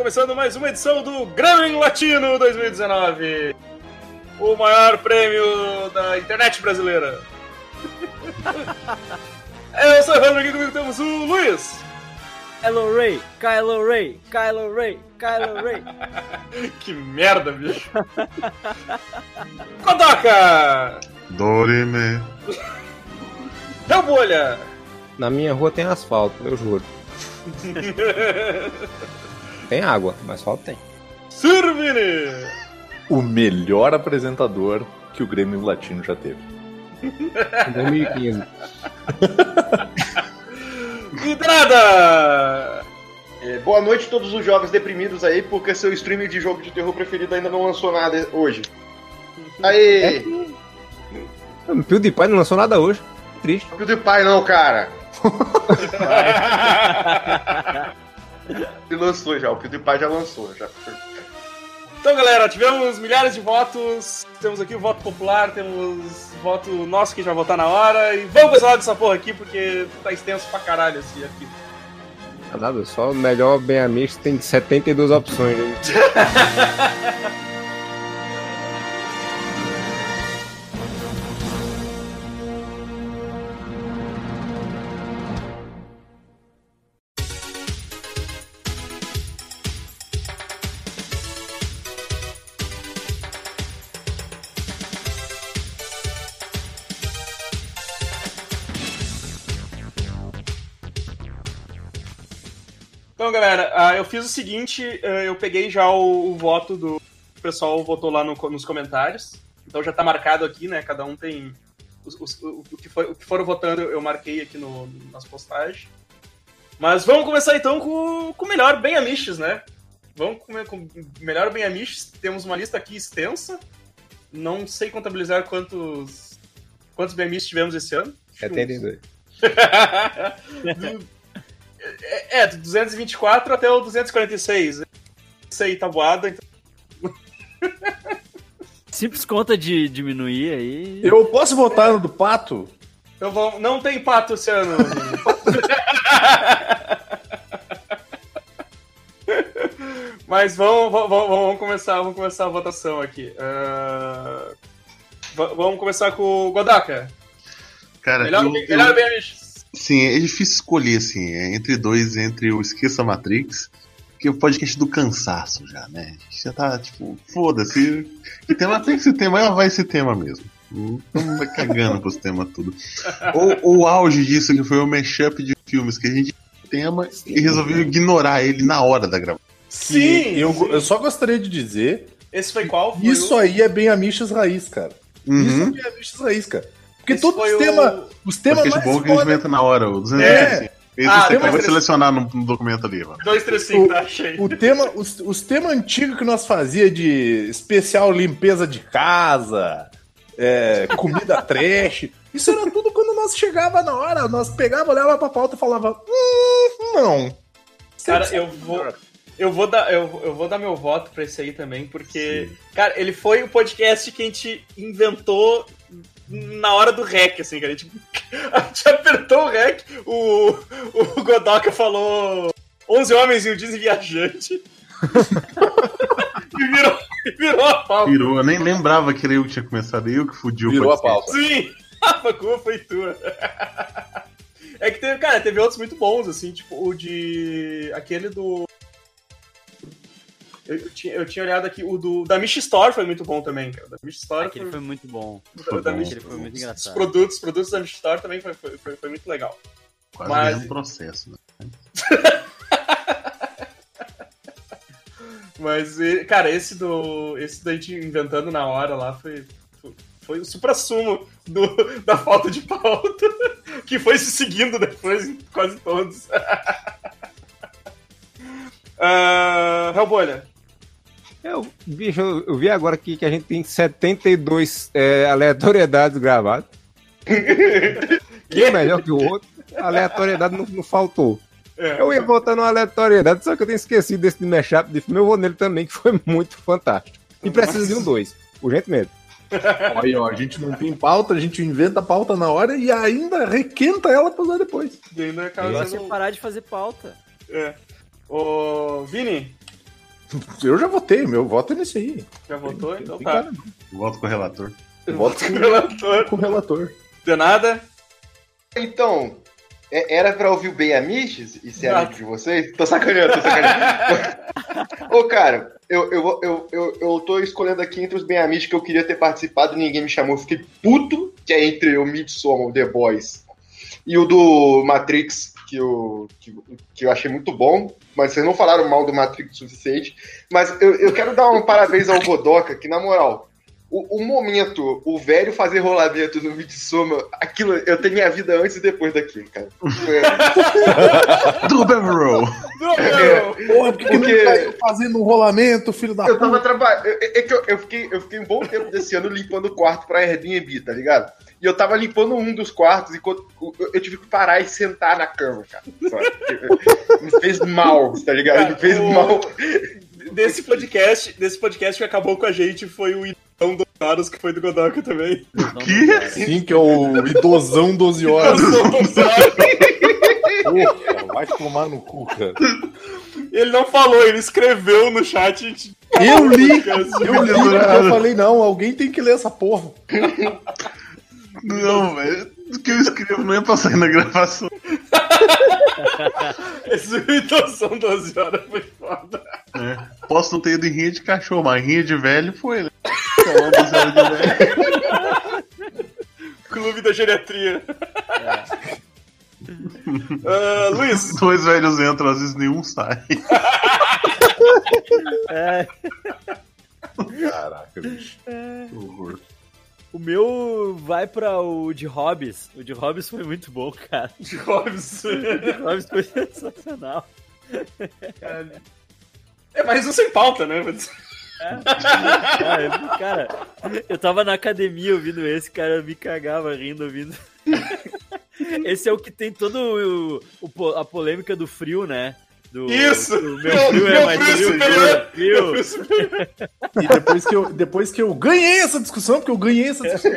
começando mais uma edição do Grammy Latino 2019 o maior prêmio da internet brasileira. Eu sou o Evandro, aqui comigo temos o Luiz. Kylo Ray, Kylo Ray, Kylo Ray, Kylo Ray. que merda, bicho. Kodoka! Dorime. Deu bolha! Na minha rua tem asfalto, eu juro. tem água, mas asfalto tem. Sirvini! O melhor apresentador que o Grêmio Latino já teve. Em 2015. Entrada! É, boa noite a todos os jovens deprimidos aí, porque seu streamer de jogo de terror preferido ainda não lançou nada hoje. Aê! O PewDiePie não lançou nada hoje. Triste. Não PewDiePie não, cara. Ele lançou já, o PewDiePie já lançou. Já. Então, galera, tivemos milhares de votos. Temos aqui o voto popular, temos voto nosso que já votar na hora. E vamos falar dessa porra aqui, porque tá extenso pra caralho esse aqui. Nada, só o melhor bem amigo tem 72 opções. Hein? Então, galera, uh, eu fiz o seguinte: uh, eu peguei já o, o voto do. O pessoal votou lá no, nos comentários. Então já tá marcado aqui, né? Cada um tem. Os, os, o, que foi, o que foram votando eu marquei aqui no, nas postagens. Mas vamos começar então com, com o melhor bem amiches, né? Vamos com, com o melhor bem amiches. Temos uma lista aqui extensa. Não sei contabilizar quantos. Quantos bem amiches tivemos esse ano. 72. É, do 224 até o 246. Isso aí, tabuada. Então... Simples conta de diminuir aí. Eu posso votar no do pato? Eu vou... Não tem pato esse ano. Mas vamos, vamos, vamos, começar, vamos começar a votação aqui. Uh... Vamos começar com o Godaka. Cara, melhor, eu, melhor eu... bem, amigo. Sim, é difícil escolher, assim, é entre dois, entre o Esqueça Matrix, que é o podcast do cansaço já, né? A gente já tá, tipo, foda-se. Que tema tem esse tema, ela vai esse tema mesmo. Não vai cagando pros temas tudo. Ou o auge disso, que foi o mashup de filmes, que a gente tema Sim, e resolveu ignorar ele na hora da gravação. Sim! Eu, sim. eu só gostaria de dizer. Esse foi qual? Foi isso o... aí é bem Amichas Raiz, cara. Uhum. Isso é bem Amichas Raiz, cara. Porque Esse os o- temas. Os temas mais bom que a gente inventa na hora, o 200 É. Esse Ah, você tem mais vai selecionar no, no documento ali, mano. 235, O- tá? Achei. O tema, os, os temas antigos que nós fazia de especial limpeza de casa, é, comida trash, isso era tudo quando nós chegava na hora, nós pegava, olhava pra pauta e falava, hum, não. Cara, eu vou. Eu vou, dar, eu, eu vou dar meu voto pra esse aí também, porque, cara, ele foi o podcast que a gente inventou na hora do rec, assim, cara. A gente, a gente apertou o rec, o, o Godoka falou 11 homens e um Disney viajante. e virou, virou a pauta. Virou, eu nem lembrava que era eu que tinha começado, eu que fudi o Virou a pauta. Sim! A culpa foi tua. É que teve, cara, teve outros muito bons, assim, tipo o de. aquele do. Eu, eu tinha, eu tinha olhado aqui, o do da Mish Store foi muito bom também, cara. Da Mish Store Aquele foi muito bom. da, da bom. Mish- foi muito os engraçado. produtos, os produtos da Mish Store também foi, foi, foi, foi muito legal. Quase Mas- mesmo processo, né? Mas, cara, esse do. Esse da gente inventando na hora lá foi. foi- Foi o supra-sumo do- da falta de pauta, que foi se seguindo depois em quase todos. uh, Hellbolha. Eu, bicho, eu, vi agora aqui que a gente tem 72 é, aleatoriedades gravadas. Um é melhor que o outro. A aleatoriedade não, não faltou. É. Eu ia voltar numa aleatoriedade, só que eu tenho esquecido desse de mashup de filme. Eu vou nele também, que foi muito fantástico. E precisa de um dois, urgentemente. Olha, ó, a gente não tem pauta, a gente inventa a pauta na hora e ainda requenta ela pra usar depois. Ainda acaba sendo- você parar de fazer pauta. É. Ô, Vini, Eu já votei, meu voto é nesse aí. já votou? Então Tem tá. cara, não. Volto com o relator. Eu voto com, Relator. com o relator. De nada? Então, é- era pra ouvir o Bem Amiches e ser amigo de vocês? Tô sacaneando, tô sacaneando. Ô, cara, eu, eu, eu, eu, eu tô escolhendo aqui entre os Bem Amiches que eu queria ter participado e ninguém me chamou. Eu fiquei puto, que é entre o Midsommar, o The Boys, e o do Matrix, que eu, que, que eu achei muito bom. Mas vocês não falaram mal do Matrix o suficiente. Mas eu, eu quero dar um parabéns ao Godoka, que na moral, o, o momento, o velho fazer rolamento no Midsommar, aquilo, eu tenho minha vida antes e depois daquilo, cara. Foi- Do Beverrow! Não, não. Porra, por que, que Porque- não tá fazendo um rolamento, filho da Eu tava puta? trabalhando. É que eu, eu fiquei, eu fiquei um bom tempo desse ano limpando o quarto pra Airbnb, tá ligado? E eu tava limpando um dos quartos enquanto eu, tive que parar e sentar na cama, cara. Me fez mal, tá ligado? Me fez Cara, o- mal. Desse podcast, desse podcast que acabou com a gente foi o Idão dos Horas, que foi do Godoka também. Não, cara. Sim, que é o idosão 12 horas. Porra, vai tomar no cu, cara. Ele não falou, ele escreveu no chat. Eu li, eu li, eu falei, não, alguém tem que ler essa porra. Não, velho. O que eu escrevo não ia passar na gravação. Esse Idão são 12 horas foi foda. É. Posso não ter ido em rinha de cachorro, mas rinha de velho foi, né? Falando do zero de velho. Clube da Geriatria. Ah, Luiz, Dois velhos entram, às vezes nenhum sai. É, Caraca, bicho. Que horror. O meu vai pra o de Hobbes. O de Hobbes foi muito bom, cara. de Hobbes. O de Hobbes foi sensacional. É mais um sem pauta, né? Eu- cara, eu tava na academia ouvindo esse, cara, me cagava rindo ouvindo. Esse é o que tem todo o, o a polêmica do frio, né? Do, Isso! do meu frio é mais frio. E depois que, eu, depois que eu ganhei essa discussão, porque eu ganhei essa discussão,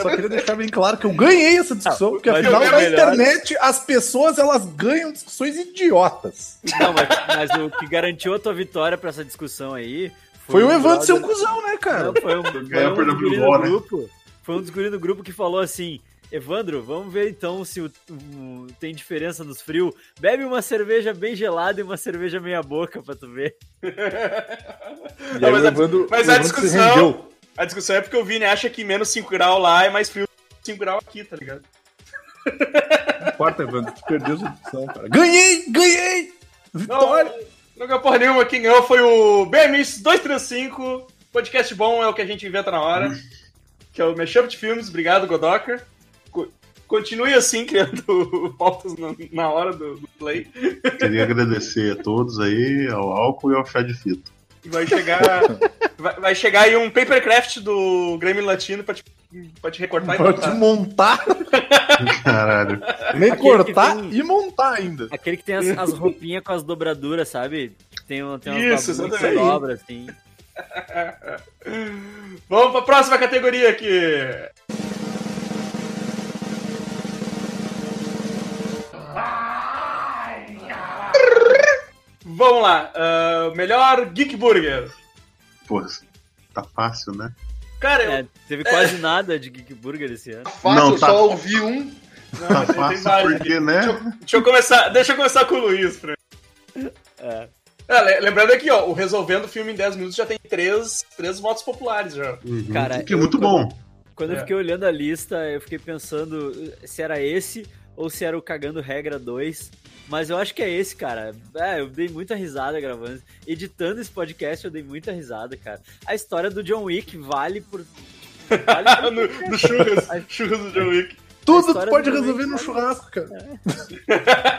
só queria deixar bem claro que eu ganhei essa discussão, porque mas afinal o na melhor- internet as pessoas elas ganham discussões idiotas. Não, mas, mas o que garantiu a tua vitória pra essa discussão aí Foi o um Evandro seu brother- cuzão, né, cara? Não, foi um, foi um WO, do né? grupo. Foi um dos guri do grupo que falou assim: Evandro, vamos ver então se o- o- tem diferença nos frios. Bebe uma cerveja bem gelada e uma cerveja meia boca pra tu ver. Não, mas o a- Evandro, mas a Evandro discussão-. A discussão é porque o Vini acha que menos 5 graus lá é mais frio que 5 graus aqui, tá ligado? Não importa, Evandro, tu perdeu essa discussão, cara. Ganhei! Ganhei! Vitória! Não, não ganhou porra nenhuma. Quem ganhou foi o BMX 235. Podcast bom é o que a gente inventa na hora. Que é o Mashup de Filmes. Obrigado, Godoka. Co- Continue assim, criando pautas na, na hora do, do play. Queria agradecer a todos aí, ao álcool e ao chá de fita. Vai chegar, vai, vai chegar aí um papercraft do Grêmio Latino pra te, pra te recortar e Pra te montar. montar, Caralho. nem Aquele cortar tem- e montar ainda. Aquele que tem as, as roupinhas com as dobraduras, sabe? Tem, um, tem umas Isso, que exatamente. dobra, assim. Vamos pra próxima categoria aqui. Vamos lá. ah, melhor Geek Burger. Pô, tá fácil, né? Cara, eu. É, teve quase nada de Geek Burger esse ano. Fácil, Não, tá- só ouvi um. Não, Tá fácil porque, né? Deixa eu, deixa eu começar, deixa eu começar com o Luiz, Fran. É. Le- lembrando aqui, ó, o Resolvendo o Filme em 10 Minutos já tem três, três votos populares já. Uhum. Cara, que é eu- muito bom. Quando É. eu fiquei olhando a lista, eu fiquei pensando se era esse ou se era o Cagando Regra 2. Mas eu acho que é esse, cara. É, eu dei muita risada gravando. Editando esse podcast, eu dei muita risada, cara. A história do John Wick vale por. Vale por... no, no churras, churras do John Wick. Tudo tu pode resolver Wick, no churrasco, cara.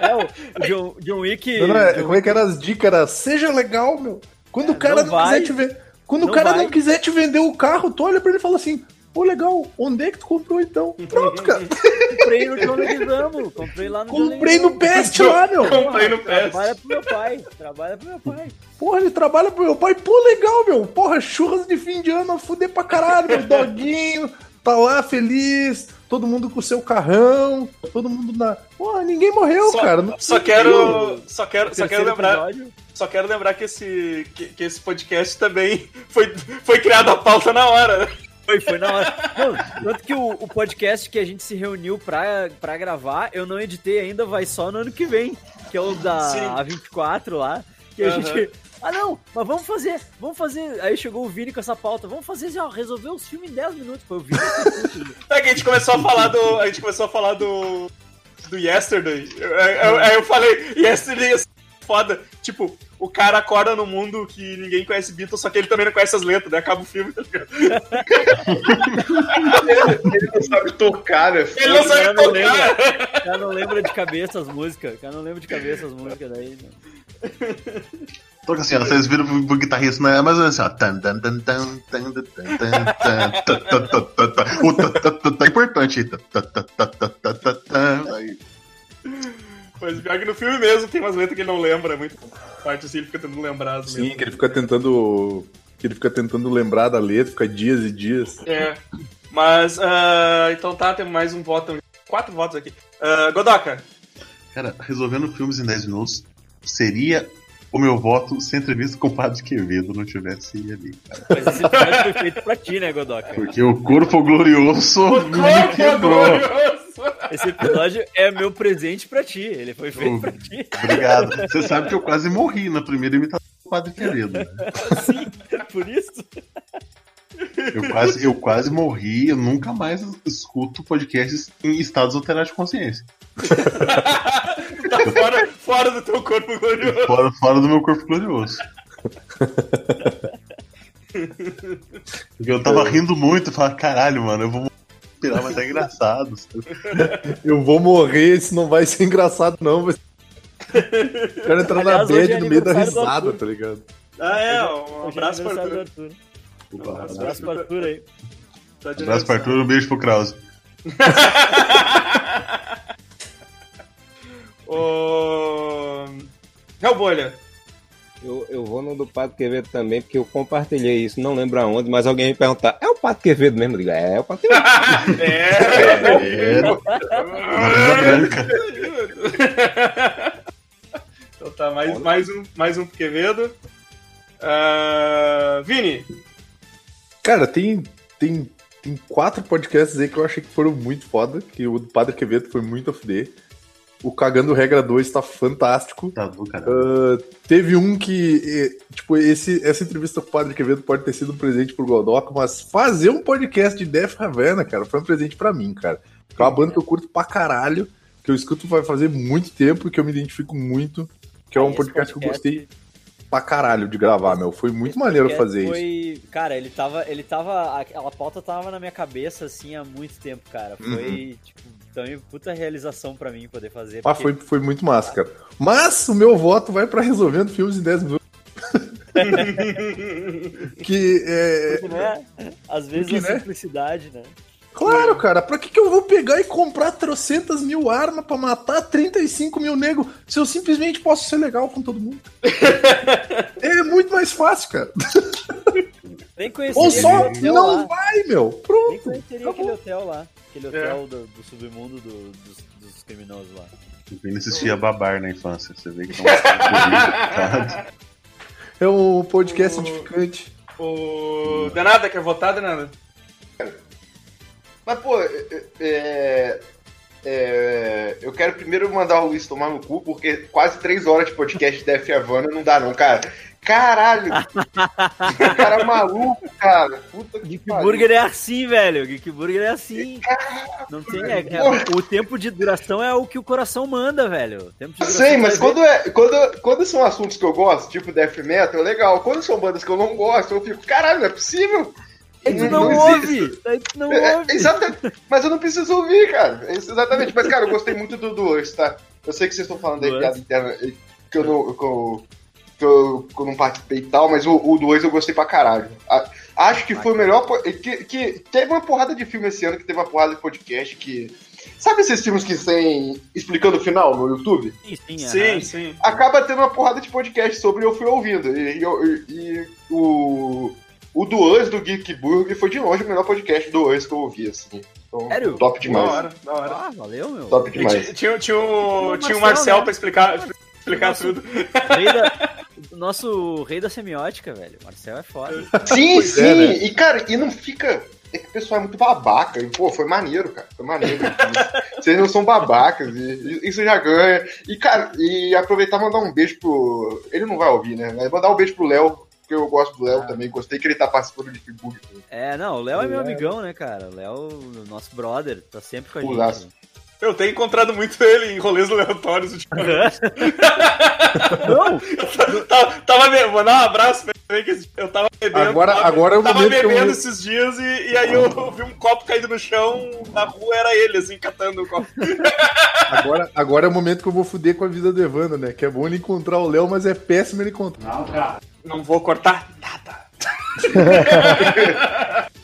É, o, o John, John Wick. Não, não, é, John como é que eram as dicas? Era, seja legal, meu. Quando É, o cara não não, vai. quiser te ver. Quando o Não cara vai. não quiser te vender o carro, tu olha pra ele e fala assim: Pô, legal. Onde é que tu comprou então? Pronto, cara. Comprei no João Leguizamo. Comprei lá no Comprei no. Pest lá, meu. Comprei no PES. Trabalha pro meu pai. Trabalha pro meu pai. Porra, ele trabalha pro meu pai. Pô, legal, meu. Porra, churras de fim de ano fuder pra caralho, meu. Doguinho, tá lá feliz. Todo mundo com o seu carrão. Todo mundo na. Porra, ninguém morreu, Só, cara. Não só quero. Só quero, só quero lembrar. episódio. Só quero lembrar que esse, que, que esse podcast também foi, foi criado a pauta na hora. né? Foi, foi na hora. Não, tanto que o, o podcast que a gente se reuniu pra, pra gravar, eu não editei ainda, vai só no ano que vem. Que é o Sim. da A24 lá. Que a Aham. gente. Ah não, mas vamos fazer, vamos fazer. Aí chegou o Vini com essa pauta, vamos fazer assim, ó, resolver os filmes em 10 minutos. Foi o Vini. É que a gente começou a falar do. A gente começou a falar do. Do Yesterday. Eu- eu- Aí eu, falei, Yesterday foda. Tipo, o cara acorda no mundo que ninguém conhece Beatles, só que ele também não conhece as letras, né? Acaba o filme, tá ligado? ele, ele, não sabe tocar, né? Ele não sabe tocar. O cara não lembra de cabeça as músicas. O cara não lembra de cabeça as músicas daí, né? Toca assim, ó, vocês viram pro guitarrista, né? Mas assim, ó. O é importante. Aí. Mas pior que no filme mesmo tem umas letras que ele não lembra. É muito parte assim, ele fica tentando lembrar as Sim, que ele fica tentando. Que ele fica tentando lembrar da letra, fica dias e dias. É. Mas, ah, então tá, temos mais um voto. Quatro votos aqui. Ah, Godoka, Cara, resolvendo filmes em 10 minutos seria o meu voto se a entrevista com o Padre Quevedo não tivesse ali. Cara. Mas esse episódio foi feito pra ti, né, Godoka? Porque o corpo glorioso me quebrou. Esse episódio é meu presente pra ti. Ele foi feito pra ti. Obrigado. Você sabe que eu quase morri na primeira imitação do Padre Quevedo. Né? Sim, por isso. Eu quase, eu quase morri, eu nunca mais escuto podcasts em estados alterados de consciência. tá fora, fora do teu corpo glorioso. Fora, fora do meu corpo glorioso. Porque eu tava rindo muito, falava, caralho, mano, eu vou esperar, mas é engraçado. Eu vou morrer, isso não vai ser engraçado, não. Vai... O cara entrar na Aliás, hoje bad é no meio da risada, tá ligado? Ah, é, um é abraço pra aniversário do Arthur. Um abraço pro Arthur aí. Tá de Abraço pro Arthur, um beijo pro Krause. Ô. Hellbolha. Eu, eu vou no do Padre Quevedo também, porque eu compartilhei isso, não lembro aonde, mas alguém me perguntar, é o Padre Quevedo mesmo? Eu digo, é, é o Padre Quevedo. É. É, então tá, mais, mais, um, mais um pro Quevedo. Ah, Vini. Cara, tem, tem, tem quatro podcasts aí que eu achei que foram muito foda, que o do Padre Quevedo foi muito fuder. O Cagando Regra 2 tá fantástico. Tá do caralho. Ah, teve um que, tipo, esse, essa entrevista com o Padre Quevedo pode ter sido um presente pro Godoka, mas fazer um podcast de Def Havana, cara, foi um presente pra mim, cara. É uma banda que eu curto pra caralho, que eu escuto vai fazer muito tempo e que eu me identifico muito, que é um Esse podcast, que eu gostei pra caralho de gravar, meu. Foi muito Esse maneiro podcast fazer isso. foi... Cara, ele tava, ele tava. Aquela pauta tava na minha cabeça assim há muito tempo, cara. Foi, tipo, também puta realização pra mim poder fazer. Ah, porque- foi, foi muito massa, cara. Mas o meu voto vai pra Resolvendo Filmes em 10 minutos. que é. porque, né? Às vezes Porque, a né? simplicidade, né? Claro, cara, pra que, que eu vou pegar e comprar trocentas mil armas pra matar 35 mil negros se eu simplesmente posso ser legal com todo mundo? é muito mais fácil, cara. Nem conheceria Ou só não lá. vai, meu. Nem Pronto. conheceria Acabou. aquele hotel lá. Aquele É. hotel do, do submundo do- dos, dos criminosos lá. O Vini assistia Babar na infância. Você vê que é um É um podcast edificante. O. Danada, quer votar, Danada? Mas, pô, é, é, é, eu quero primeiro mandar o Luiz tomar no cu, porque quase três horas de podcast de Def Havana não dá, não, cara. Caralho! cara é maluco, cara. Puta que Geek. Burger é assim, velho. Geek Burger é assim. Não tem. é- é- o tempo de duração é o que o coração manda, velho. O sei, mas quando, é, quando, quando são assuntos que eu gosto, tipo death metal, é legal. Quando são bandas que eu não gosto, eu fico, caralho, não é possível. Aí tu não, existe. ouve! Aí tu não É, ouve! exatamente. Mas eu não preciso ouvir, cara. É exatamente. Mas, cara, eu gostei muito do Dois, tá? Eu sei que vocês estão falando aí piada interna que eu não. Que eu, que eu, que eu não participei e tal, mas o, o 2 eu gostei pra caralho. A- Acho que foi o melhor. Que, que teve uma porrada de filme esse ano, que teve uma porrada de podcast que. Sabe esses filmes que tem explicando o final no YouTube? Sim, sim, Sim, sim. Acaba tendo uma porrada de podcast sobre eu fui ouvindo. E, e e- e o. O do Us, do Geek Burger, foi de longe o melhor podcast do Us que eu ouvi, assim. Então, Sério? Top Da demais. hora, da hora. Ah, valeu, meu. Top E demais. Tinha, tinha, tinha o, tinha o Marcel, né? pra explicar, explicar Nossa. tudo. Rei da- nosso rei da semiótica, velho. Marcel é foda. Sim, Pois sim. é, né? E, cara, e não fica. É que o pessoal é muito babaca. E, pô, foi maneiro, cara. Foi maneiro. Vocês não são babacas. E, isso já ganha. E, cara, e aproveitar e mandar um beijo pro. Ele não vai ouvir, né? Mas mandar um beijo pro Léo, porque eu gosto do Léo também. Gostei que ele tá participando de Facebook. É, não, o Léo é meu É. amigão, né, cara? O Léo, nosso brother, tá sempre com a Pulaço. gente. Eu tenho encontrado muito ele em rolês aleatórios ultimamente. Não, tava, tava be- Vou dar um abraço pra ele, que eu tava bebendo. Agora- tava, agora é o tava momento que eu- bebendo esses dias e, e aí eu vi um copo caído no chão, na rua era ele, assim, catando o copo. Agora, agora é o momento que eu vou fuder com a vida do Evandro, né? Que é bom ele encontrar o Léo, mas é péssimo ele encontrar. Não vou cortar nada.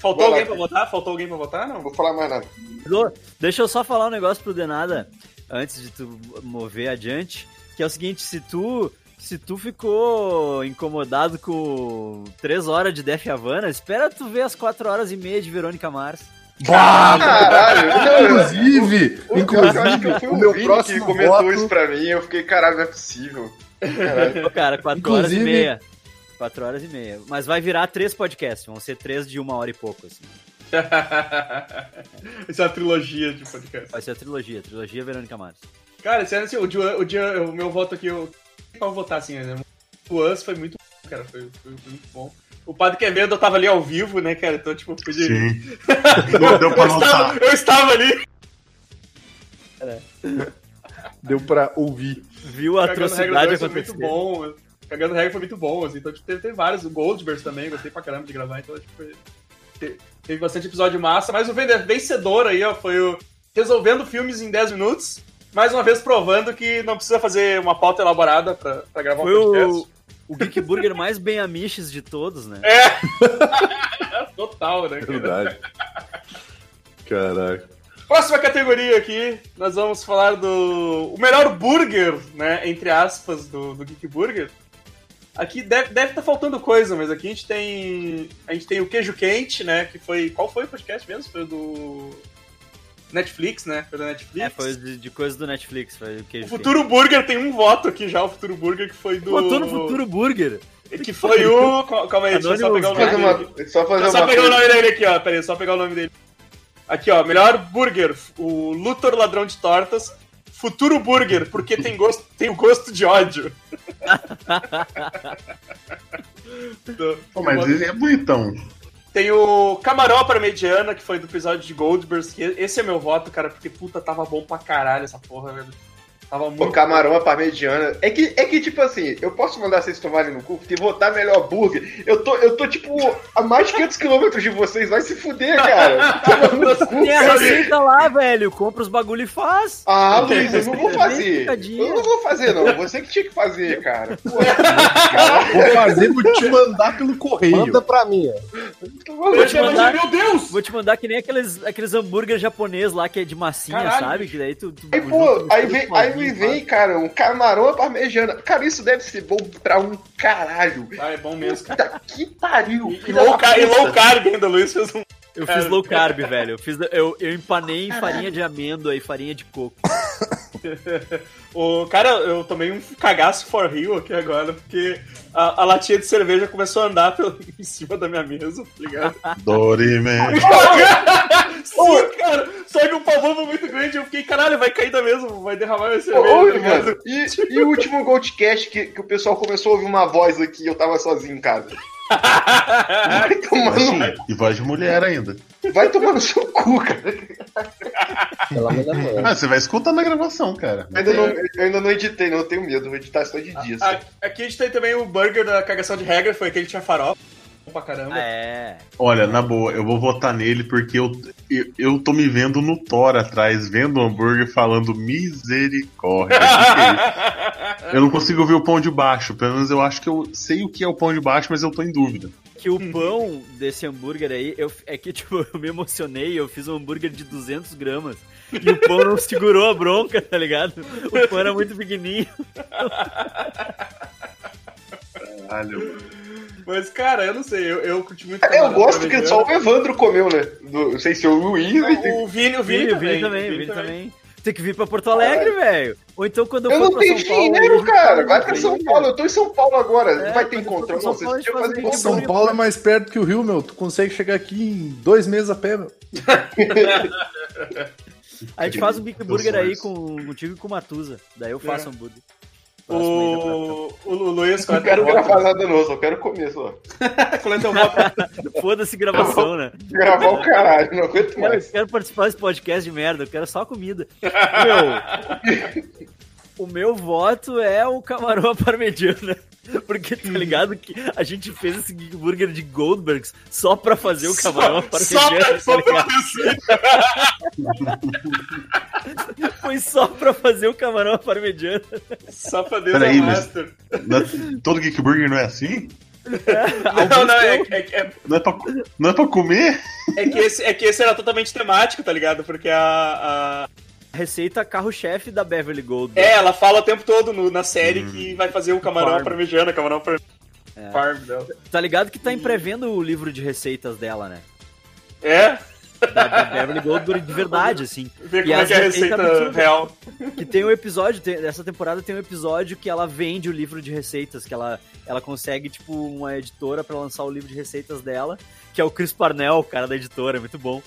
Faltou Vai lá. alguém pra votar? Faltou alguém pra votar? Não vou falar mais nada. Deixa eu só falar um negócio pro Denada antes de tu mover adiante, que é o seguinte, se tu se tu ficou incomodado com 3 horas de Def Havana, espera tu ver as 4 horas e meia de Verônica Mars. Caralho! Inclusive, Eu, eu acho que inclusive, eu fui o o meu Vini que próximo comentou voto... isso pra mim. Eu fiquei, caralho, não é possível. Caralho. Cara, 4 horas e Inclusive- meia. 4 horas e meia. Mas vai virar três podcasts, vão ser três de uma hora e pouco, assim. Isso é uma trilogia de podcast. Vai ser a trilogia, trilogia Verônica Mars. Cara, sério, assim, o, dia, o, dia, o meu voto aqui, eu eu votar assim, né? O Us foi muito bom, cara, foi, foi, foi muito bom. O Padre Quevedo eu tava ali ao vivo, né, cara? Então, tipo, podia. Sim. Não deu pra Eu estava, eu estava ali. Deu pra ouvir. Viu a Cagando atrocidade 2 foi acontecer. muito bom. Cagando regra foi muito bom, assim. Então, tipo, teve, teve vários. O Goldbergs também, gostei pra caramba de gravar. Então, tipo, foi- te- teve bastante episódio massa. Mas o vencedor aí, ó, foi o Resolvendo Filmes em 10 Minutos. Mais uma vez provando que não precisa fazer uma pauta elaborada pra, pra gravar Foi um podcast. o, o Geek Burger mais bem amiches de todos, né? Total, né? É cara? verdade. Caraca. Próxima categoria aqui, nós vamos falar do o melhor burger, né, entre aspas, do, do Geek Burger. Aqui deve deve estar faltando coisa, mas aqui a gente tem a gente tem o queijo quente, né, que foi qual foi o podcast mesmo? Foi o do Netflix, né? Foi do Netflix. É, foi de, de coisa do Netflix, foi o que O Futuro Burger tem um voto aqui já, o Futuro Burger que foi do Botou no Futuro Burger. que foi o calma aí, deixa eu só pegar o nome fazer dele. uma, só fazer só uma pegar o nome dele aqui, ó. Pera aí, só pegar o nome dele. Aqui, ó. Melhor burger. O Luthor Ladrão de Tortas. Futuro Burger, porque tem gosto, tem o gosto de ódio. Pô, mas ele é bonitão. Tem o Camarão para Mediana, que foi do episódio de Goldbergs. que Esse é meu voto, cara, porque puta, tava bom pra caralho essa porra, velho. Tava muito. camarão a parmegiana. É que, é que, tipo assim, eu posso mandar vocês tomarem no cu, porque votar melhor burger. Eu tô, eu tô tipo, a mais de 500 quilômetros de vocês. Vai se fuder, cara. No cu, Tem a receita lá, velho. Compra os bagulho e faz. Ah, Luiz, eu não vou fazer. Eu não vou fazer, não. Você que tinha que fazer, cara. Pô, Vou fazer, vou te mandar pelo correio. Manda pra mim, maluco. te mandar- Meu Deus! Vou te mandar que nem aqueles, aqueles hambúrguer japonês lá que é de massinha, Caralho. sabe? Que daí tu. tu Aí, pô, aí, vem, aí faz. vem, cara, um camarão à parmegiana. Cara, isso deve ser bom pra um caralho. Ah, é bom mesmo, cara. Puta que pariu. E, low, e low carb ainda, Luiz fez um. Eu fiz low carb, velho. Eu, fiz, eu, eu empanei em farinha de amêndoa e farinha de coco. O cara, eu tomei um cagaço for real aqui agora, porque a, a latinha de cerveja começou a andar pelo, em cima da minha mesa, tá ligado? Dorime. Sim, cara! Só que o pavão foi muito grande, eu fiquei, caralho, vai cair da mesa, vai derramar minha cerveja. ô, tá mano, e, e o último Goldcast que, que o pessoal começou a ouvir uma voz aqui e eu tava sozinho em casa? Vai tomar no, E voz de mulher ainda. vai tomar no seu cu, cara. Ah, você vai escutar na gravação, cara. Eu ainda não, eu ainda não editei, não eu tenho medo. Vou editar só de dias. A- Aqui a gente tem também o burger da cagação de regra, foi aquele que tinha farofa. Pra caramba. É. Olha, na boa, eu vou votar nele porque eu, eu, eu tô me vendo no Thor atrás, vendo o hambúrguer falando misericórdia. Eu não consigo ver o pão de baixo. Pelo menos eu acho que eu sei o que é o pão de baixo, mas eu tô em dúvida. Que o pão desse hambúrguer aí, eu, é que, tipo, eu me emocionei, eu fiz um hambúrguer de 200 gramas. E o pão não segurou a bronca, tá ligado? O pão era muito pequenininho. Caralho. Mas, cara, eu não sei, eu, eu curti muito. É, eu gosto que só o Evandro comeu, né? Do- não sei se o Luiz. O Vini, o Vini, Vini, o Vini também, o Vini também. Tem que vir pra Porto Alegre, velho. Ou então quando eu, Eu for não pra tenho São Paulo... dinheiro, eu- cara. Vai pra São Paulo. Eu tô em São Paulo agora. É, vai ter encontro. São Paulo, fazer encontro. São Paulo é mais perto que o Rio, meu. Tu consegue chegar aqui em dois meses a pé, meu. A gente faz um Big Burger aí com, contigo e com o Matusa. Daí eu faço É. hambúrguer. O, o, o Luiz, Não é quero gravar nada, não. Só quero comer só. Foda-se gravação, né? Gravar o caralho. Não aguento Quero, mais. quero participar desse podcast de merda, eu quero só comida. Meu, o meu voto é o camarão parmegiana. Porque tá ligado que a gente fez esse Big Burger de Goldbergs só pra fazer o camarão Só, só tá pra descer. Foi só pra fazer o camarão à parmegiana. Só pra Peraí, Deus mas- Master. Não é- todo Geek Burger não é assim? Não, não, é, é, é, Não é pra, não é pra comer? é que esse, é que esse era totalmente temático, tá ligado? Porque a. a- Receita carro-chefe da Beverly Goldberg. É, ela fala o tempo todo no- na série que vai fazer o camarão Farm. parmegiana, camarão par... É. farm dela. Tá ligado que tá em pré-venda o livro de receitas dela, né? É? Da, da Beverly Goldberg de verdade, assim. Ver E como é que é a receita real. Que tem um episódio, tem, dessa temporada tem um episódio que ela vende o livro de receitas, que ela, ela consegue, tipo, uma editora pra lançar o livro de receitas dela, que é o Chris Parnell, o cara da editora, é muito bom.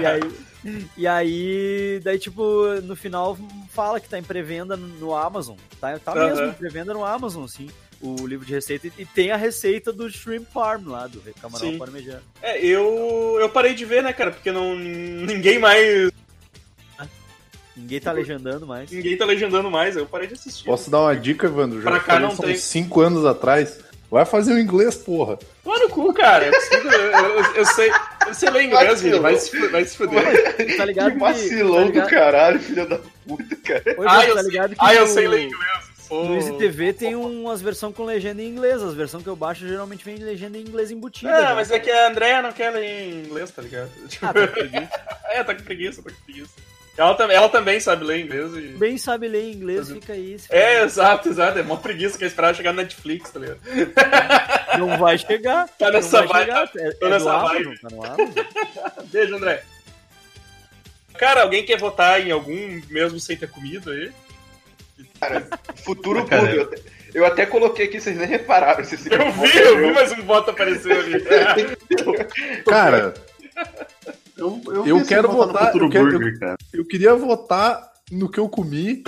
E aí, e aí daí, tipo, no final fala que tá em pré-venda no- Amazon. Tá, tá Aham. mesmo em pré-venda no Amazon, assim, o livro de receita. E, tem a receita do Shrimp Farm lá, do camarão Sim. parmegiano. É, eu, eu parei de ver, né, cara? Porque não, ninguém mais. Ninguém tá legendando mais. Ninguém tá legendando mais, eu parei de assistir. Posso dar uma dica, Evandro? Já Pra cá não tem. cinco anos atrás. Vai fazer o inglês, porra. Toma no cu, cara. Eu, preciso- eu- eu- eu sei, eu sei ler inglês, Vini. Vai se, vai se fuder. Tá ligado Que vacilão tá ligado- do caralho, filha da puta, cara. Oi, Ah, mas eu tá sei- ligado que Ah, eu sei ler inglês. Sou... No Easy TV tem umas versões com legenda em inglês. As versões que eu baixo geralmente vem legenda em inglês embutida. É, né? mas é que a Andrea não quer ler em inglês, tá ligado? Tipo, Ah, tá com preguiça. é, tá com preguiça, tá com preguiça. Ela, tam- ela também sabe ler inglês e. Bem sabe ler inglês, fica aí. se É, exato, exato. É mó preguiça que é esperar chegar no Netflix, tá ligado? Não vai chegar. Tá nessa vibe. É, é nessa vibe. tá no Amazon. Beijo, André. Cara, alguém quer votar em algum mesmo sem ter comido aí? Futuro Cara, Burger. Eu até- Eu até coloquei aqui, vocês nem repararam. Se Eu vi, eu vi, mas um voto apareceu ali. Cara, Eu, Eu pensei quero no votar- Futuro eu quero- Burger, cara. eu queria votar no que eu comi,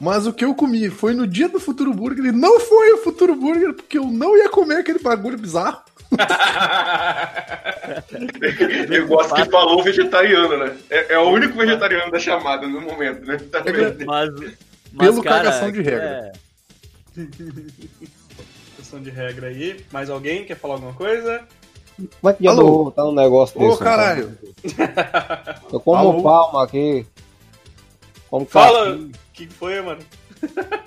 mas o que eu comi foi no dia do Futuro Burger e não foi o Futuro Burger, porque eu não ia comer aquele bagulho bizarro. Eu gosto que falou vegetariano, né? É, é o único vegetariano da chamada no momento, né? Tá vendo? Mas, mas Pelo cara, cagação de regra. é, Questão de regra aí. Mais alguém quer falar alguma coisa? Como é que Alô? vou botar um negócio Ô, desse? caralho. cara? Eu como Alô? palma aqui. Como Fala! O que foi, mano?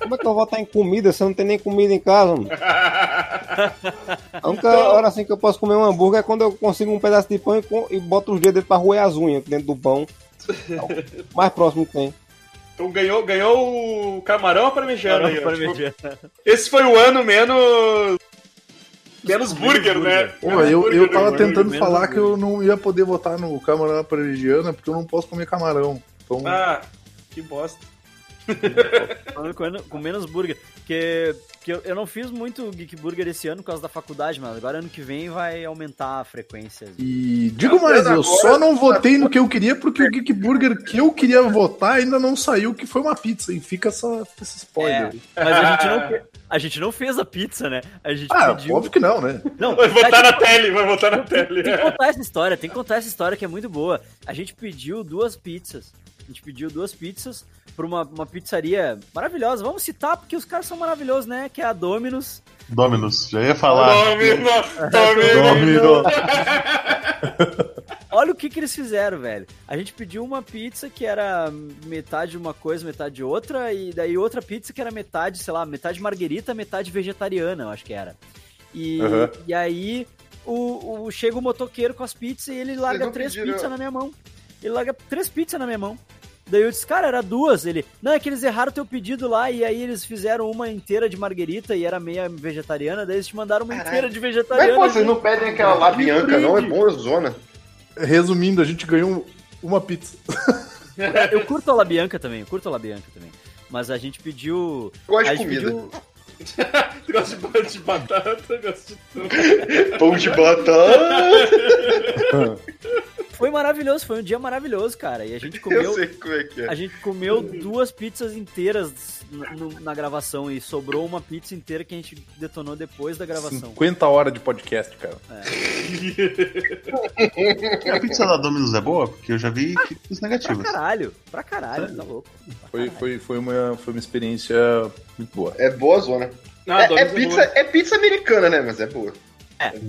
Como é que eu vou estar em comida se eu não tenho nem comida em casa, mano? A única Então- hora assim que eu posso comer um hambúrguer é quando eu consigo um pedaço de pão e, com- e boto os dedos pra roer as unhas dentro do pão. É mais próximo que tem. Então ganhou, ganhou o camarão ó. Camarão Tipo, parmegiana. esse foi o ano menos. Menos burger, né? Pô, Menos eu, burger eu tava tentando menos falar burger. que eu não ia poder votar no camarão parmegiana porque eu não posso comer camarão. Então, Ah, que bosta. Falando com, menos burger. Porque, porque eu, eu não fiz muito Geek Burger esse ano por causa da faculdade, mas agora ano que vem vai aumentar a frequência. E digo mais, eu só não votei no que eu queria porque o Geek Burger que eu queria votar ainda não saiu, que foi uma pizza. E fica essa, esse spoiler. É, mas a gente, não, a gente não fez a pizza, né? A gente Ah, pediu. óbvio que não, né? Não, Vai tá, botar na tipo, tele, vai botar na tele. Tem que contar essa história, tem que contar essa história que é muito boa. A gente pediu duas pizzas. A gente pediu duas pizzas pra uma, uma pizzaria maravilhosa. Vamos citar porque os caras são maravilhosos, né? Que é a Dominus. Dominus, já ia falar. Domino, Domino. Domino. olha o que que eles fizeram, velho. A gente pediu uma pizza que era metade uma coisa, metade outra, e daí outra pizza que era metade, sei lá, metade marguerita, metade vegetariana, eu acho que era. E, Aham. e aí o, o- chega o motoqueiro com as pizzas e ele larga três pediram- pizzas na minha mão. Ele larga três pizzas na minha mão. Daí eu disse, cara, era duas. Ele, não, é que eles erraram teu pedido lá e aí eles fizeram uma inteira de marguerita e era meia vegetariana, daí eles te mandaram uma Caralho. inteira de Mas, vegetariana. pô, vocês não pedem aquela lá Bianca, não? É boa zona. Resumindo, a gente ganhou um- uma pizza. Eu curto a La Bianca também, eu curto a La Bianca também. Mas a gente pediu. Eu gosto a de comida. pediu. Tu gosta de pão de batata, gosto de tudo. Pão de batata. Foi maravilhoso, foi um dia maravilhoso, cara. E a gente Eu comeu. sei como é que é. A gente comeu duas pizzas inteiras na, na gravação e sobrou uma pizza inteira que a gente detonou depois da gravação. 50 horas de podcast, cara. E a pizza da Domino's é boa? Porque eu já vi críticas Pra negativas. caralho, pra caralho, tá louco. Pra Foi, foi, foi, uma, foi uma experiência muito boa. É boa zona. Não, É, é Domino's pizza, boa. é pizza americana, né? Mas é boa.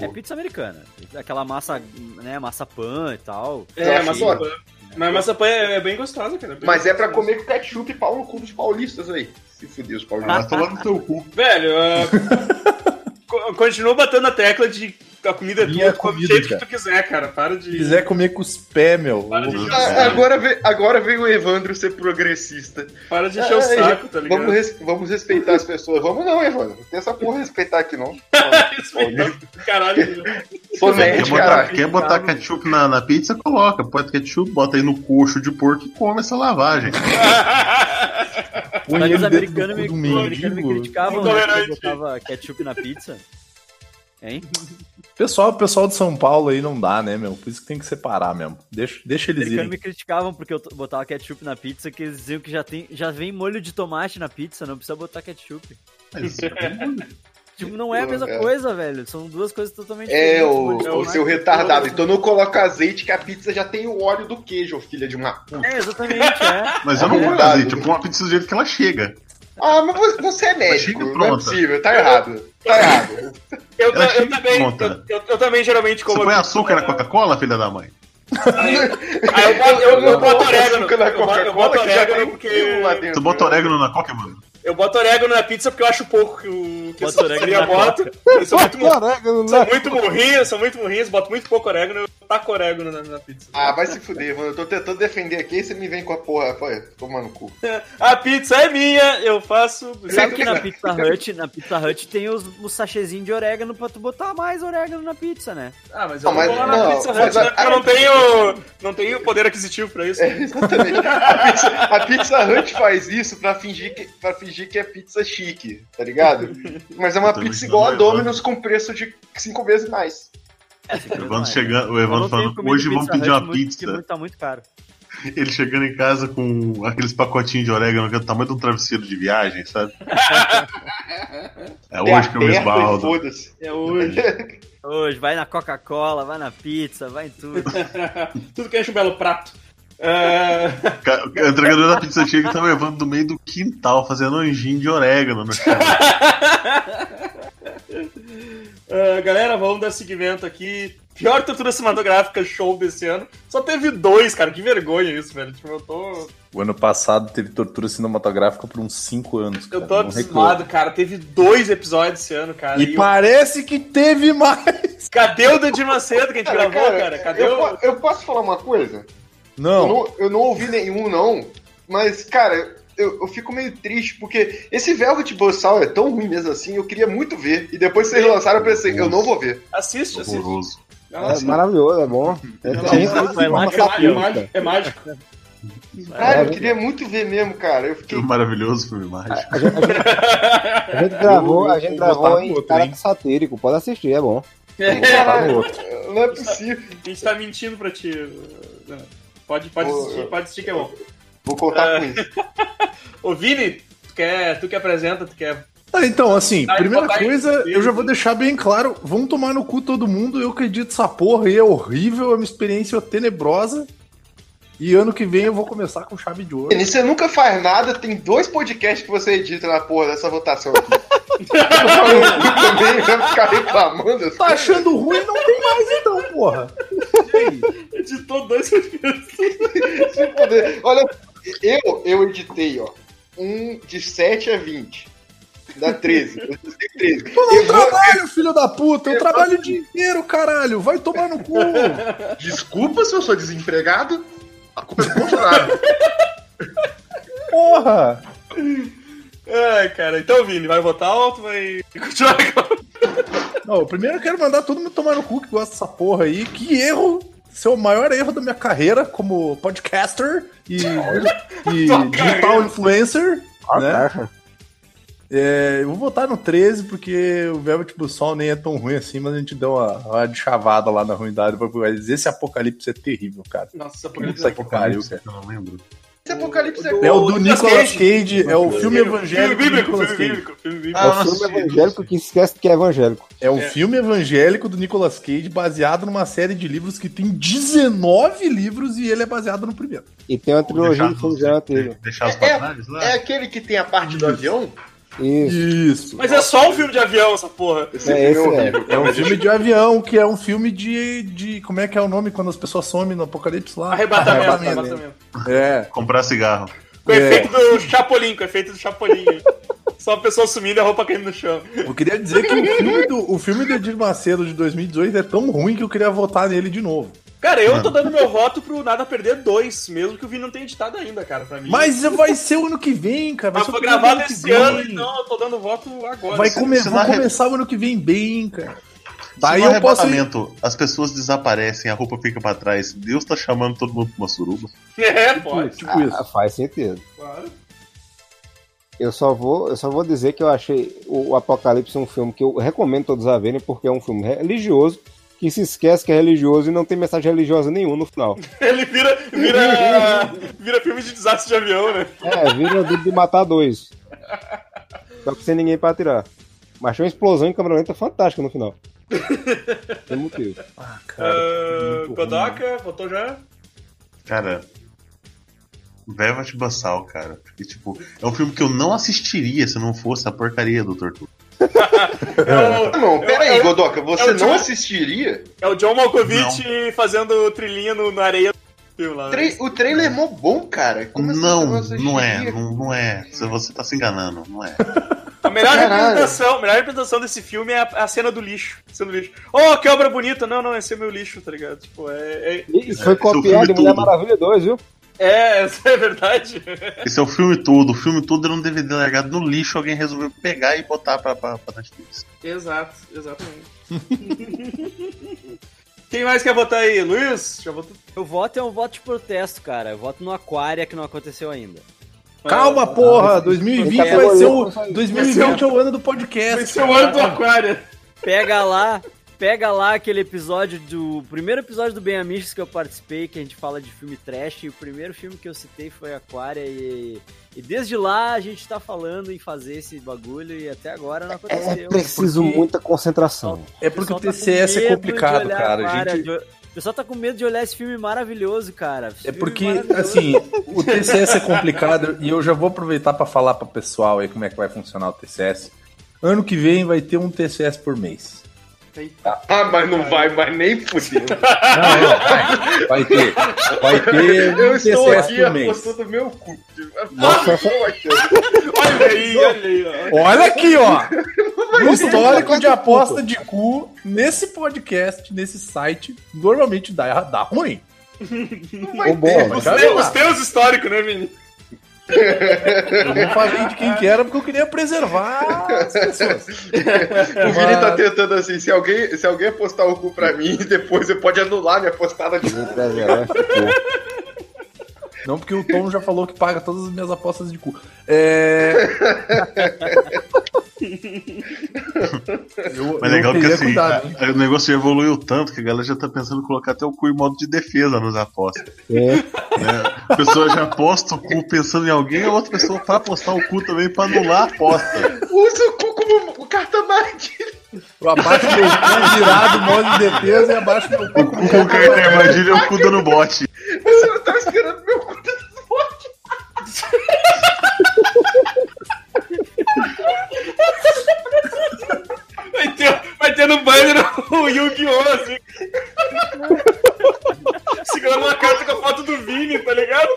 É, é pizza americana. Aquela massa, né, massa pan e tal. É, maçã acho pan. Mas maçã pan é, é bem gostosa, cara. bem Mas é pra gostosa. comer com ketchup e pau no cu dos paulistas aí. Se fuder os Ah, paulistas. tô lá no teu cu. Velho, continua batendo a tecla de a comida é Minha tua, come do comida, jeito que tu quiser, cara. Para de. Se quiser comer com os pés, meu. Para de Ah, agora, veio, agora veio o Evandro ser progressista. Para de encher o Ah, saco, tá ligado? Vamos, res- vamos respeitar as pessoas. Vamos não, Evandro. Não tem essa porra respeitar aqui, não. Caralho. Sou Quer nerd, botar, cara. quer botar ketchup na, na pizza? Coloca. Põe ketchup, bota aí no coxo de porco e come essa lavagem. Mas os americanos me, americanos me criticavam né, que eu botava ketchup na pizza. Hein? Pessoal, pessoal de São Paulo aí não dá, né, meu? Por isso que tem que separar mesmo. Deixa, deixa Os eles americanos irem. me criticavam porque eu botava ketchup na pizza, que eles diziam que já, tem, já vem molho de tomate na pizza, não precisa botar ketchup. Mas, Tipo, não é a mesma É. coisa, velho. São duas coisas totalmente É, diferentes. o, de o tomate. seu retardado. Então não coloca azeite que a pizza já tem o óleo do queijo, filha de uma puta. É, exatamente, é. mas eu não ponho Verdade. azeite, eu ponho uma pizza do jeito que ela chega. Ah, mas você- é médico, não é possível, tá errado. Tá errado. Eu, eu chega também, eu, eu- eu também geralmente Você como. põe açúcar na Coca-Cola, filha da mãe? Aí, aí eu boto, eu, eu boto orégano. Eu boto, eu orégano porque. Tu bota orégano na Coca, mano? Eu boto orégano na pizza porque eu acho pouco que o que essa orégano na bota. Eles são muito, mu- Orégano, são né? muito murrinhos, são muito boto muito pouco orégano, eu taco orégano na, na pizza. Ah, vai se fuder, mano. Eu tô tentando defender aqui e você me vem com a porra. Foi, toma no cu. A pizza é minha, eu faço. Sabe que eu na. Pizza Hut, na Pizza Hut tem os, os sachezinhos de orégano pra tu botar mais orégano na pizza, né? Ah, mas eu Não, mas- vou lá na não, Pizza Hut, mas né? a- Porque eu não tenho, não tenho poder aquisitivo pra isso. É, exatamente. A pizza, a Pizza Hut faz isso pra fingir, que, pra fingir que é pizza chique, tá ligado? Mas é uma pizza igual a. Domino's com preço de cinco vezes mais. É, assim, O Evandro mais. chegando, o Evandro falando, hoje vamos pedir uma muito, pizza. porque Tá muito caro. Ele chegando em casa com aqueles pacotinhos de orégano que é do tamanho de um travesseiro de viagem, sabe? É hoje que eu me esbaldo. Foda-se. É hoje. Hoje, vai na Coca-Cola, vai na pizza, vai em tudo. Tudo que enche um belo prato. Ca- O entregador da pizza chega e tá levando do meio do quintal, fazendo anjinho de orégano no chão. ah, galera, vamos dar seguimento aqui. Pior tortura cinematográfica show desse ano. Só teve dois, cara. Que vergonha isso, velho. Tipo, eu tô. O ano passado teve tortura cinematográfica por uns 5 anos. Eu cara. tô Não abismado, cara. Teve dois episódios esse ano, cara. E E parece que teve mais. Cadê o Dedir Macedo que a gente Cara, gravou, cara, cara? Cadê eu, o. eu posso falar uma coisa? Eu Não. não, eu não ouvi nenhum, não. Mas, cara, eu, eu fico meio triste, porque esse Velvet Buzzsaw é tão ruim mesmo assim, eu queria muito ver. E depois vocês lançaram, eu pensei, eu não vou ver. Assiste, assiste. Horroroso. Não, É maravilhoso, é bom. É, Não, não, É, é mágico. É mágico. Cara, eu É, queria muito ver mesmo, cara. Eu fiquei. Maravilhoso, filme mágico. A gente, a gente- a gente gravou, a gente gravou em outro, cara satírico, pode assistir, é bom. Outro. não é possível. A gente tá mentindo pra ti. Pode, pode Ô, assistir, pode assistir que é bom. Vou contar É. com isso. Ô, Vini, tu, quer, tu que apresenta, tu quer. Ah, então, assim, Aí, primeira coisa, eu já vou deixar bem claro: vão tomar no cu todo mundo. Eu acredito essa porra aí é horrível, é uma experiência tenebrosa. E ano que vem eu vou começar com chave de ouro. Vini, Você nunca faz nada, tem dois podcasts que você edita na porra dessa votação aqui. Eu também vai ficar reclamando. assim. Tá achando ruim? Não tem mais então, porra. Editou dois podcasts. Olha, eu, eu editei, ó. Um de 7 a 20. Dá 13. Eu editei 13. Tu não Eu vou- trabalho, filho da puta. Eu trabalho o dia inteiro, caralho. Vai tomar no cu. Desculpa se eu sou desempregado. A culpa é do Bolsonaro. Porra. Ai, cara. Então, Vini, vai votar tu vai continuar. Não, primeiro eu quero mandar todo mundo tomar no cu que gosta dessa porra aí. Que erro. Esse é o maior erro da minha carreira como podcaster e, e digital influencer. Ah, né? tá. É, eu vou votar no 13 porque o Velvet Bullsol nem é tão ruim assim, mas a gente deu uma, uma de chavada lá na ruindade. Mas esse apocalipse é terrível, cara. Nossa, Puta que pariu, cara. Eu não lembro. Esse apocalipse é É o O do Nicolas Cage. Cage, é o filme evangélico. Filme do bíblico, Nicolas filme Cage. bíblico, filme bíblico. Ah, É o filme evangélico que esquece que é evangélico. É um É. filme evangélico do Nicolas Cage baseado numa série de livros que tem 19 livros e ele é baseado no primeiro. E tem uma trilogia de filmes já teve. deixar os É- trás lá? É aquele que tem a parte do avião? Isso. Isso. Mas é só um filme de avião, essa porra. Esse É, filme esse é. horrível. É um filme de avião, que é um filme de, de. Como é que é o nome quando as pessoas somem no apocalipse lá? Arrebatamento, Arrebatamento. arrebatamento. É. Comprar cigarro. Com o É. efeito do Chapolin, com o efeito do Chapolin. Só a pessoa sumindo e a roupa caindo no chão. Eu queria dizer que o filme do, o filme do Edir Macedo de 2018 é tão ruim que eu queria votar nele de novo. Cara, eu tô dando meu voto pro Nada Perder 2, mesmo que o Vini não tenha editado ainda, cara, pra mim. Mas vai ser o ano que vem, cara. Vai Mas foi gravado ano esse vem. ano, então eu tô dando voto agora. Vai come- se vou começar o ano que vem bem, cara. Daí Daí eu posso. ir- arrebatamento, as pessoas desaparecem, a roupa fica pra trás. Deus tá chamando todo mundo pra uma suruba. É, pode. Tipo isso. Ah, faz sentido. Claro. Eu só vou, eu só vou dizer que eu achei o, o Apocalipse um filme que eu recomendo todos a verem, porque é um filme religioso que se esquece que é religioso e não tem mensagem religiosa nenhuma no final. Ele vira, vira, vira filme de desastre de avião, né? É, vira o de matar dois. Só que sem ninguém pra atirar. Mas achei uma explosão em câmera lenta fantástica no final. Tem motivo. Ah, cara. Uh. Kodoka, votou já? Cara, Velvet Buzzsaw, cara. Porque, tipo, é um filme que eu não assistiria se não fosse a porcaria do Tortura. É o, Não, pera é aí, o- Godoka, você é não John- assistiria? é o John Malkovich fazendo trilhinha no, na areia do filme lá. né? Tra- O trailer é mó bom, cara. Como assim não, não é, não, não é. Você- Você tá se enganando, não é. A melhor Caralho. representação, a melhor representação desse filme é a, a cena do lixo. Cena do lixo. Oh, que obra bonita! Não, não, esse é meu lixo, tá ligado? Tipo, é. É, Isso foi é o copiado em Mulher. Maravilha 2, viu? É, essa é verdade. Esse é o filme todo. O filme todo era um DVD largado no lixo. Alguém resolveu pegar e botar pra, pra, pra Netflix. Exato, exatamente. Quem mais quer votar aí? Luiz? Já votou? Eu voto é um voto de protesto, cara. Eu voto no Aquária que não aconteceu ainda. Calma, porra! 2020 Ele tá vai ser o. pegando- 2020 é o ano do podcast. Vai ser o ano do Aquário. Pega lá, pega lá aquele episódio do. Primeiro episódio do Bem Amistos que eu participei, que a gente fala de filme trash, e o primeiro filme que eu citei foi Aquária, e, e desde lá a gente tá falando em fazer esse bagulho e até agora não aconteceu. É preciso Porque muita concentração. É porque o pessoal tá TCS é complicado, cara. A gente, de- O pessoal tá com medo de olhar esse filme maravilhoso, cara. Esse É porque, assim, o TCS é complicado e eu já vou aproveitar pra falar pro pessoal aí como é que vai funcionar o TCS. Ano que vem vai ter um TCS por mês. Ah, mas não vai, mas nem fudeu. Não, não, vai. Vai ter. Vai ter Eu estou aqui apostando meu cu. Nossa, Olha aí, olha aí. ó. Olha aqui, ó. No histórico de aposta de cu, nesse podcast, nesse site, normalmente dá, dá ruim. o bom, ter, mas Já Os teus, os teus históricos, né, Vini? Eu não falei de quem que era porque eu queria preservar as pessoas. O Vini tá tentando assim, se alguém, se alguém apostar o cu pra mim, depois você pode anular minha postada de cu. Não, porque o Tom já falou que paga todas as minhas apostas de cu. É. eu, Mas legal que assim, cuidado, a- o negócio já evoluiu tanto que a galera já tá pensando em colocar até o cu em modo de defesa nos apostas. É. né? A pessoa já aposta o cu pensando em alguém, a outra pessoa vai apostar o cu também pra anular a aposta. Usa o cu como carta armadilha. Eu abaixo meu cu virado, modo de defesa e abaixo meu cu. O cu com carta armadilha é o cu dando bote. Você não tava esperando meu cu dando bote. Vai ter, vai ter no banner o Yu-Gi-Oh! assim. Vini, tá ligado?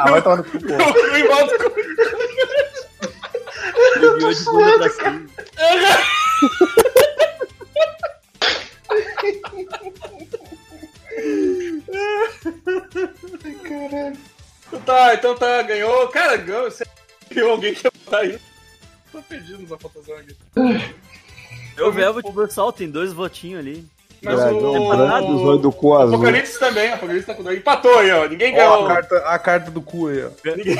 Ah, vai tomar no cu, pô. O cu em volta com de bunda pra cima. Então tá, então tá, ganhou. Cara, ganhou. Você ganhou alguém que tá aí. Tô perdido nessa votação aqui. Eu vejo o pessoal, tem dois votinhos ali. Mas Dragão o. olhos do cu azul. Apocalipse também, Apocalipse tá com dois. Empatou aí, ó. Ninguém ganhou. a, carta, a carta do cu aí, ó. Ninguém-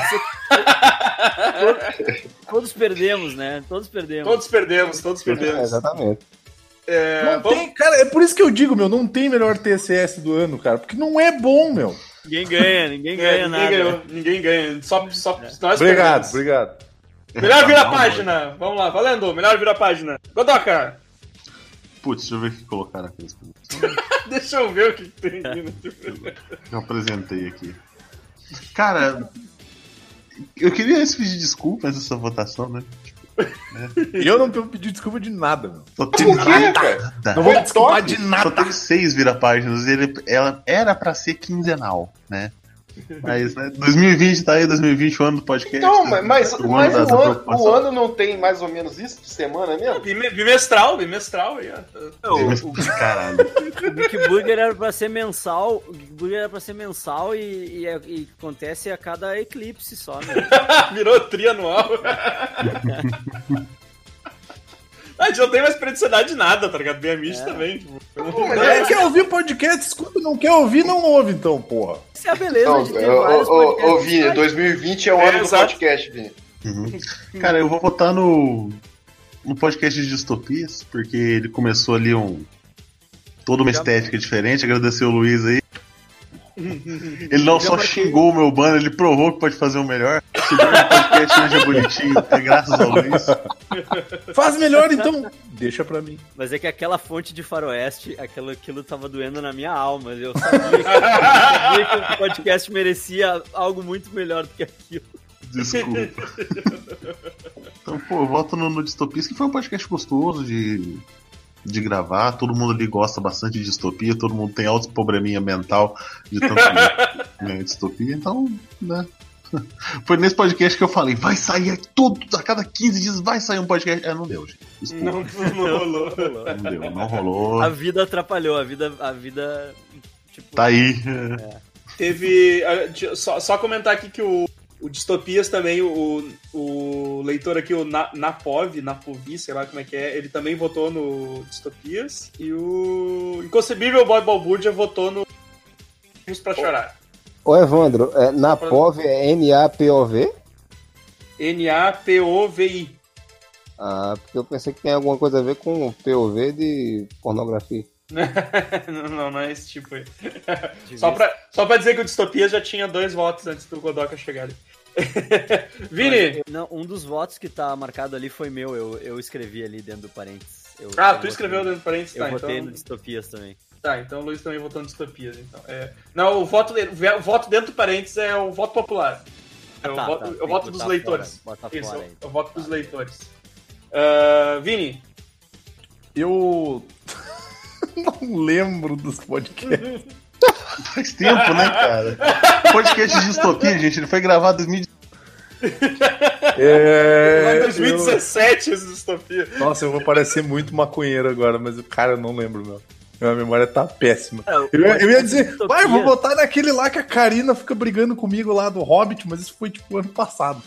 Todos perdemos, né? Todos perdemos. Todos perdemos, todos É, perdemos. exatamente. É, Não vamos- tem, cara, é por isso que eu digo, meu, não tem melhor TCS do ano, cara, porque não é bom, meu. Ninguém ganha, ninguém É, ganha ninguém nada. ganhou, ninguém ganha. Só, só nós Obrigado, perdemos. obrigado. Melhor vira a página. Vamos lá, valendo. Melhor vira a página. Godoka, Putz, deixa eu ver o que colocaram aqui. deixa eu ver o que tem aqui. no- Eu apresentei aqui. Cara, eu queria esse pedir desculpa antes dessa votação, né? E eu não tenho pedido desculpa de nada, meu. Só cara? nada. Não vou Foi desculpar top. de Só nada. teve seis vira-páginas. e Ele, ela era pra ser quinzenal, né? Mas, né? 2020 tá aí, 2020, o ano do podcast. Não, né? mas, mas, O mas ano o, ano, o ano não tem mais ou menos isso de semana mesmo? Bime- Bimestral, bimestral aí, ó. Não, Caralho. o Geek Burger era pra ser mensal, o Geek Burger era pra ser mensal e, e- e acontece a cada eclipse só, né? Virou trianual. a gente não tem mais periodicidade de nada, tá ligado? Bem a Mitch É. também. Tipo, É, quer ouvir podcast, escuta, não quer ouvir, não ouve então, porra. Isso é a beleza Não, de ter vários. Vini, 2020 é o É, ano do exato. podcast, Vini. Uhum. Cara, eu vou votar no, no podcast de distopias, porque ele começou ali um. toda uma estética diferente. Agradecer o Luiz aí. Ele não Já só xingou o meu banner, ele provou que pode fazer o melhor. Segundo o podcast hoje é bonitinho, é graças ao Luiz. Faz melhor então. Deixa pra mim. Mas é que aquela fonte de faroeste, aquilo, aquilo tava doendo na minha alma. Eu sabia, que, eu sabia que o podcast merecia algo muito melhor do que aquilo. Desculpa. Então, pô, voto no, no Distopias, que foi um podcast gostoso de, de gravar. Todo mundo ali gosta bastante de distopia, todo mundo tem altos probleminha mental de tanto né, distopia. Então, né. Foi nesse podcast que eu falei, vai sair todo, a cada 15 dias vai sair um podcast. É, não deu, gente. Não, não rolou. Não, deu, não rolou. A vida atrapalhou, a vida. A vida tipo, Tá aí. Teve. ah, deixa- Só, só comentar aqui que o, o Distopias também, o, o leitor aqui, o Na- Napov, Napovi, sei lá como é que é, ele também votou no Distopias. E o Inconcebível Bob Balbúrdia votou no Filmes pra Chorar. Ô, Evandro, é, Napov é N-A-P-O-V? N-A-P-O-V-I. Ah, porque eu pensei que tem alguma coisa a ver com POV de pornografia. não, não, não é esse tipo aí. Só pra, só pra dizer que o Distopias já tinha dois votos antes do Godoka chegar ali. Vini! Não, um dos votos que tá marcado ali foi meu, eu, eu escrevi ali dentro do parênteses. Eu- Ah, eu tu escreveu votei- dentro do parênteses, Eu tá, votei então... no Distopias também. Tá, então o Luiz também votou no Distopias, então. É... Não, o voto, de- o voto dentro do parênteses é o voto popular. É o tá, voto, tá, o voto dos leitores. fora, Isso, fora o voto dos leitores. Ah, Vini, Eu não lembro dos podcasts. Faz tempo, né, cara? Podcast de distopia, gente, ele foi gravado em 2018. É, em eu- 2017 esse Distopia. Nossa, eu vou parecer muito maconheiro agora, mas o cara eu não lembro, meu. Minha memória tá péssima. É, Eu, ia- eu ia dizer, Distopia- vai, eu vou botar naquele lá que a Karina fica brigando comigo lá do Hobbit, mas isso foi tipo ano passado.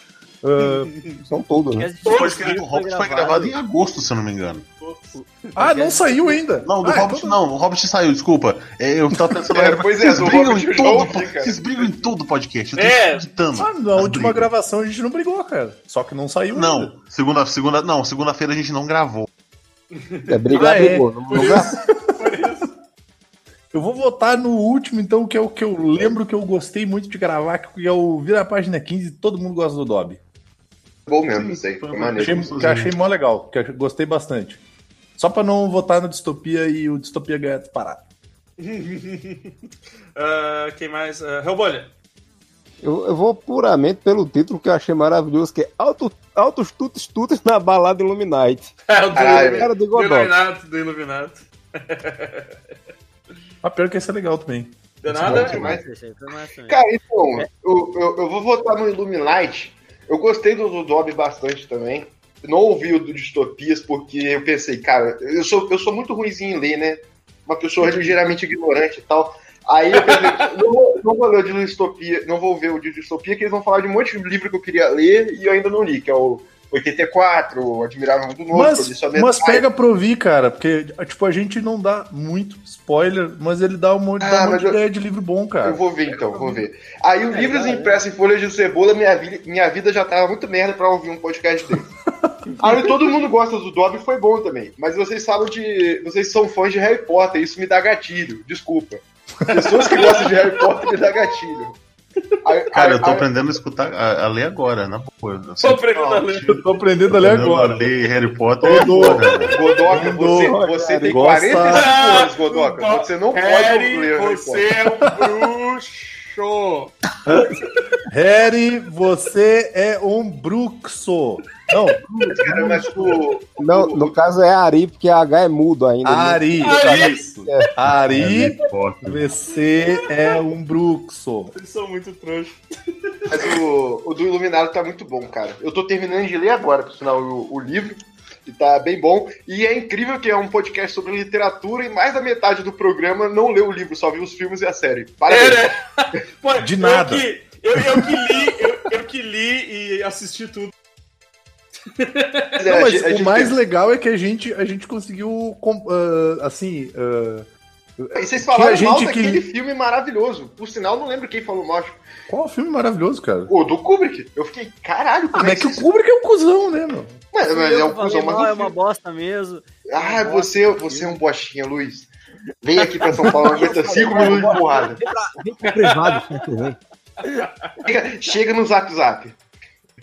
Ah, São todos, né? O podcast do Hobbit foi gravado em agosto, se eu não me engano. Ah, não saiu ainda. Não, do ah, Hobbit então- não, o Hobbit saiu, desculpa. É, eu tava pensando. É, pois é, vocês do brigam Hobbit em todo, cara. Vocês brigam em todo podcast. Eu tô É. acreditando. Ah, na última brigas. gravação a gente não brigou, cara. Só que não saiu ainda. Não, segunda, segunda, não, segunda-feira a gente não gravou. É brigar Ah, é. brigou, não, não Eu vou votar no último, então, que é o que eu lembro que eu gostei muito de gravar, que é o Vira a Página 15, todo mundo gosta do Dobby. Bom mesmo, isso aí. Foi maneiro. Achei, que eu achei mó legal, que eu gostei bastante. Só pra não votar no Distopia e o Distopia ganhar disparado. Ah, quem mais? Uh, Hellbolha. Eu, eu vou puramente pelo título que eu achei maravilhoso, que é Auto, Autos Tutos Tutos na Balada Illuminati. É, o do, Caralho, Cara do do Godot. Iluminato, do Iluminato. Ah, pior que esse é legal também. De nada? Foi massa também. Cara, então, eu, eu, eu vou votar no Illuminati. Eu gostei do, do Dobby bastante também. Não ouvi o do Distopias porque eu pensei, cara, eu sou, eu sou muito ruimzinho em ler, né? Uma pessoa ligeiramente ignorante e tal. Aí eu pensei, não, vou, não vou ler o de distopia, não vou ver o de distopia, que eles vão falar de um monte de livro que eu queria ler e eu ainda não li, que é o 84, o Admirável Mundo Novo, Mas, eu mas pega pra ouvir, cara, porque, tipo, a gente não dá muito spoiler, mas ele dá um monte, Ah, dá um monte mas de eu- ideia de livro bom, cara. Eu vou ver então, vou ver. Aí o É, livros legal, impressos em folhas de cebola, minha vida, minha vida já tava muito merda pra ouvir um podcast dele. Aí todo mundo gosta do Dobby, foi bom também. Mas vocês falam de. Vocês são fãs de Harry Potter, isso me dá gatilho, desculpa. Pessoas que gostam de Harry Potter me dá gatilho. Cara, eu tô aprendendo a escutar, a, a ler agora, na boa. Eu Tô sempre aprendendo a ler. Eu tô aprendendo a ler agora. a ler Harry Potter agora, né? Godoka, você, Mandou, você cara, tem gosta- 45 anos, Godoka. Você não pode Harry, ler Harry você é um bruxo. Harry, você é um bruxo. Não, Cara, mas o, Não, no caso é Ari, porque a H é mudo ainda. né? Ari. Ari. Isso. Ari, Potter. você é um bruxo. Eles são muito trouxas. Mas o, o do Iluminado tá muito bom, cara. Eu tô terminando de ler agora, por sinal, o, o livro. E tá bem bom. E é incrível que é um podcast sobre literatura e mais da metade do programa não leu o livro, só viu os filmes e a série. Parabéns. É, né? Pô, De eu nada. que- Eu, eu que li, eu, eu que li e assisti tudo. É, Não, a mas gente- o mais tem- legal é que a gente, a gente conseguiu, ah, assim, ah, E vocês falaram mal gente que- daquele filme maravilhoso. Por sinal, não lembro quem falou mal. qual filme maravilhoso, cara? O do Kubrick. Eu fiquei, caralho, Ah, como mas é é que o Kubrick é um cuzão, né, meu? Mas, mas é um cuzão, mas é uma bosta mesmo. Ah, você, você é um bostinha, Luiz. Vem aqui pra São Paulo, aguenta 5 minutos de porrada. Vem pro privado, internet. Chega, chega no zap zap.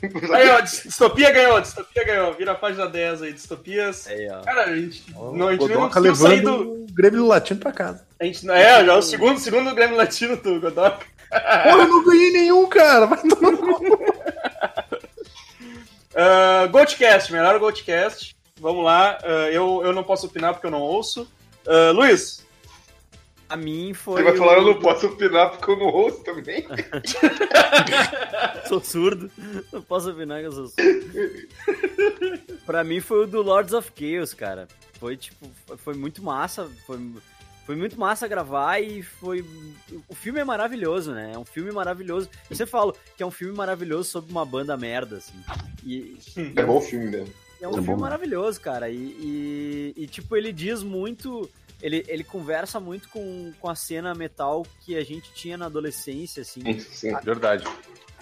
Aí, ó, distopia ganhou, distopia ganhou. Vira a página 10 aí, distopias. Aí, ó. Cara, a gente, não, a gente não conseguiu sair levando do. o Grêmio Latino pra casa. A gente, é, já é o segundo, segundo Grêmio Latino do Godoka. Porra, eu não ganhei nenhum, cara. Vai tomar no. Uh, Goldcast, melhor Goldcast. Vamos lá. ah, eu, eu não posso opinar porque eu não ouço. Ah, Luiz, A mim foi. Você vai falar, eu o- não posso opinar porque eu não ouço também. Sou surdo. Não posso opinar que eu sou surdo. pra mim foi o do Lords of Chaos, cara. Foi tipo, foi- muito massa. Foi, foi muito massa gravar e foi. O filme é maravilhoso, né? É um filme maravilhoso. Eu sempre falo que é um filme maravilhoso sobre uma banda merda, assim. E, É bom o filme mesmo. é um É filme bom, né? maravilhoso, cara. E, e, e, tipo, ele diz muito. Ele, ele conversa muito com, com a cena metal que a gente tinha na adolescência, assim. Sim. Verdade.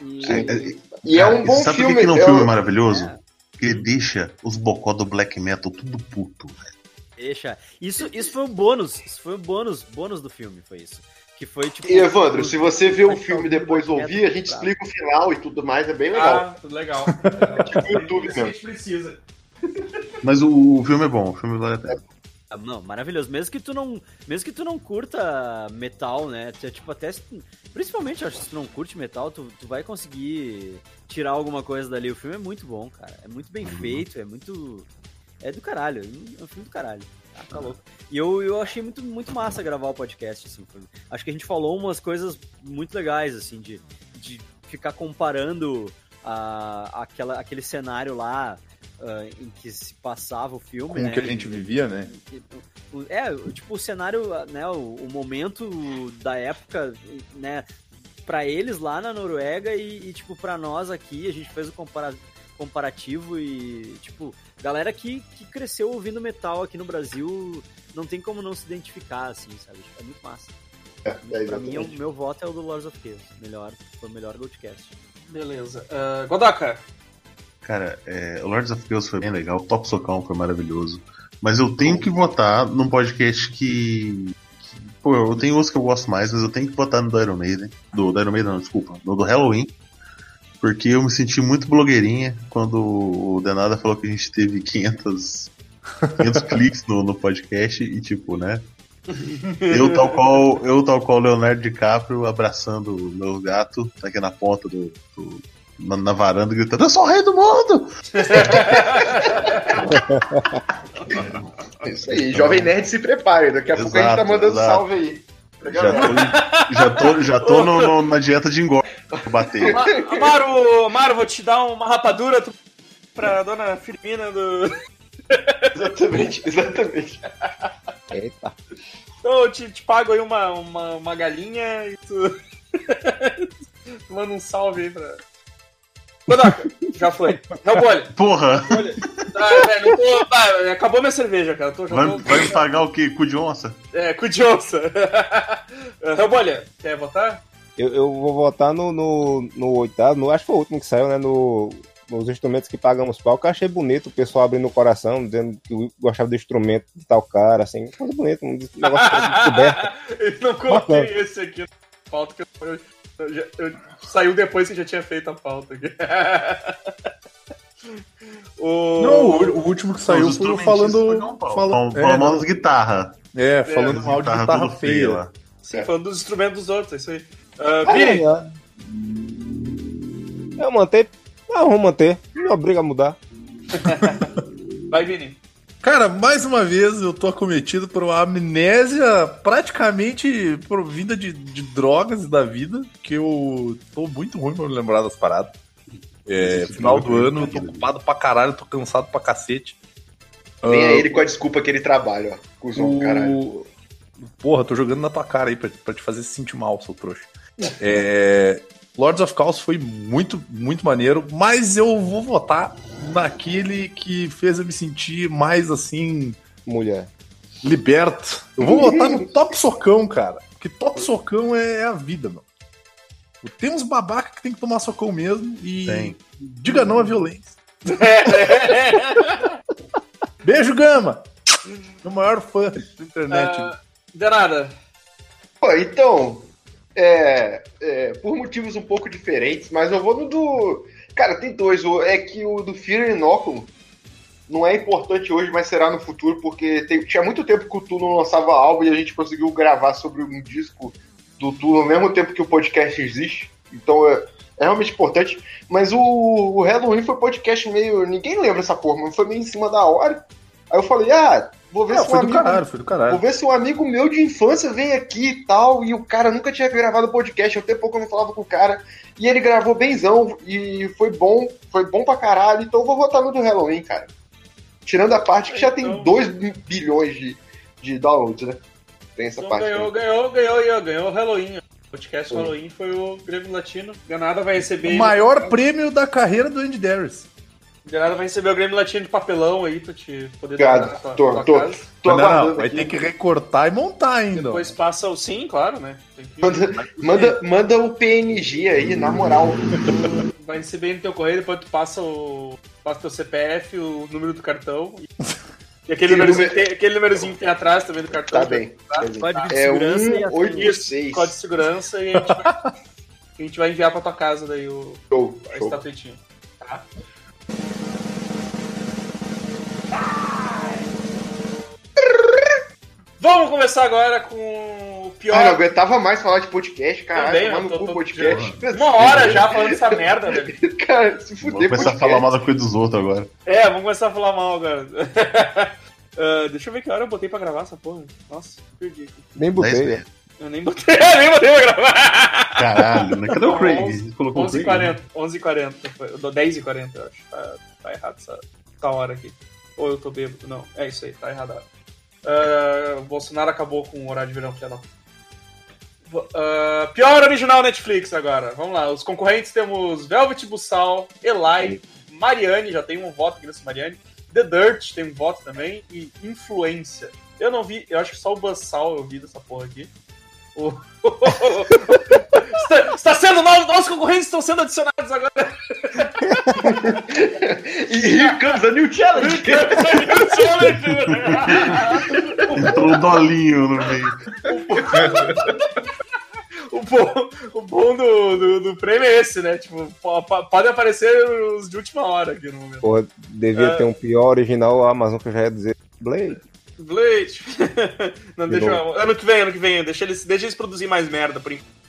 E, E é um bom sabe filme. por que, que não é filme um- maravilhoso? É. Que ele deixa os bocó do black metal tudo puto. velho. Deixa. Isso, isso foi um bônus. Isso foi um bônus, bônus do filme, foi isso. Que foi tipo. E Evandro, se você ver o Mas filme depois ouvir, a gente explica o final e tudo mais, é bem legal. Ah, tudo legal. Tipo YouTube Isso que a gente precisa. Mas o, o filme é bom, o filme vale a pena. Ah, Não, maravilhoso. Mesmo que tu não, mesmo que tu não curta metal, né? tu- Tipo até principalmente acho que se tu não curte metal, tu, tu vai conseguir tirar alguma coisa dali. O filme é muito bom, cara. É muito bem feito, é muito é do caralho, é um filme do caralho. Ah, tá louco. E eu, eu achei muito, muito massa gravar o podcast, assim. foi- acho que a gente falou umas coisas muito legais, assim, de, de ficar comparando a, aquela, aquele cenário lá ah, em que se passava o filme, Com né? que a gente vivia, né? É, tipo, o cenário, né, o, o momento da época, né, pra eles lá na Noruega e, e, tipo, pra nós aqui, a gente fez o compara- comparativo e, tipo, galera que, que cresceu ouvindo metal aqui no Brasil, não tem como não se identificar, assim, sabe? É muito massa. É, é pra mim, o meu voto é o do Lords of Chaos, melhor, foi o melhor Goldcast. Beleza. Uh, Godoka, Cara, é, o Lords of Chaos foi bem legal, o Top Socão foi maravilhoso. Mas eu tenho que votar num podcast que. que- Pô, eu tenho outros que eu gosto mais, mas eu tenho que votar no do Iron Maiden. Do, do Iron Maiden, não, desculpa. No do Halloween. Porque eu me senti muito blogueirinha quando o Denada falou que a gente teve 500, 500 cliques no, no podcast e, tipo, né? Eu tal, qual, eu, tal qual Leonardo DiCaprio, abraçando o meu gato, tá aqui na ponta do. do- na, na varanda, gritando: Eu sou o rei do mundo! É isso aí. Jovem Nerd se prepare. Daqui a pouco a gente tá Exato, mandando exato. salve aí. Já tô, já tô, já tô no- no- na dieta de engorda pra bater. Ma- Amaro, Amaro, vou te dar uma rapadura tu- pra dona Firmina do. Exatamente, exatamente. Eita. Então, Eu te, te pago aí uma, uma, uma galinha e tu manda um salve aí pra. Godoka, já foi. Hellboy, Porra! ah, velho, não tô. ah, acabou minha cerveja, cara. Tô, já Vai, tô. vai me pagar o quê? Cu de onça? É, com o Johnson. Hellboy, quer votar? Eu, eu vou votar no, no, no oitavo, no, acho que foi o último que saiu, né? No, nos instrumentos que pagamos pau, que eu achei bonito o pessoal abrindo o coração, dizendo que gostava do instrumento de tal cara, assim, coisa bonita, um negócio de descoberta. Eu não coloquei Bacana. esse aqui pauta que eu, eu- eu já- eu- saiu depois que já tinha feito a pauta aqui. o... Não, o, o último que saiu foi falando. Falando, mal das guitarras. é, é, falando mal de guitarra feia. lá. Sim, falando dos instrumentos dos outros, é isso aí. Uh, Ah, Vini, é. Eu manter. Não, vou manter. Não me obriga a mudar. vai, Vini. Cara, mais uma vez eu tô acometido por uma amnésia praticamente provinda de, de drogas e da vida, que eu tô muito ruim pra me lembrar das paradas. É, final do droga ano, eu tô ocupado pra caralho, tô cansado pra cacete. Vem a ele com a desculpa que ele trabalha, ó. Cusão, caralho. o... Porra, tô jogando na tua cara aí pra, pra te fazer se sentir mal, seu trouxa. É, Lords of Chaos foi muito, muito maneiro, mas eu vou votar naquele que fez eu me sentir mais assim, Mulher. liberto. Eu vou votar no Top Socão, cara. Porque Top Socão é a vida, meu. Tem uns babaca que tem que tomar socão mesmo e Tem. diga não à violência. Beijo, Gama! O maior fã da internet. Uh, de nada. Pô, então, é, é, por motivos um pouco diferentes, mas eu vou no do. Cara, tem dois. É que o do Fear Inoculum não é importante hoje, mas será no futuro, porque tem- tinha muito tempo que o Tu não lançava álbum e a gente conseguiu gravar sobre um disco do Tu no mesmo tempo que o podcast existe. Então é, é realmente importante. Mas o, o Halloween foi podcast meio. Ninguém lembra essa porra, mas foi meio em cima da hora. Aí eu falei, ah, vou ver É, se um foi do amigo caralho, foi do caralho. Vou ver se um amigo meu de infância vem aqui e tal, e o cara nunca tinha gravado podcast, até pouco eu não falava com o cara, e ele gravou benzão, e foi bom, foi bom pra caralho, então eu vou votar no do Halloween, cara. Tirando a parte que já tem Então- 2 bilhões de, de downloads, né? Tem essa Então parte. ganhou, ganhou, ganhou, ganhou, ganhou o Halloween. O podcast Halloween foi o Grêmio Latino. Ganada vai receber. O maior prêmio da carreira do Andy Darius. Ganada vai receber o Grêmio Latino de papelão aí pra te poder Obrigado. tua- Tô- tua tô- casa. Tô Não, vai aqui. ter que recortar e montar ainda. Depois passa o. Sim, claro, né? Tem que- Manda, manda, manda o PNG aí, na moral. Vai receber no teu correio, depois tu passa o. Passa teu CPF, o número do cartão. E, e aquele, númerozinho, número- tem- aquele númerozinho que tem atrás também do cartão. Tá bem. beleza. Código de É segurança e a 186. Código de segurança e a gente vai, a gente vai enviar pra tua casa daí o, Show, a show. estatuetinha. Tá? Vamos começar agora com o pior. Ah, não aguentava mais falar de podcast, caralho. Também, Tomar eu tô- cu tô- podcast. Uma hora já falando essa merda, velho. Cara, se fuder, começar a falar mal da coisa dos outros agora. É, vamos começar a falar mal agora. Ah, deixa eu ver que hora eu botei pra gravar essa porra. Nossa, perdi aqui. Nem 10 botei. Eu nem botei, nem botei pra gravar. Caralho, né? Cadê o Não, Craig? 11, Você colocou o Craig? 11h40, 11h40, foi- eu dou 10h40, eu acho. Tá, tá errado essa, essa hora aqui. Ou eu tô bêbado, não. É isso aí, tá errado. o Bolsonaro acabou com o horário de verão, filha da ah, pior original Netflix agora. Vamos lá. Os concorrentes temos Velvet Bussal, Eli, Mariane, já tem um voto aqui nessa Mariane. The Dirt tem um voto também. E Influência. Eu não vi, eu acho que só o Bussal eu vi dessa porra aqui. O... está, está sendo novos, novos concorrentes estão sendo adicionados agora. E here comes a new challenge. Entrou o dolinho no meio. o bom, o bom do, do, do prêmio é esse, né? Tipo, po- po- podem aparecer os de última hora aqui no momento. Porra, devia É. ter um pior original a Amazon que eu já ia dizer. Blade. Blade. Não, De deixa eu, ano que vem, ano que vem. Deixa eles, deixa eles produzir mais merda por enquanto.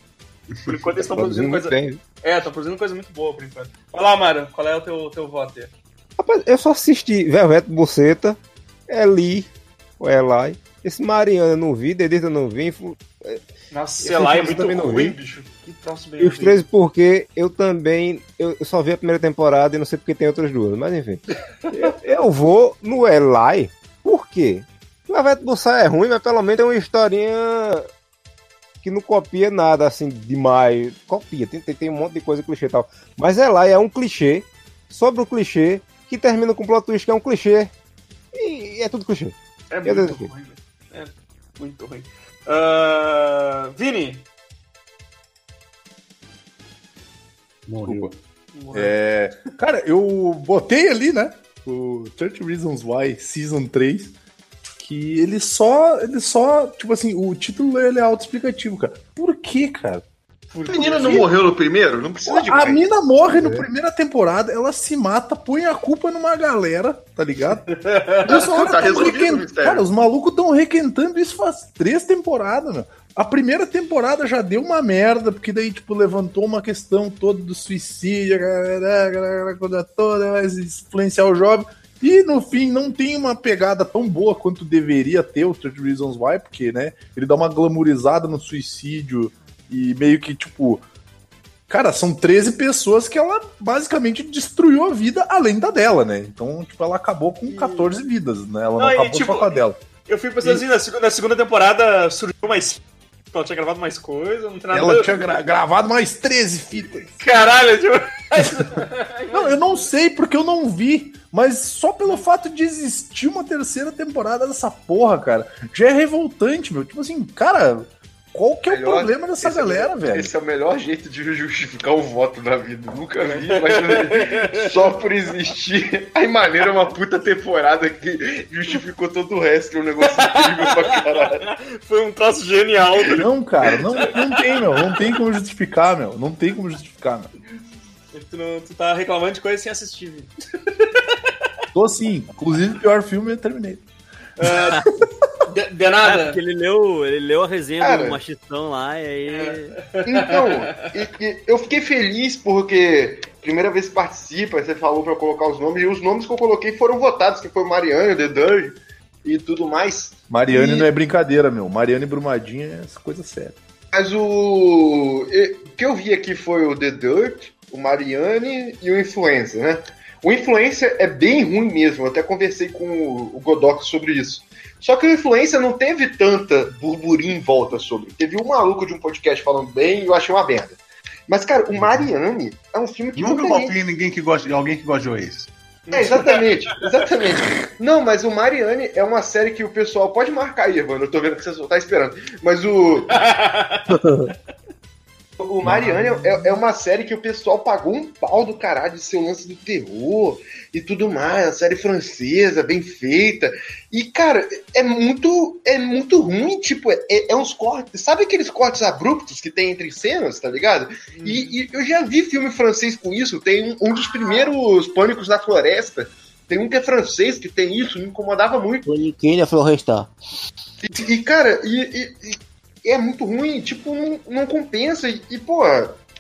Por enquanto eles estão produzindo Produzindo coisa. bem. É, estão produzindo coisa muito boa por enquanto. Vai lá, Mara, qual é o teu, teu voto aí? Rapaz, eu só assisti Velvet Buceta, Eli, o Eli, Esse Mariana eu não vi, Dedeta eu não vi. Nossa, lá, é muito também não ruim, vi. bicho. Que troço bem E os ruim. 13 porque eu também. Eu eu só vi a primeira temporada e não sei porque tem outras duas, mas enfim. eu, eu vou no Eli, por quê? O Ivete Bussai é ruim, mas pelo menos tem uma historinha que não copia nada assim demais. Copia, tem, tem, tem um monte de coisa clichê e tal. Mas Eli é um clichê sobre o clichê que termina com um plot twist que é um clichê. E é tudo clichê. É Eu muito ruim, velho. É muito ruim. Ah, Vini. Morreu. É, cara, eu botei ali, né? O 30 Reasons Why Season 3. Que ele só. Ele só. Tipo assim, o título ele é autoexplicativo, cara. Por quê, cara? A menina não morreu no primeiro? Não precisa de A mais. mina morre na primeira temporada, ela se mata, põe a culpa numa galera, tá ligado? Tá tão resolvido o requen- mistério. Cara, os malucos estão requentando isso faz três temporadas, meu. A primeira temporada já deu uma merda, porque daí, tipo, levantou uma questão toda do suicídio, a galera, a galera, a coisa toda, vai influenciar o jovem. E no fim não tem uma pegada tão boa quanto deveria ter o 30 Reasons Why, porque, né, ele dá uma glamourizada no suicídio e meio que, tipo, Cara, são 13 pessoas que ela basicamente destruiu a vida além da dela, né? Então, tipo, ela acabou com 14 vidas, né? Ela não, Não, e, acabou tipo, só com a dela. Eu fico pensando assim, na, seg- na segunda temporada surgiu mais. Ela tinha gravado mais coisa, não tem nada Ela tinha gra- gravado mais 13 fitas. Caralho, tipo. Não, eu não sei porque eu não vi, mas só pelo fato de existir uma terceira temporada dessa porra, cara, já é revoltante, meu. Tipo assim, cara, qual que é o Melhor- problema dessa é o galera, melhor- velho? Esse é o melhor jeito de justificar o voto na vida. Nunca vi, mas só por existir. Aí maneira é uma puta temporada que justificou todo o resto, que é um negócio incrível pra caralho. Foi um troço genial. tá ligado? Não, cara, não, não tem, meu. Não tem como justificar, meu. Não tem como justificar, meu. Tu, não- tu tá reclamando de coisa sem assistir. Vini. Tô assim. Inclusive, o pior filme é Terminator. Ah, de, de É, nada. porque ele leu, ele leu a resenha Cara. do machistão lá e aí. Então, e- e eu fiquei feliz porque primeira vez que participa, você falou pra eu colocar os nomes, e os nomes que eu coloquei foram votados, que foi Mariana, The Dirty e tudo mais. Mariane E- não é brincadeira, meu. Mariane Brumadinha é coisa séria. Mas o. O que eu vi aqui foi o The Dirt, o Mariane e o Influencer, né? O Influencer é bem ruim mesmo, eu até conversei com o Godok sobre isso. Só que o Influencer não teve tanta burburinho em volta sobre. Teve um maluco de um podcast falando bem e eu achei uma merda. Mas, cara, o Mariane é um filme que Nunca confio em ninguém que gosta, alguém que gosta de Oasis. É, exatamente, exatamente. Não, mas o Mariane é uma série que o pessoal. Pode marcar aí, mano. Eu tô vendo que você só tá esperando. Mas o. O Mariane é, é uma série que o pessoal pagou um pau do caralho de ser o lance do terror e tudo mais, uma série francesa, bem feita. E, cara, é muito é muito ruim, tipo, é, é uns cortes. Sabe aqueles cortes abruptos que tem entre cenas, tá ligado? E, e eu já vi filme francês com isso. Tem um, um dos primeiros Pânicos na Floresta. Tem um que é francês que tem isso, me incomodava muito. Boniquinha Floresta. E, e, cara, e, e- e é muito ruim, tipo, não, não compensa. E, e, pô,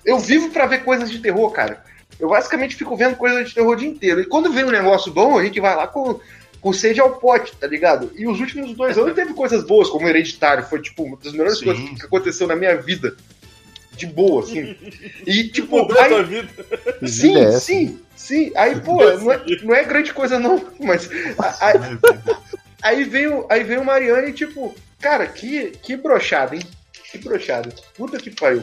eu vivo pra ver coisas de terror, cara. Eu basicamente fico vendo coisas de terror o dia inteiro. E quando vem um negócio bom, a gente vai lá com, com sede ao pote, tá ligado? E os últimos dois anos teve coisas boas, como Hereditário. Foi, tipo, uma das melhores Sim. coisas que aconteceu na minha vida. De boa, assim. E, tipo, Mudou aí- tua vida. Sim, é essa? sim, sim. Aí, pô, não é, não é grande coisa não, mas a- a- aí veio, aí veio o Mariana e tipo, cara, que que brochada, hein? Que brochada. Puta que pariu.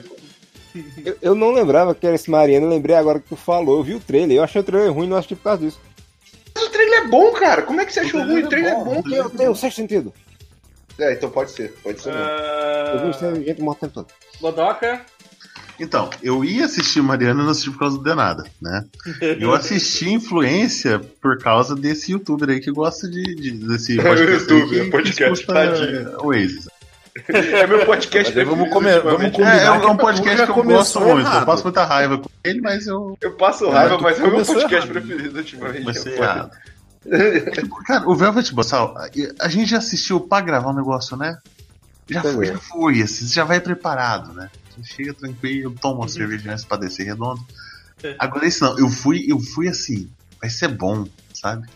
Eu, eu não lembrava que era esse Mariano, eu lembrei agora que tu falou. Eu vi o trailer, eu achei o trailer ruim, não assisti por causa disso. Mas o trailer é bom, cara. Como é que você achou ruim? O trailer é bom. Eu tenho o sexto sentido. É, então pode ser, pode ser mesmo. Eu vi o trailer gente morta o tempo todo. Godoka. Então, eu ia assistir Mariana e não assisti por causa do Denada, né? Eu assisti Influência por causa desse youtuber aí que gosta de, de- desse podcast, aí youtuber, que- podcast, que escuta tadinho. Oasis. É meu podcast Mas vamos comer- vamos comer. É, é um- é um podcast que eu gosto muito. errado. Eu passo muita raiva com ele, mas eu. Eu passo raiva, tu mas é o meu podcast errado. preferido ultimamente. É foda. errado. Tipo, Cara, o Velvet Bossal, a gente já assistiu pra gravar um negócio, né? Já já foi, assim, já vai preparado, né? Você chega tranquilo, toma uma cervejinha antes pra descer redondo. Agora esse não, eu fui, eu fui assim, vai ser bom, sabe?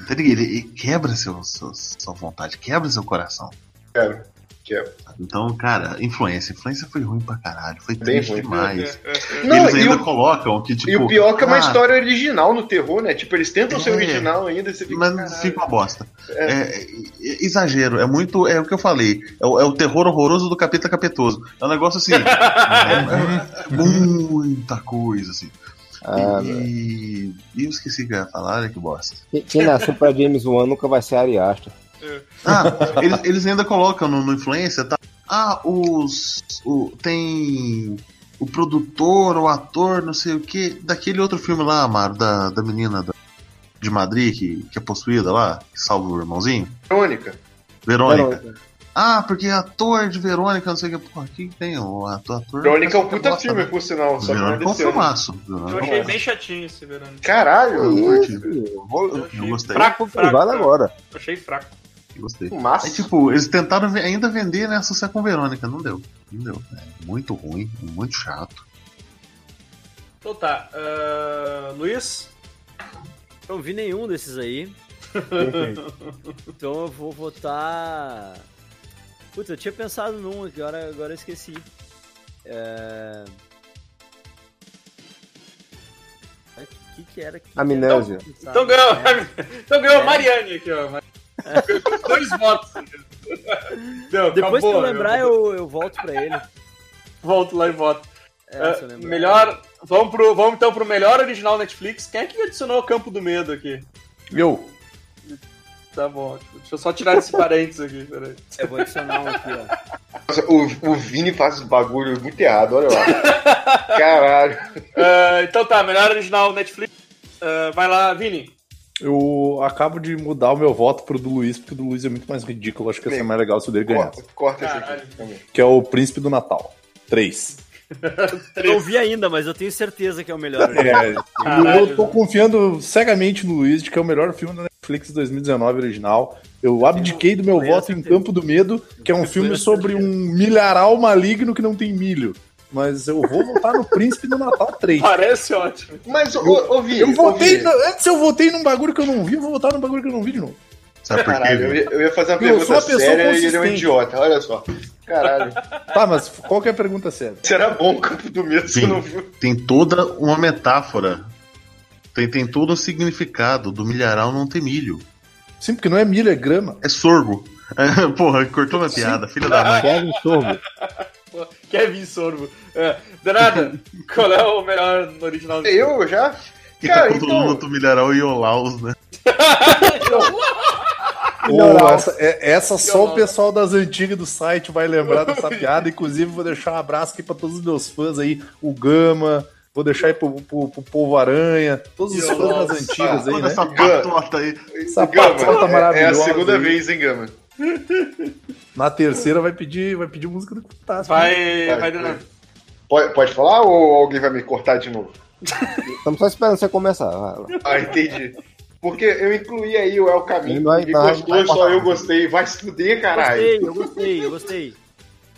Entende? Ele, ele quebra seu, seu- sua vontade, quebra seu coração. Quero. Quero. Então, cara, influência. Influência foi ruim pra caralho. Foi Bem triste ruim. demais. Não, eles e ainda o- colocam que, tipo. E o pior é que é uma ah, história original no terror, né? Tipo, eles tentam ser É. original ainda e você fica. Mas "Caralho". fica uma bosta. É, é, é, exagero, é muito. É o que eu falei. É o, é o terror horroroso do capeta capetoso. É um negócio assim. é, é muita coisa, assim. Ah, e, e eu esqueci o que eu ia falar, olha que bosta. quem- nasceu pra James Wan nunca vai ser Ari Aster. Ah, eles, eles ainda colocam no, no influência, tá? Ah, os. O, tem o produtor, o ator, não sei o que, daquele outro filme lá, Amaro, da, da menina da- de Madrid, que, que é possuída lá, que salva o irmãozinho. Verônica. Verônica. Ah, porque ator de Verônica, não sei o que. Porra, aqui tem o ator. ator Verônica é um parece puta bosta, filme, né? por sinal. Só é Verônica é um ano. filmaço. Eu Verônica. achei bem chatinho esse verão. Caralho, Eu. Eu Eu Eu gostei. fraco, fraco. Vale fraco. agora. Eu achei fraco. Gostei. Aí, tipo, eles tentaram ainda vender, né, associar com Verônica. Não deu. Não deu. É muito ruim, muito chato. Então tá. ah, Luiz? Não vi nenhum desses aí. então eu vou votar. Putz, eu tinha pensado num, agora, agora eu esqueci. É... O que, que era? Que Amnésia. era? Então ganhou, É. então ganhou É. a Mariane aqui, ó. Dois votos. Não, Depois que acabou, eu lembrar, eu, eu volto pra ele. Volto lá e voto. É, lembrar. melhor. Vamos, pro, vamos então pro melhor original Netflix. Quem é que adicionou o Campo do Medo aqui? Eu. Tá bom. Deixa eu só tirar esse parênteses aqui. Peraí. Eu vou adicionar um aqui, ó. Nossa, o, o Vini faz os bagulho muito errado, olha lá. Caralho. Ah, então tá, melhor original Netflix. Ah, vai lá, Vini. Eu acabo de mudar o meu voto pro do Luiz, porque o do Luiz é muito mais ridículo. Acho que ia ser mais legal se o dele ganhasse. Corta, corta esse aqui também. Que é o Príncipe do Natal. 3. Eu não vi ainda, mas eu tenho certeza que é o melhor. É, Caralho. eu tô confiando cegamente no Luiz de que é o melhor filme da Netflix 2019 original. Eu abdiquei do meu voto em. Campo do Medo, que é um filme sobre um milharal maligno que não tem milho. Mas eu vou votar no Príncipe do Natal 3. Parece ótimo. Mas, ô, ô, ô Vini, Eu ô, votei. Vini, no- antes eu votei num bagulho que eu não vi, eu vou votar num bagulho que eu não vi de novo. Sabe por quê? Caralho, eu ia, eu ia fazer uma Eu sou pergunta uma pessoa séria e ele é um idiota, olha só. Caralho. Tá, mas qual que é a pergunta séria? Será bom o Campo do Medo se não viu? Tem toda uma metáfora. Tem, tem todo um significado do milharal não ter milho. Sim, porque não é milho, é grama. É sorgo. É, porra, cortou minha piada, filha da mãe. Sorbo. Pô, Kevin Sorbo. É, Danada, qual é o melhor no original? Eu já? Que Cara, tá todo então- mundo do milharal e Olaus, né? Ou essa, é- essa só o pessoal das antigas do site vai lembrar dessa piada. Inclusive, vou deixar um abraço aqui pra todos os meus fãs aí, o Gama, vou deixar aí pro, pro, pro Povo Aranha, todos os fãs das antigas aí, né? essa Gama. patota aí. Essa Gama, patota é- É a maravilhosa segunda aí. vez, hein, Gama? Na terceira vai pedir, vai pedir música do Fantástico. Vai, Vai, vai. Pode, pode falar ou alguém vai me cortar de novo? Estamos só esperando você começar. Ah, entendi. Porque eu incluí aí o El Caminho, vai- vai- gostou, vai só cortar. eu gostei. Vai se fuder, caralho. Gostei, eu gostei, eu gostei.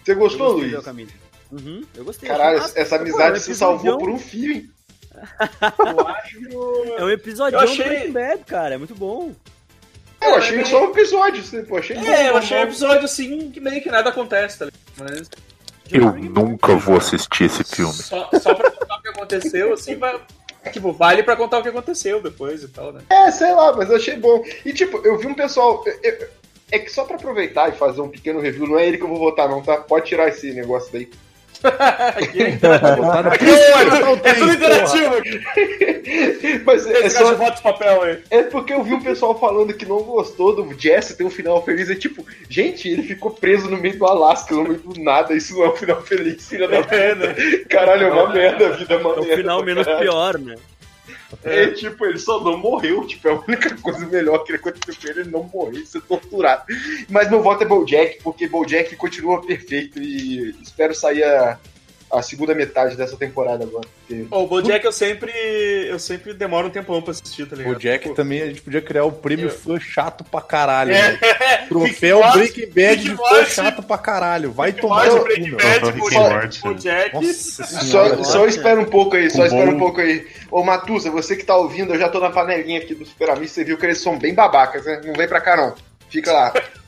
Você Eu gostou, gostei Luiz? do El Caminho. Uhum, eu gostei. Caralho, Achei essa amizade Pô, se é um salvou por um fio, hein? Eu acho. É um episódio Eu achei- do Breaking Bad, cara. É muito bom. Eu achei só um episódio, assim, pô, achei bom, É, eu bom, achei um episódio assim que meio que nada acontece, tá ligado? Mas Eu nunca vou assistir esse filme. só, só pra contar o que aconteceu, assim, vai. Tipo, vale pra contar o que aconteceu depois e tal, né? É, sei lá, mas eu achei bom. E tipo, eu vi um pessoal. eu- eu- é que só pra aproveitar e fazer um pequeno review, não é ele que eu vou votar, não, tá? Pode tirar esse negócio daí. Aqui, Tá no aqui Príncipe do é, é 3, tudo interativo aqui. Mas é Esse só. voto de papel aí. É porque eu vi um pessoal falando que não gostou do Jesse ter um final feliz. É tipo, gente, ele ficou preso no meio do Alasca, no meio do nada. Isso não é um final feliz, filha da É, né? Caralho, é uma merda, a vida é uma É o merda. final pra menos caralho. pior, né? É tipo, ele só não morreu. Tipo, é a única coisa melhor que aconteceu ele, ele não morrer, ser torturado. Mas meu voto é Bojack, porque Bojack continua perfeito e espero sair a, a segunda metade dessa temporada agora. Porque- Ô, o Bojack eu sempre. Eu sempre demoro um tempão pra assistir, tá ligado? O Jack Tipo, também, a gente podia criar o prêmio Eu- fã chato pra caralho. É, né? Troféu Breaking Bad de fã chato pra caralho. Vai tomar Morty, Breaking. Bad, Bojack. Bojack. Nossa Só, senhora. só espera um pouco aí, só Com espera bom- um pouco aí. Ô Matusa, você que tá ouvindo, eu já tô na panelinha aqui do Super Amigo, você viu que eles são bem babacas, né? Não vem pra cá não. Fica lá.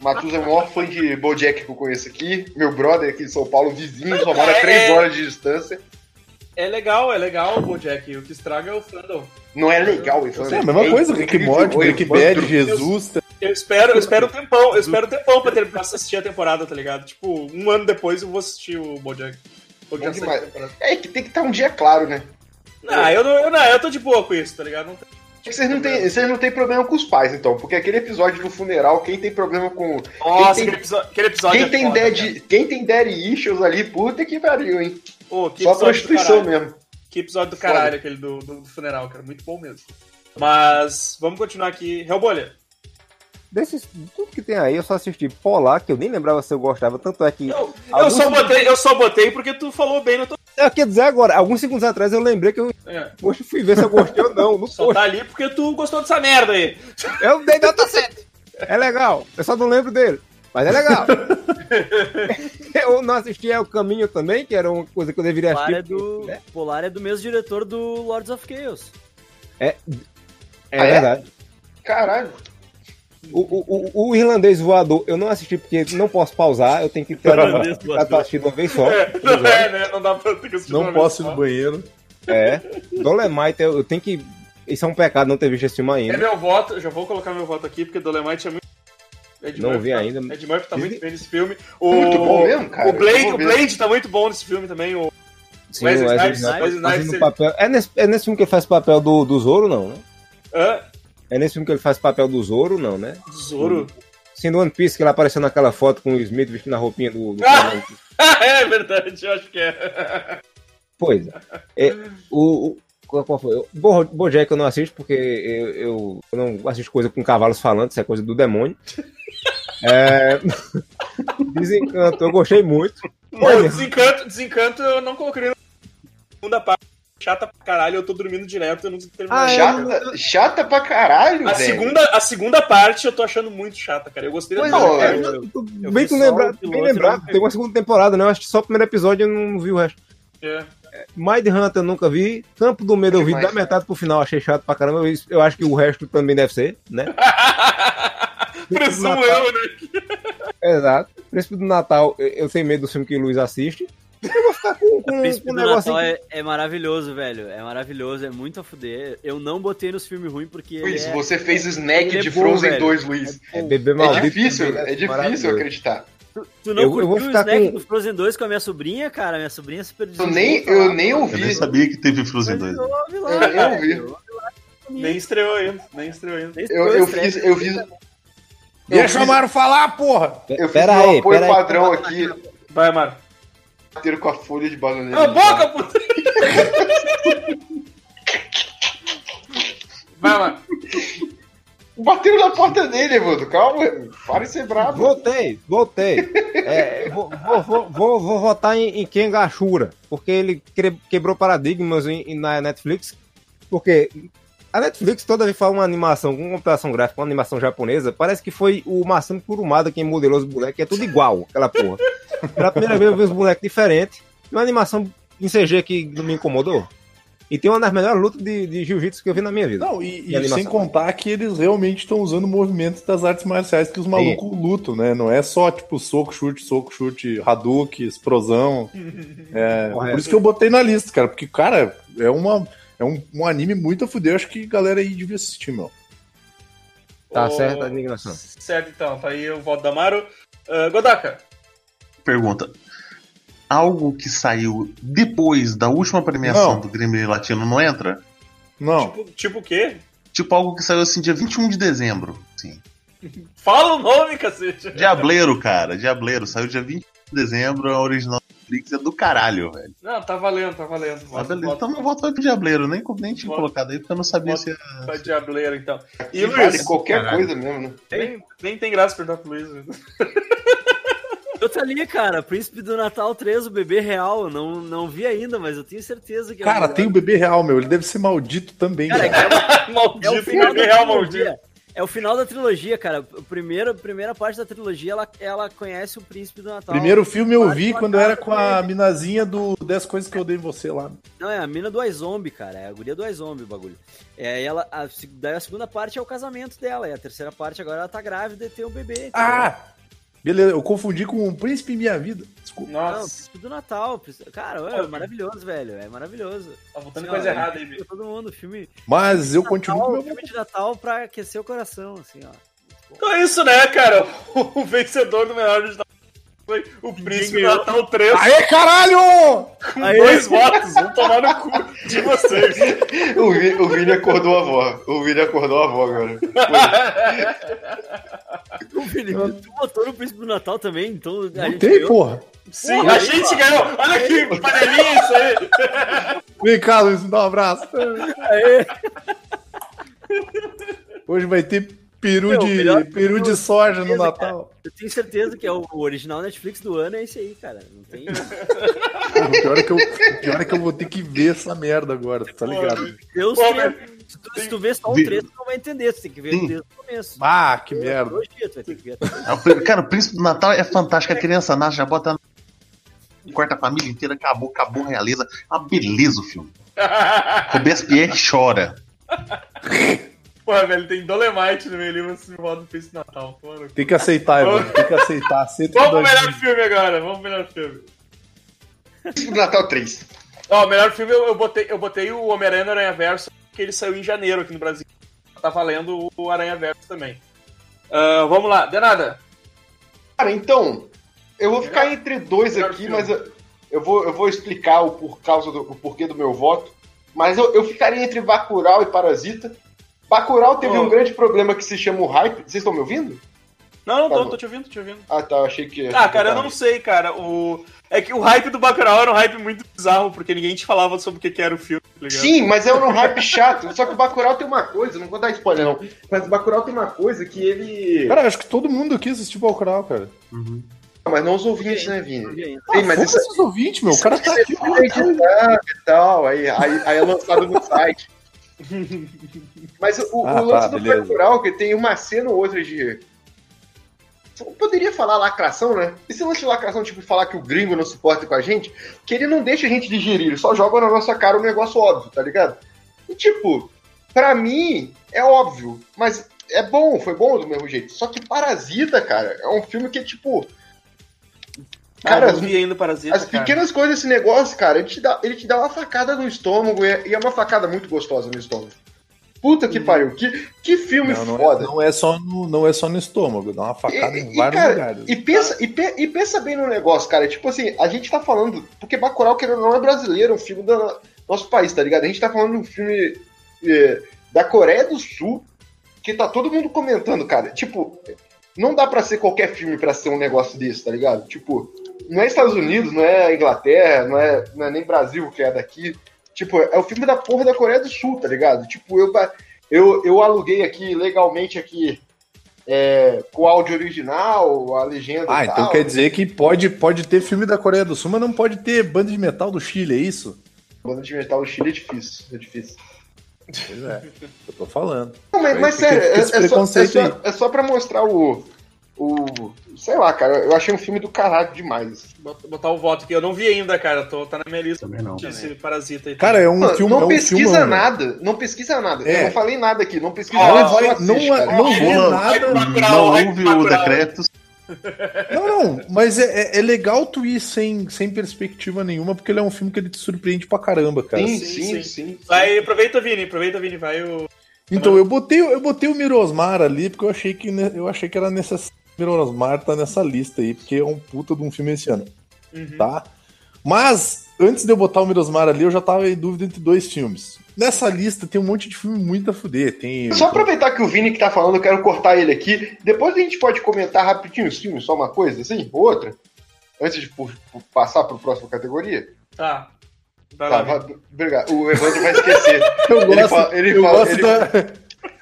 Matusa é o maior fã de Bojack que eu conheço aqui. Meu brother aqui de São Paulo, vizinho, só mora É, a 3 é. horas de distância. É legal, é legal o Bojack. O que estraga é o fandom. Não é legal, isso. É a mesma coisa, Rick Morty, Breaking Bad, Jesus. Eu espero, eu espero um tempão, eu espero um tempão pra terminar de assistir a temporada, tá ligado? Tipo, um ano depois eu vou assistir o Bojack. É que tem que estar um dia claro, né? Não, eu não, eu não, eu tô de boa com isso, tá ligado? Não tem- Vocês não, têm, vocês não têm problema com os pais, então. Porque aquele episódio do funeral, quem tem problema com. Nossa, tem- aquele episódio, Quem é tem, foda, daddy, quem tem daddy issues ali, puta que pariu, hein? Pô, que Só prostituição mesmo. Que episódio do Foda. caralho aquele do, do, do funeral, cara. Muito bom mesmo. Mas vamos continuar aqui. Hellbolha. Desses, tudo que tem aí, eu só assisti Polar, que eu nem lembrava se eu gostava, tanto é que. Eu, eu, só botei, eu só botei porque tu falou bem no teu. Eu quero dizer agora, alguns segundos atrás eu lembrei que eu É, poxa, fui ver se eu gostei ou não. No só tá ali porque tu gostou dessa merda aí. Eu dei nota 7. É legal. Eu só não lembro dele. Mas é legal. eu não assisti ao Caminho também, que era uma coisa que eu deveria Polar assistir. é, do, né? Polar é do mesmo diretor do Lords of Chaos. É, Ah, é? verdade. Caralho. O, o, o, o irlandês voador eu não assisti porque não posso pausar, eu tenho que ter de uma vez só. Não é, né? Não dá pra ter que assistir Não posso ir no banheiro. É. Dolemite, eu, eu tenho que. Isso é um pecado não ter visto esse filme É ainda. meu voto, eu já vou colocar meu voto aqui, porque Dolemite é muito. Ed Não Murphy vi tá- ainda. Ed Murphy tá muito bem nesse filme. O, Muito bom mesmo, cara. O Blade, o. Blade tá muito bom nesse filme também. O Sim, Wesley o Wesley Snipes, Snipes Wesley Snipes, papel. É nesse, é nesse filme que ele faz papel do, do Zoro, não, né? Hã? É nesse filme que ele faz papel do Zoro, não, né? do Zoro. Sim, do One Piece, que ele apareceu naquela foto com o Smith vestindo a roupinha do. do Ah! é verdade, eu acho que é. Pois é. É, o, o- qual, foi? Bo- Bojack eu não assisto porque eu, eu, eu não assisto coisa com cavalos falantes, isso é coisa do demônio. É... Desencanto, eu gostei muito. Pô, desencanto, desencanto eu não coloquei na segunda parte. Chata pra caralho, eu tô dormindo direto, eu não consigo terminar. Ah, é? Chata, chata pra caralho, a, velho. segunda, a segunda parte eu tô achando muito chata, cara. Eu gostei da primeira é, parte. Eu- Eu bem bem lembrado, tem uma segunda temporada, né? Eu acho que só o primeiro episódio eu não vi o resto. É. Mind Hunter eu nunca vi. Campo do Medo eu vi da metade pro final, achei chato pra caramba. Eu, eu acho que o resto também deve ser, né? Presumo eu, né? Exato. Príncipe do Natal, eu, eu tenho medo do filme que o Luiz assiste. Eu vou ficar com, com, O com um. Natal é, é maravilhoso, velho. É maravilhoso, é muito a fuder. Eu não botei nos filmes ruins porque. Luiz, é- você fez snack ele é de bom, Frozen velho. 2, Luiz. É bebê É difícil, também, é difícil acreditar. Tu não Eu- eu vou curtiu o ficar snack com- do Frozen 2 com a minha sobrinha, cara? Minha sobrinha é super Eu nem, eu nem Eu ouvi. nem sabia que teve Frozen Mas 2. eu ouvi lá, Eu nem cara. ouvi. Eu. Nem estreou ainda, nem estreou ainda. Nem Eu, estreou eu fiz, eu fiz, Deixa o Amaro falar, porra! eu fiz Pera um aí, apoio pera aí. padrão aqui, Vai, Mário. Bater com a folha de bananeira. A boca, puta! Vai, Mário. Bateram na porta dele, mano. Calma, para de ser bravo. Voltei, voltei. É, vou, vou, vou, vou, vou votar em, em Ken Gashura, porque ele quebrou paradigmas em- em- na Netflix. Porque a Netflix toda vez faz uma animação com computação gráfica, uma animação japonesa, parece que foi o Masami Kurumada quem modelou os bonecos, é tudo igual, aquela porra. Pela primeira vez eu vi os bonecos diferentes, e uma animação em CG que não me incomodou. E tem uma das melhores lutas de, de jiu-jitsu que eu vi na minha vida. Não, e, e sem contar que eles realmente estão usando movimentos das artes marciais que os malucos lutam, né? Não é só tipo soco, chute, soco, chute, Hadouken, explosão. É, por isso que eu botei na lista, cara, porque, cara, é, uma, é um, um anime muito a fuder. Acho que a galera aí devia assistir, meu. Tá Ô, certo a indignação. Certo, então. Tá aí o voto da Maru. Ah, Godaka. Pergunta. Algo que saiu depois da última premiação Não. do Grêmio Latino não entra? Não, Tipo, tipo o quê? Tipo algo que saiu assim dia 21 de dezembro. Sim. Fala o nome, cacete. Diableiro, cara. Diableiro. Saiu dia 21 de dezembro. A original Netflix é do caralho, velho. Não, tá valendo, tá valendo. Ah, Voto, beleza. Então não voto pro Diableiro. Nem, nem tinha Voto. colocado aí porque eu não sabia se ia. pra Diableiro, então. E E vale Luiz? qualquer Caralho. coisa mesmo, né? Nem, nem tem graça perguntar pro Luiz. Eu outro ali, cara. Príncipe do Natal 3, o bebê real. Não, não vi ainda, mas eu tenho certeza que é o Cara, tem o bebê real, meu. Ele deve ser maldito também, Cara, cara. é, é Maldito, o final da real maldito. trilogia. É o final da trilogia, cara. A primeira, a primeira parte da trilogia, ela, ela conhece o Príncipe do Natal. Primeiro filme eu vi uma quando eu era com a ele. minazinha do 10 Coisas que eu odeio em você lá. Não, é a mina do iZombie, cara. É a guria do iZombie o bagulho. É, e ela, a, daí a segunda parte é o casamento dela. E a terceira parte agora ela tá grávida e tem um bebê. Ah! Beleza, eu confundi com o Príncipe em Minha Vida. Desculpa. Não, Nossa, Príncipe do Natal. Príncipe- Cara, é maravilhoso, velho. É maravilhoso. tá botando Assim, coisa ó, errada aí, bicho. Todo mundo, filme. Mas eu continuo Natal, com o meu. filme de Natal pra aquecer o coração, assim, ó. Então é isso, né, cara? O vencedor do melhor de Natal foi o Príncipe do. Natal 3, Aê, caralho! com Aê. dois votos. Vamos tomar no cu de vocês. O, Vi- o Vini acordou a avó. O Vini acordou a avó agora. O Felipe, tu botou no Príncipe do Natal também, então a Não gente tem, ganhou. porra. Sim, a gente ganhou. Olha aqui, panelinha isso aí. Vem cá, Luiz, me dá um abraço. Aê. Hoje vai ter peru Meu, de, melhor- peru de soja no Beleza, Natal. Eu tenho certeza que é o, original Netflix do ano é esse aí, cara. Não tem. O pior, é que eu, o pior é que eu vou ter que ver essa merda agora, tá ligado? Tem- mas- se, tu, se tu vê só o Vi- 3, tu não vai entender. Tu tem que ver Sim. desde o começo. Ah, que merda. Tu vai ter que ver. É Cara, o Príncipe do Natal é fantástico. A criança nasce, já bota no quarto a família inteira, acabou, acabou a realeza. É uma beleza o filme. Robespierre chora. Porra, velho, tem Dolemite no meio ali, você volta do Príncipe do Natal. Mano. Tem que aceitar, Evandro. Tem que aceitar. Aceita Vamos pro melhor aqui. filme agora, vamos pro melhor filme. Natal 3. Ó, o melhor filme eu, eu botei, eu botei o Homem-Aranha no Aranha Verso, que ele saiu em janeiro aqui no Brasil. Tá valendo o Aranha Verso também. Ah, vamos lá, de nada. Cara, então, eu vou ficar entre dois Melhor aqui, filme. mas eu, eu vou, eu vou explicar o, por causa do, o porquê do meu voto. Mas eu, eu ficaria entre Bacurau e Parasita. Bacurau teve Oh. um grande problema que se chama o hype. Vocês estão me ouvindo? Não, não Tá tô, bom. tô te ouvindo, tô te ouvindo. Ah, tá, eu achei que... Ah, cara, eu não sei, cara. O... É que o hype do Bacurau era um hype muito bizarro, porque ninguém te falava sobre o que que era o filme, tá ligado? Sim, mas é um hype chato. Só que o Bacurau tem uma coisa, não vou dar spoiler não, mas o Bacurau tem uma coisa que ele... Cara, acho que todo mundo aqui assistiu Bacurau, cara. Mas não os ouvintes, né, Vini? vi ainda. Sim, mas isso os ouvintes, meu. O cara tá aqui. é editado e tal, aí, aí, aí é lançado no site. Mas o, Ah, o lance tá, do beleza. Bacurau, que tem uma cena ou outra de... Eu Poderia falar lacração, né? Esse lance de lacração, tipo, falar que o gringo não se porta com a gente, que ele não deixa a gente digerir, ele só joga na nossa cara um negócio óbvio, tá ligado? E, tipo, pra mim, é óbvio, mas é bom, foi bom do mesmo jeito. Só que Parasita, cara, é um filme que, tipo... Cara, Cara, eu vi ainda Parasita, as cara. pequenas coisas desse negócio, cara, ele te dá, ele te dá uma facada no estômago e é, e é uma facada muito gostosa no estômago. Puta que pariu, que, que filme Não, não, foda. é, não, é só no, não é só no estômago, dá uma facada E- em e, vários cara, lugares. E pensa, e, pe- e pensa bem no negócio, cara. Tipo assim, a gente tá falando. Porque Bacurau, querendo ou não, é brasileiro, é um filme do nosso país, tá ligado? A gente tá falando de um filme é, da Coreia do Sul, que tá todo mundo comentando, cara. Tipo, não dá pra ser qualquer filme pra ser um negócio desse, tá ligado? Tipo, não é Estados Unidos, não é Inglaterra, não é, não é nem Brasil, que é daqui. Tipo, é o filme da porra da Coreia do Sul, tá ligado? Tipo, eu, eu, eu aluguei aqui legalmente aqui é, com o áudio original, a legenda. Ah, então tal. quer dizer que pode, pode ter filme da Coreia do Sul, mas não pode ter banda de metal do Chile, é isso? Banda de metal do Chile é difícil, é difícil. Pois é, eu tô falando. Não, mas, Aí mas sério, é, é só, é, só, é só pra mostrar o, o. Sei lá, cara, eu achei um filme do caralho demais. Bot- Botar o voto aqui. Eu não vi ainda, cara. Tô, tá na minha lista. Também não. Esse Parasita aí. Cara, é um Não, filme. não é um pesquisa filmão, nada, não pesquisa nada. É. Eu não falei nada aqui, não pesquisa Não, nada. só não, assiste, cara. não vê Não, nada. Bacurau, Não houve o decreto. Não, não, mas é, é- é legal tu ir sem, sem perspectiva nenhuma, porque ele é um filme que ele te surpreende pra caramba, cara. Sim, Sim, sim, sim. sim. Vai, aproveita, Vini. Aproveita, Vini. Vai o. Então, eu botei, eu botei o Mirosmar ali, porque eu achei que, ne- eu achei que era necessário. O Mirosmar tá nessa lista aí, porque é um puta de um filme esse ano, Uhum. tá? Mas, antes de eu botar o Mirosmar ali, eu já tava em dúvida entre dois filmes. Nessa lista tem um monte de filme muito a fuder. Tem. Só aproveitar que o Vini que tá falando, eu quero cortar ele aqui. Depois a gente pode comentar rapidinho os filmes, só uma coisa, assim, ou outra. Antes de passar pro próxima categoria. Tá. Tá, lá, vai- obrigado. O Evandro vai esquecer. Eu Ele gosto, fala- ele eu fala- gosto ele- da,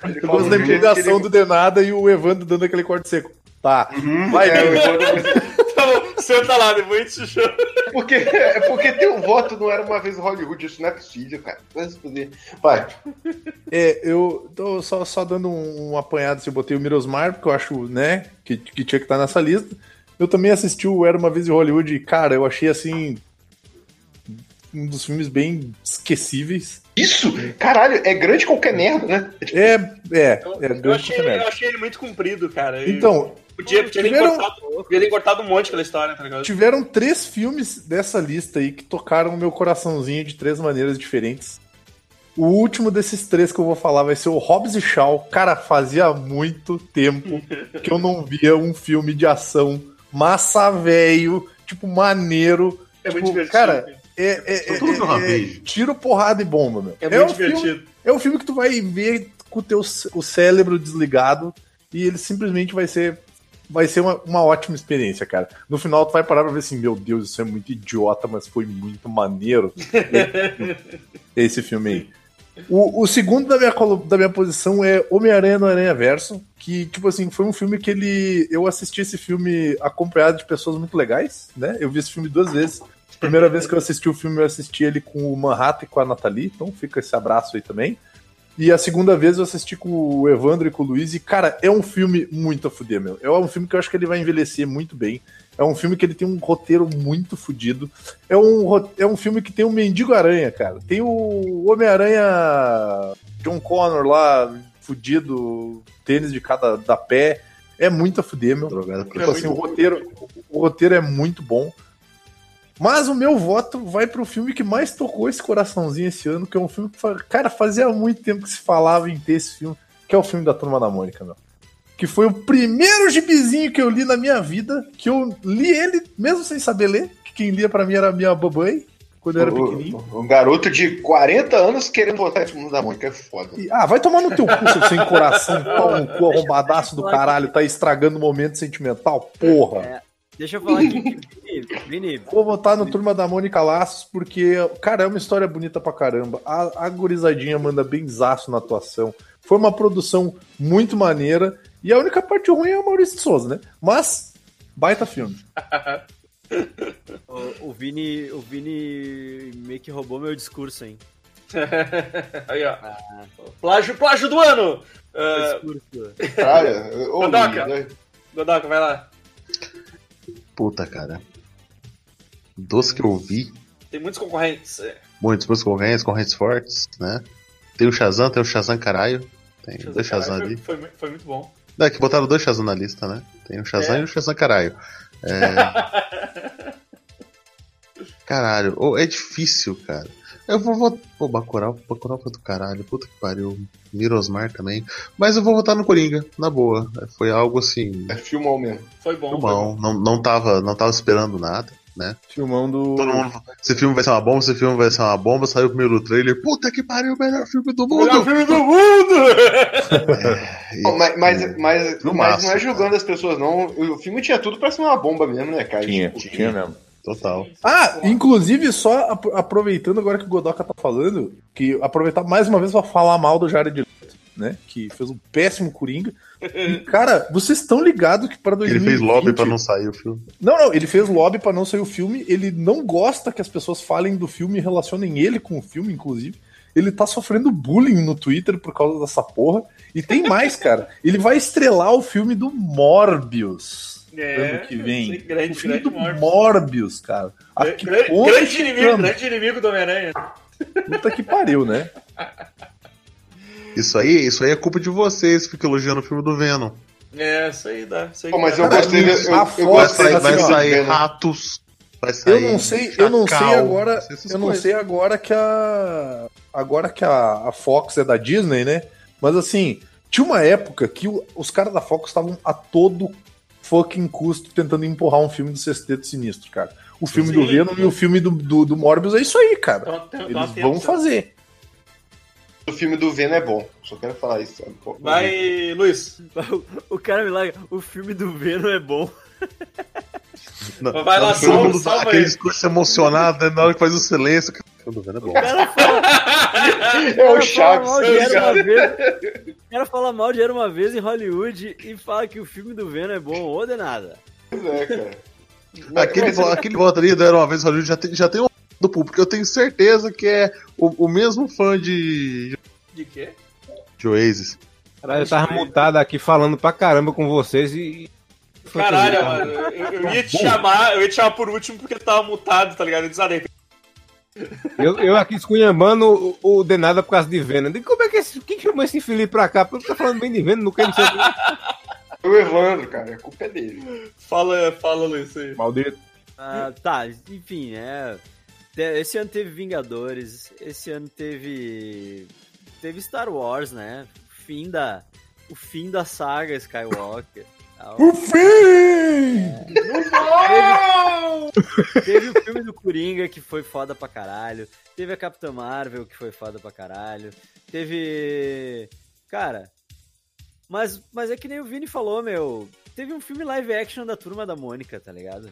Ele eu gosto da empolgação ele- do Denada e o Evandro dando aquele corte seco. Tá. Vai, É, o Vini. Evandro vai- Tá bom, senta lá, depois a gente chama. Porque, é porque teu voto não era uma vez em Hollywood, isso não é possível, cara. Vai se fuder. Vai. É, eu tô só, só dando um, um apanhado se eu botei o Mirosmar, porque eu acho, né, que, que tinha que estar nessa lista. Eu também assisti o Era Uma Vez em Hollywood e, cara, eu achei, assim, um dos filmes bem esquecíveis. Isso? Caralho, é grande qualquer merda, né? É, é, Eu, é eu grande achei, qualquer merda. eu achei ele muito comprido, cara. Então, podia, podia, ter tiveram- ter cortado um monte pela história, tá ligado? tiveram três filmes dessa lista aí que tocaram o meu coraçãozinho de três maneiras diferentes. O último desses três que eu vou falar vai ser o Hobbs e Shaw. Cara, fazia muito tempo que eu não via um filme de ação massa velho, tipo, maneiro. É muito Tipo, divertido. cara, É, é, é, é- rapazes. é tiro, porrada e bomba, meu. É um muito filme- divertido. é um filme que tu vai ver com o teu o cérebro desligado e ele simplesmente vai ser vai ser uma, uma ótima experiência, cara. No final tu vai parar pra ver assim, meu Deus, isso é muito idiota, mas foi muito maneiro. Esse filme aí. O, o segundo da minha, da minha posição é Homem-Aranha no Aranha Verso, que, tipo assim, foi um filme que ele. Eu assisti esse filme acompanhado de pessoas muito legais, né? Eu vi esse filme duas vezes. Primeira vez que eu assisti o filme, eu assisti ele com o Manhattan e com a Nathalie, então fica esse abraço aí também. E a segunda vez eu assisti com o Evandro e com o Luiz, e, cara, é um filme muito a fuder, meu. É um filme que eu acho que ele vai envelhecer muito bem. É um filme que ele tem um roteiro muito fudido. É um, é um filme que tem um mendigo aranha, cara. Tem o Homem-Aranha John Connor lá, fudido, tênis de cada da pé. É muito a fuder, meu. Drogada pra Tipo assim, o roteiro, o roteiro é muito bom. Mas o meu voto vai pro filme que mais tocou esse coraçãozinho esse ano, que é um filme que, cara, fazia muito tempo que se falava em ter esse filme, que é o filme da Turma da Mônica, meu. Que foi o primeiro gibizinho que eu li na minha vida, que eu li ele mesmo sem saber ler, que quem lia pra mim era a minha babãe, quando eu era pequenininho. Um garoto de 40 anos querendo botar esse mundo da Mônica é foda. E, ah, vai tomar no teu cu, seu sem coração, pau no cu, arrombadaço do caralho, tá estragando o momento sentimental, porra. É, deixa eu falar aqui. Vini, Vou votar no Turma da Mônica Laços, porque, cara, é uma história bonita pra caramba. A, a gurizadinha manda bem zaço na atuação. Foi uma produção muito maneira. E a única parte ruim é o Maurício de Souza, né? Mas, baita filme. o, o Vini, o Vini meio que roubou meu discurso, hein? Aí, ó. Plágio, plágio do ano! Uh, discurso. Cara, Godoka. Luiz, né? Godoka, vai lá. Puta, cara. Dos que eu vi, Tem muitos concorrentes. É, muitos, muitos correntes, correntes fortes, né? Tem o Shazam, tem o Shazam caralho. Tem dois Shazam ali. Foi, foi, foi muito bom. É que botaram dois Shazam na lista, né? Tem o Shazam É. e o Shazam caralho. É... Caralho, ô, é difícil, cara. Eu vou votar. Pô, Bacurau, Bacurau foi do caralho. Puta que pariu. Mirosmar também. Mas eu vou votar no Coringa, na boa. Foi algo assim. É filmão mesmo. Foi bom. Muito foi bom. Não, não, tava, não tava esperando nada, né? Filmão do. Todo mundo. Esse filme vai ser uma bomba, esse filme vai ser uma bomba. Saiu o primeiro trailer. Puta que pariu, o melhor filme do Melhor mundo! filme do mundo! E- Bom, mas, mas, mas, mas não é julgando as pessoas, não. O filme tinha tudo pra ser uma bomba mesmo, né, cara? Tinha, Tipo, tinha mesmo. Total. Ah, inclusive, só ap- aproveitando agora que o Godoka tá falando, que aproveitar mais uma vez pra falar mal do Jared Leto, né? Que fez um péssimo Coringa. E, cara, vocês estão ligados que para Ele 2020... fez lobby pra não sair o filme. Não, não, ele fez lobby pra não sair o filme. Ele não gosta que as pessoas falem do filme e relacionem ele com o filme, inclusive. Ele tá sofrendo bullying no Twitter por causa dessa porra. E tem mais, cara. Ele vai estrelar o filme do Morbius É, ano que vem. grande, o filme grande do Morbius. Morbius, cara. A que Grande, ponto grande inimigo, grande inimigo do Homem-Aranha. Puta que pariu, né? Isso aí, isso aí é culpa de vocês que ficam elogiando o filme do Venom. É, isso aí dá. Isso aí Pô, mas dá. eu gostei, eu, eu, a eu gostei vai sair ratos. Vai sair Eu não sei, eu não sei chacal, agora, eu não coisas. sei agora que a agora que a, a Fox é da Disney, né? Mas assim, tinha uma época que os caras da Fox estavam a todo fucking custo tentando empurrar um filme do Sexteto Sinistro, cara. O filme Sim. do Venom e o filme do, do, do Morbius é isso aí, cara. Uma Eles atenção. vão fazer. O filme do Venom é bom. Só quero falar isso. Vai, Luiz. O, cara me larga. O filme do Venom é bom. Não, Vai lá, todo mundo dá salva aquele discurso emocionado, né, na hora que faz o silêncio. O filme do Venom é bom. O cara fala, É o o cara fala Chaves. de é vez. O cara fala mal de Era uma vez em Hollywood e fala que o filme do Venom é bom ou de nada. É, cara. Aquele, Mas- aquele voto ali do Era Uma Vez em Hollywood já tem, já tem um do público. Eu tenho certeza que é o, o mesmo fã de, De quê? de Oasis. Caralho, eu tava mutado aqui falando pra caramba com vocês e. Caralho, mano, eu, eu ia te chamar, eu ia te chamar por último porque tu tava mutado, tá ligado? Eu disse, ah, de repente- Eu, eu aqui esculhambando o, o Denada por causa de Venom. Como é que esse. Quem chamou esse infeliz pra cá? Porque tá falando bem de Venom, não quer sei o Evandro, cara. A culpa é dele. Fala, fala, Luiz, aí. Maldito. Ah, tá, enfim, é. Esse ano teve Vingadores, esse ano teve. Teve Star Wars, né? O fim da. O fim da saga Skywalker. O fim! Teve o filme do Coringa, que foi foda pra caralho. Teve a Capitã Marvel, que foi foda pra caralho. Teve. Cara. Mas, mas é que nem o Vini falou, meu. Teve um filme live action da Turma da Mônica, tá ligado?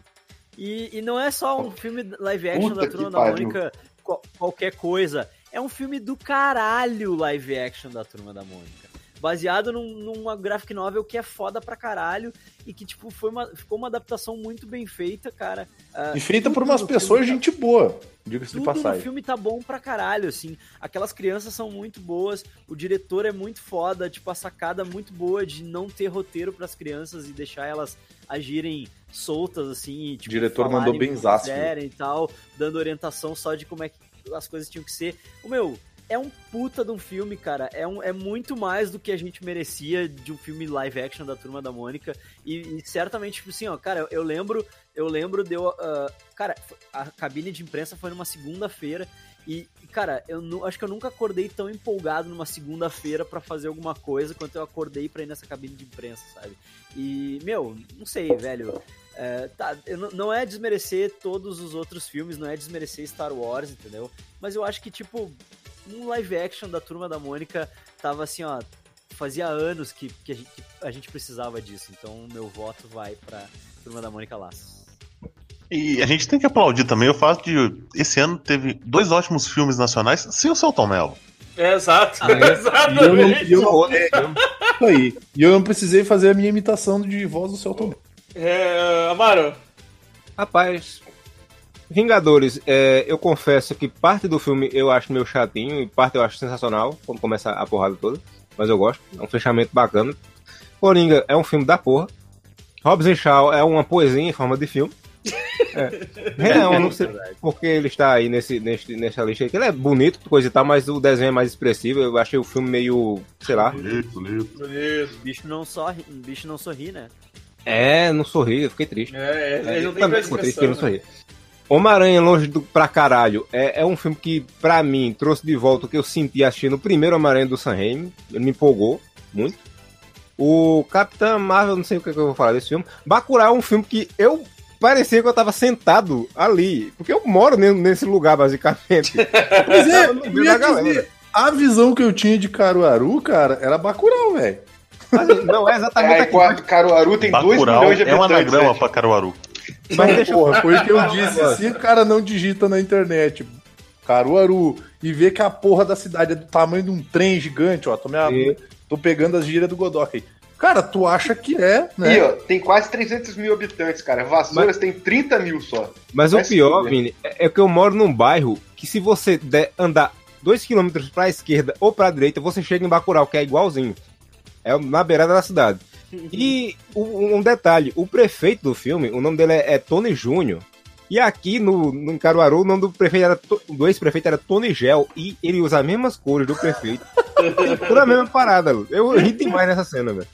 E, e não é só um filme live action Puta da Turma da pariu. Mônica, qual- qualquer coisa. É um filme do caralho live action da Turma da Mônica. Baseado num, numa graphic novel que é foda pra caralho e que, tipo, foi uma, ficou uma adaptação muito bem feita, cara. Ah, E feita por umas pessoas, filme gente boa. Diga-se de passagem. filme tá bom pra caralho, assim. Aquelas crianças são muito boas, o diretor é muito foda, tipo, a sacada muito boa de não ter roteiro pras crianças e deixar elas agirem soltas, assim. E, tipo, O diretor mandou o bem quiserem e tal, dando orientação só de como é que as coisas tinham que ser. O meu. É um puta de um filme, cara. É, um, é muito mais do que a gente merecia de um filme live action da Turma da Mônica. E, e certamente, tipo assim, ó, cara, eu, eu lembro, eu lembro de eu. ah, cara, a cabine de imprensa foi numa segunda-feira. E, cara, eu nu- acho que eu nunca acordei tão empolgado numa segunda-feira pra fazer alguma coisa quanto eu acordei pra ir nessa cabine de imprensa, sabe? E, meu, não sei, velho. É, tá, não é desmerecer todos os outros filmes, não é desmerecer Star Wars, entendeu? Mas eu acho que, tipo, um live action da Turma da Mônica tava assim, ó. Fazia anos que, que, a, gente, que a gente precisava disso. Então, meu voto vai pra Turma da Mônica Laços. E a gente tem que aplaudir também o fato de esse ano teve dois ótimos filmes nacionais sem o Celton Mello. É, exato, Ah, é. E eu não, exatamente. e eu não- é, isso aí. E eu não precisei fazer a minha imitação de voz do Celton. É, Amaro, Rapaz, Vingadores, é, eu confesso que parte do filme eu acho meio chatinho e parte eu acho sensacional, quando começa a porrada toda. Mas eu gosto, é um fechamento bacana. Coringa é um filme da porra. Hobbs Shaw é uma poesia em forma de filme. É. Real, eu não sei porque ele está aí nesse, nesse, nessa lista aí. que Ele é bonito, coisa e tal, mas o desenho é mais expressivo. Eu achei o filme meio, sei lá. Bonito, bonito. bonito. O bicho não sorri, bicho não sorri, né? É, não sorri, eu fiquei triste. É, é, ele não tem Também mais ficou triste que ele expressão. não né? sorri. Homem-Aranha Longe do Pra Caralho é, é um filme que, pra mim, trouxe de volta o que eu senti assistindo o primeiro Homem-Aranha do Sam Raimi. Ele me empolgou muito. O Capitão Marvel, não sei o que, que eu vou falar desse filme. Bacurau é um filme que eu parecia que eu tava sentado ali. Porque eu moro ne- nesse lugar, basicamente. Pois é, Eu não vi eu ia da galera. dizer, a visão que eu tinha de Caruaru, cara, era Bacurau, velho. Não é exatamente Aí, aqui. Caruaru tem 2 Bacurau milhões de é um habitantes. anagrama né? pra Caruaru. Mas deixa Porra, foi o que eu disse. Se o cara não digita na internet Caruaru e vê que a porra da cidade é do tamanho de um trem gigante, ó. Tô, me- Sim. tô pegando as gírias do Godok aí. Cara, tu acha que é, né? E, ó, tem quase 300 mil habitantes, cara. Vassouras tem 30 mil só. Mas o Vai se pior, fuder. Vini, é é que eu moro num bairro que se você der andar 2km pra esquerda ou pra direita, você chega em Bacurau, que é igualzinho. É na beirada da cidade. E um detalhe, o prefeito do filme, o nome dele é, é Tony Júnior. E aqui no, no Caruaru, o nome do prefeito era do ex-prefeito era Tony Gel e ele usa as mesmas cores do prefeito. Tudo a mesma parada, eu ri demais nessa cena, velho.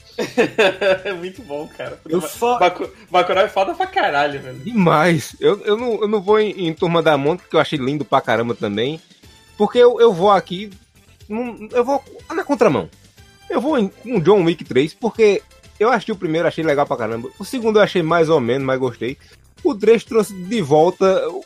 é muito bom, cara. Eu só Bacu- Bacurau é foda pra caralho, velho. Demais. Eu, eu, não, eu não vou em, em Turma da Mônica, que eu achei lindo pra caramba também. Porque eu, eu vou aqui. eu vou na contramão. Eu vou em um John Wick 3, porque eu achei o primeiro, achei legal pra caramba. O segundo eu achei mais ou menos, mas gostei. O 3 trouxe de volta. o-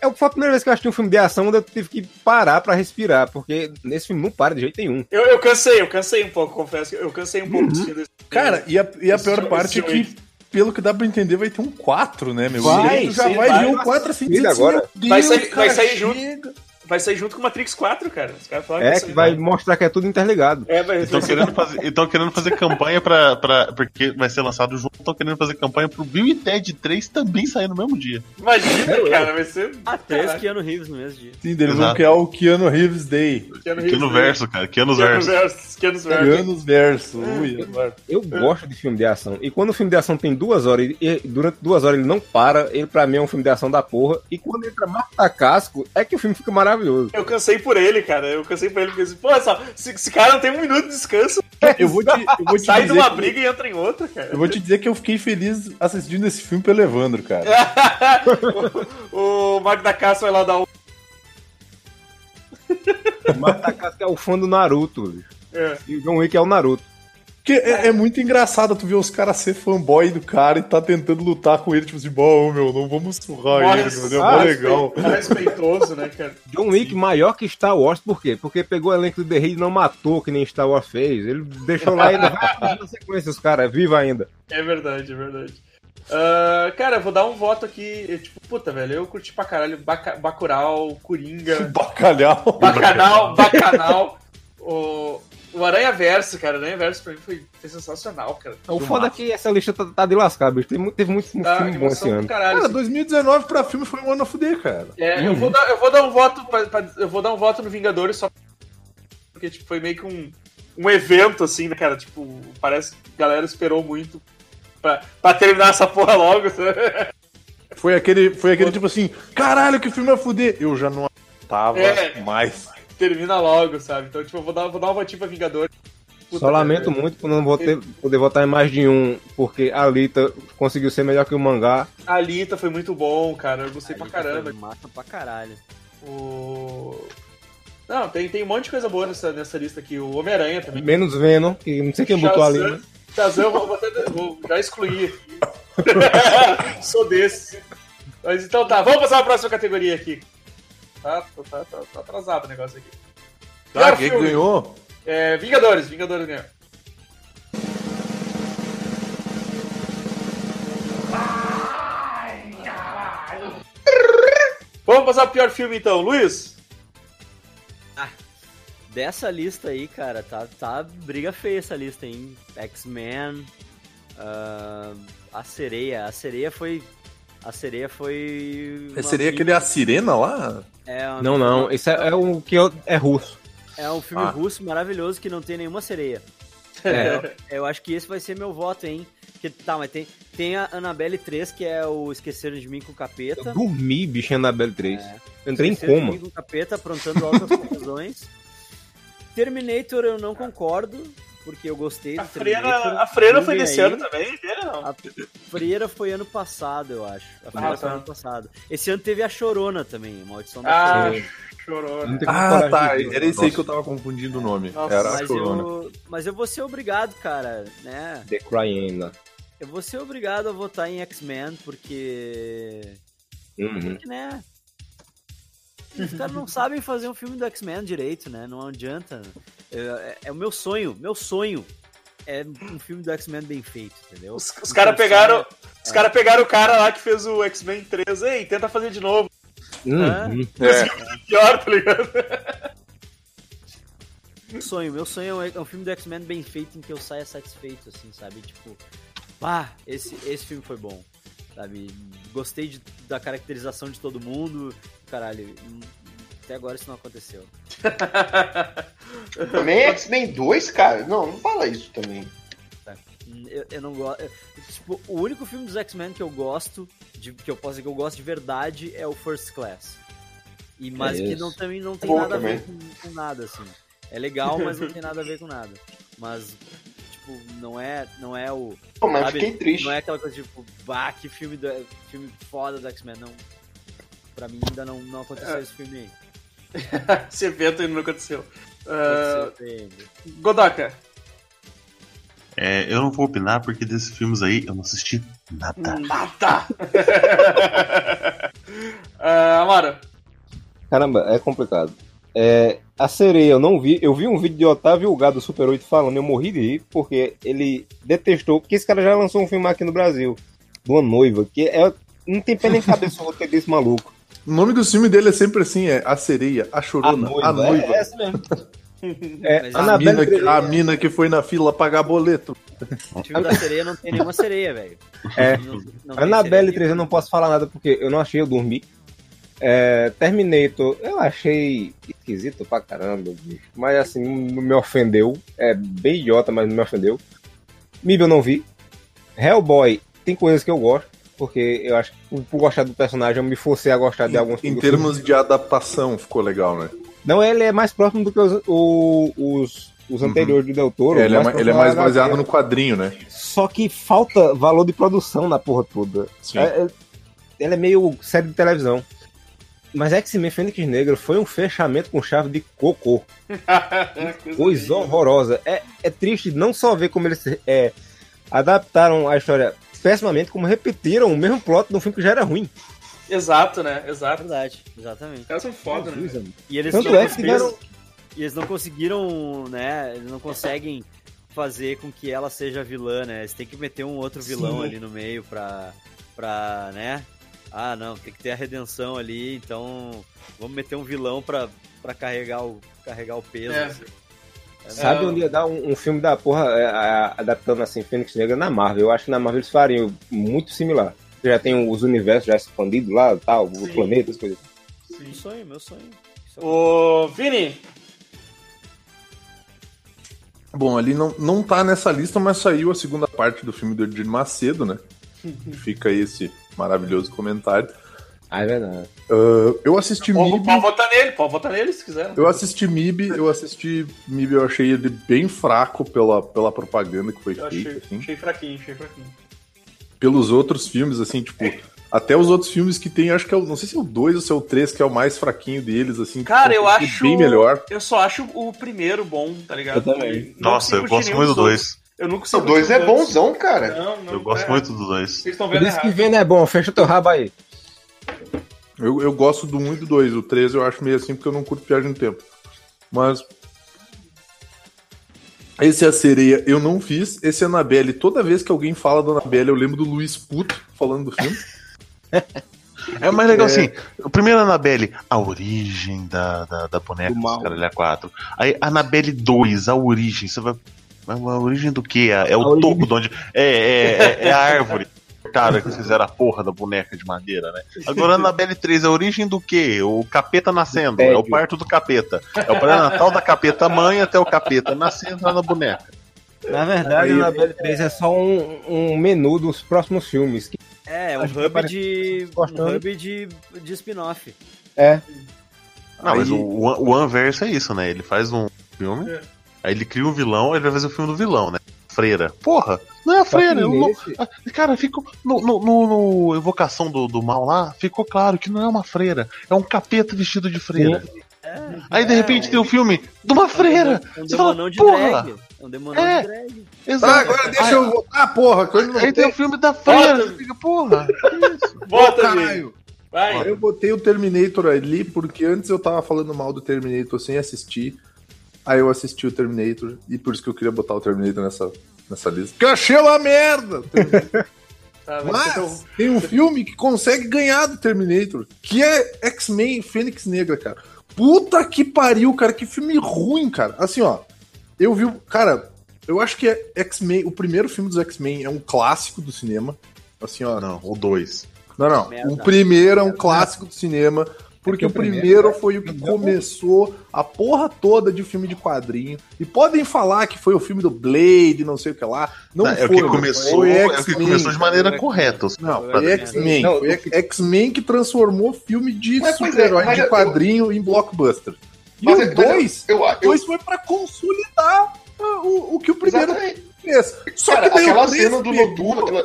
É, foi a primeira vez que eu assisti um filme de ação onde eu tive que parar pra respirar, porque nesse filme não para de jeito nenhum. Eu, eu cansei, eu cansei um pouco, confesso. Eu cansei um Uhum. pouco assistindo esse Cara, e a, e a pior filme- parte é que, filme pelo que dá pra entender, vai ter um 4, né, meu? Vai, já sim, vai vai. ver um 4 assim, assim, agora. Deus, Vai sair- vai sair junto. Vai sair junto com Matrix 4, cara. Os caras falaram É, que vai né? mostrar que é tudo interligado. É, vai Estão vai querendo fazer, então querendo fazer campanha pra, pra. Porque vai ser lançado junto, estão querendo fazer campanha pro Bill e Ted 3 também sair no mesmo dia. Imagina, cara, vai ser. Três Caraca. Keanu Reeves no mesmo dia. Sim, eles vão criar o Keanu Reeves Day. Keanu Que no Reeves, verso, cara. Que nos Keanu verso. Versus, Keanu. Keanu Verso. Ui, agora. Eu gosto de filme de ação. E quando o filme de ação tem duas horas e e durante duas horas ele não para, ele pra mim é um filme de ação da porra. E quando entra Marta Casco, é que o filme fica maravilhoso. Eu cansei por ele, cara. Eu cansei por ele porque, assim, pô, essa, esse, esse cara não tem um minuto de descanso. Eu vou te, eu vou te Sai de uma que- briga e entra em outra, cara. Eu vou te dizer que eu fiquei feliz assistindo esse filme pelo Evandro, cara. o, o Mark da Caça vai lá dar um. Marta Casco é o fã do Naruto. É. E o John Wick é o Naruto. Porque é, é muito engraçado tu ver os caras ser fanboy do cara e tá tentando lutar com ele, tipo assim, bom, meu, não vamos surrar ele, meu, é Ah, mó legal. respe- Respeitoso, né, cara? John Wick maior que Star Wars, por quê? Porque pegou o elenco do The Raid e não matou, que nem Star Wars fez. Ele deixou lá ainda na sequência, os caras, é vivo ainda. É verdade, é verdade. Ah, cara, eu vou dar um voto aqui. eu, Tipo, puta, velho, eu curti pra caralho Baca, Bacurau, Coringa, Bacalhau. Bacanal, Bacanal, o, o Aranha Verso, cara. Aranha Verso pra mim foi, foi sensacional, cara. O foda é que essa lista tá, tá de lascar, bicho. Mu- teve muito filme Tá, bom esse ano. caralho. Cara, assim. 2019 pra filme foi um ano a fuder, cara. É, eu, vou dar, eu vou dar um voto pra- pra- eu vou dar um voto no Vingadores só porque tipo, foi meio que um, um evento assim, né, cara? Tipo, parece que a galera esperou muito pra, pra terminar essa porra logo. sabe? Foi aquele, foi aquele tipo assim, caralho, que filme a fuder. Eu já não tava É. mais. Termina logo, sabe? Então, tipo, eu vou dar, vou dar um votinho pra Vingadores. Puta, Só lamento velho. muito por não vou ter- poder votar em mais de um, porque a Alita conseguiu ser melhor que o mangá. A Alita foi muito bom, cara. Eu gostei pra caramba. Massa pra caralho. O... Não, tem, tem um monte de coisa boa nessa, nessa lista aqui. O Homem-Aranha também. Menos Venom, que não sei quem botou ali, né? Shazam, eu vou, botar- vou já excluir. Sou desse. Mas então tá, vamos passar pra próxima categoria aqui. Tá, tá, tá, tá atrasado o negócio aqui. Tá, quem filme. ganhou? É, Vingadores, Vingadores ganhou. Vamos passar pro pior filme então, Luiz? Dessa lista aí, cara, tá, tá briga feia essa lista, hein? X-Men, ah, a sereia. A sereia foi. A sereia foi. uma Seria briga- aquele A Sirena lá? É, uma- Não, não, esse é, é o que eu- é russo. É um filme Ah. russo maravilhoso que não tem nenhuma sereia. É. Eu acho que esse vai ser meu voto, hein? Que, tá, mas tem, tem a Annabelle 3, que é o Esqueceram de Mim com o Capeta. Eu dormi, bicho, em Annabelle 3. É. Eu entrei em Esqueceram de coma. Mim com o Capeta, aprontando altas confusões. Terminator eu não concordo, porque eu gostei do A freira, a freira foi desse aí. ano também? Freira não. A freira foi ano passado, eu acho. A freira Ah, foi tá. ano passado. Esse ano teve a Chorona também, a Maldição da Ah, Chorona. tem Ah, tá. Era esse aí que eu tava confundindo o nome. Nossa, Era a Mas Corona. eu, mas eu vou ser obrigado, cara, né? The Cryena. Eu vou ser obrigado a votar em X-Men, porque. Uhum. Porque, né? Os caras não sabem fazer um filme do X-Men direito, né? Não adianta. É, é- é o meu sonho, meu sonho é um filme do X-Men bem feito, entendeu? Os, os caras pegaram. Os caras pegaram o cara lá que fez o X-Men 3. Ei, tenta fazer de novo. Uhum. É. Pior, tá ligado? Meu sonho, meu sonho é um filme do X-Men bem feito em que eu saia satisfeito, assim, sabe? Tipo, pá, esse, esse filme foi bom, sabe? Gostei de- da caracterização de todo mundo, caralho. Até agora isso não aconteceu. Também é X-Men 2, cara? Não, não fala isso também. Hum, Eu, eu não gosto. Tipo, o único filme dos X-Men que eu gosto, de, que eu posso dizer que eu gosto de verdade, é o First Class. E, mas É que não, também não tem Bom nada a também. ver com, com nada, assim. É legal, mas não tem nada a ver com nada. Mas, tipo, não é, não é o. Pô, mas Sabe, fiquei triste. Não é aquela coisa tipo, bah, que filme, do, filme foda do X-Men. Não. Pra mim ainda não, não aconteceu esse filme aí. Esse evento ainda não aconteceu. Ah, Aconteceu, Godoka. É, eu não vou opinar porque desses filmes aí eu não assisti nada. Nada! Ah, Amara. Caramba, é complicado. É, a sereia eu não vi. Eu vi um vídeo de Otávio Gado do Super 8 falando, eu morri de rir, porque ele detestou, porque esse cara já lançou um filme aqui no Brasil, de uma noiva, que é, não tem pé nem cabeça o roteiro desse maluco. O nome do filme dele é sempre assim, é A Sereia, A Chorona, A Noiva. É essa mesmo. É, A, mina, que- 3D. a mina que foi na fila pagar boleto. O filme da sereia não tem nenhuma sereia, velho. É. Não- sereia 3 eu não posso falar nada porque eu não achei, eu dormi. É, Terminator, eu achei esquisito pra caramba, bicho. Mas assim, não me ofendeu. É bem idiota, mas não me ofendeu. Mib eu não vi. Hellboy, tem coisas que eu gosto. Porque eu acho que por, gostar do personagem eu me forcei a gostar de alguns Em termos de adaptação, ficou legal, né? Não, ele é mais próximo do que os, o- os, os anteriores do Del Toro. É, ele, é, ele é mais da baseado HQ. no quadrinho, né? Só que falta valor de produção na porra toda. Sim. É, é- ela é meio série de televisão. Mas X-Men Fênix Negra foi um fechamento com chave de cocô. Coisa horrorosa. É, é triste não só ver como eles é, adaptaram a história pessimamente, como repetiram o mesmo plot de um filme que já era ruim. Exato, né? É Exato. verdade, exatamente. Os caras são foda, né? Jesus, E eles Tanto não é que tiveram. E eles não conseguiram, né? Eles não conseguem fazer com que ela seja vilã, né? Eles têm que meter um outro vilão Sim. ali no meio pra, pra, né? Ah, não, tem que ter a redenção ali, então vamos meter um vilão pra, pra carregar, o, carregar o peso. É. assim. Sabe É. onde ia dar um, um filme da porra é, a- adaptando assim Fênix Negra na Marvel? Eu acho que na Marvel eles fariam muito similar. Já tem os universos já expandidos lá, tal, Sim. o planeta, as coisas. Meu sonho, meu sonho. É Ô, Vini, Bom, ali não, não tá nessa lista, mas saiu a segunda parte do filme do Edir Macedo, né? Fica aí esse maravilhoso comentário. Ah, é verdade. Ah, eu assisti pode, MIB. pode votar nele, pode votar nele se quiser. Eu assisti MIB, eu assisti MIB, eu achei ele bem fraco pela, pela propaganda que foi Eu feita, achei, assim. achei fraquinho, achei fraquinho. Pelos outros filmes, assim, tipo, até os outros filmes que tem, acho que é o, não sei se é o 2 ou se é o 3, que é o mais fraquinho deles, assim. Cara, que eu acho. bem melhor. Eu só acho o primeiro bom, tá ligado? Eu também. Não Nossa, eu gosto muito do nenhum dos 2. outros. Eu não O consigo 2 curtir é bonzão, cara. Não, não, Eu gosto é. muito do 2. Vocês estão Por vendo isso que vendo é bom, fecha teu rabo aí. Eu, eu gosto do 1 e do 2. O 3 eu acho meio assim porque eu não curto viagem no tempo. Mas. Esse é a sereia, eu não fiz. Esse é a Annabelle. Toda vez que alguém fala da Annabelle, eu lembro do Luiz Puto falando do filme. É mais legal É. assim. O primeiro Annabelle, a origem da, da, da boneca Do. Caralho 4. Aí Annabelle 2, a origem. Você vai. A origem do quê? É, é o topo de onde. É, é, é, é a árvore. Cara, que fizeram a porra da boneca de madeira, né? Agora, Annabelle 3, a origem do quê? O capeta nascendo. É o parto do capeta. É o pré-natal da capeta mãe até o capeta nascendo lá na boneca. Na verdade, Aí- a Annabelle 3 é só um, um menu dos próximos filmes. que- É, é um hub de. Um hub de, de spin-off. É, Não, mas Aí- o, o o Anverso é isso, né? Ele faz um filme, É. aí ele cria um vilão, aí ele vai fazer o filme do vilão, né? Freira. Porra, não é a freira. eu não- nesse- Ah, Cara, ficou. No, no, no- no Evocação do, do Mal lá, ficou claro que não é uma freira. É um capeta vestido de freira. Aí de repente tem um filme de uma freira. É um fala, demonão de porra! drag. É um demonão É. de drag. Exato. Ah, agora deixa aí, eu porra, que eu não Aí tem o filme da freira. Bota. Você fica, porra. Bota, Vini. Caralho. Vai. Eu botei o Terminator ali porque antes eu tava falando mal do Terminator sem assistir. Aí eu assisti o Terminator e por isso que eu queria botar o Terminator nessa, nessa lista. Porque eu achei uma merda! Tá, Mas tem um filme que consegue ganhar do Terminator, que é X-Men Fênix Negra, cara. Puta que pariu, cara, que filme ruim, cara. Assim, ó, eu vi, cara, eu acho que é X-Men, o primeiro filme dos X-Men é um clássico do cinema. Assim, ó, Não, o 2. não, não. Merda. O primeiro é um clássico do cinema, porque É o primeiro primeiro é- foi o que começou a porra toda de filme de quadrinho. E podem falar que foi o filme do Blade, não sei o que lá. Não, é foi. o que começou, Foi é o que começou de maneira correta. os- Não, foi X-Men. Não, Foi X-Men que transformou filme de é, super-herói de eu- quadrinho em blockbuster. E Mas o eu- mas eu- 2 Eu, eu, dois foi pra consolidar ah, o, o que o primeiro Exatamente. fez. Só Cara, que daí aquela cena do pegou- noturno.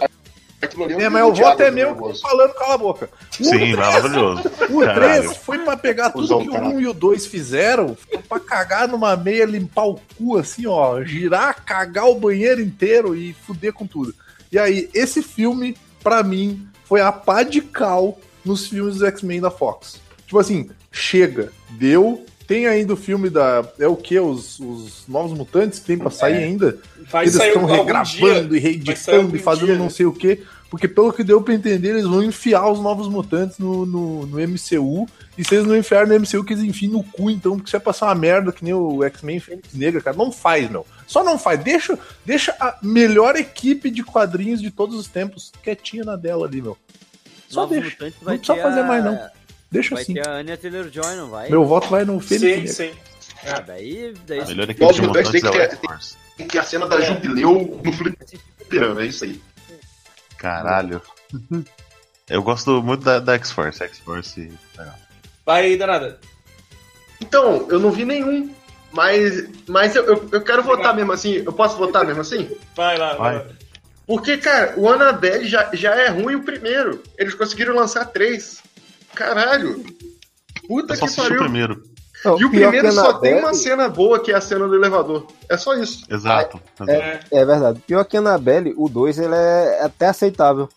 Aquilo, aquilo ali É, um mas eu vou até mesmo negócio. falando cala a boca. O Sim, maravilhoso. O Caralho. 3 foi pra pegar tudo Cusão, que o caralho. 1 e o 2 fizeram, foi pra cagar numa meia, limpar o cu assim, ó, girar, cagar o banheiro inteiro e fuder com tudo. E aí, esse filme, pra mim, foi a pá de cal nos filmes dos X-Men da Fox. Tipo assim, chega, deu, tem ainda o filme da. É o que? Os, os Novos Mutantes que tem pra sair ainda? Vai eles estão regravando dia. e reeditando e fazendo dia. não sei o quê. Porque pelo que deu pra entender, eles vão enfiar os Novos Mutantes no, no, no MCU. E se eles não enfiarem no MCU, que eles enfiem no cu, então, porque se vai passar uma merda que nem o X-Men Fênix Negra, cara. Não faz, meu. Só não faz. Deixa, deixa a melhor equipe de quadrinhos de todos os tempos quietinha na dela ali, meu. Só Novos deixa. Mutantes Não vai precisa ter fazer a- mais, não. Deixa Vai assim. ter a Anya Taylor-Joy, não vai? Meu voto vai no Fênix Sim, Negra. sim. Ah, daí... daí A melhor mutantes tem é que o ter- X-Force. Tem que a cena da Jubileu no fliperama, é isso aí. Caralho. Eu gosto muito da, da X-Force. X-Force. Vai, danada. Então, eu não vi nenhum. Mas, mas eu, eu, eu quero votar mesmo assim. Eu posso votar mesmo assim? Vai lá, vai. Vai. Porque, cara, o Annabelle já, já é ruim o primeiro. Eles conseguiram lançar três. Caralho. Puta Eu só que assisti o pariu. primeiro. Não, E o primeiro que só tem uma cena boa, que é a cena do elevador. É só isso. Exato. É. É verdade. Pior que Annabelle, o 2 ele é até aceitável.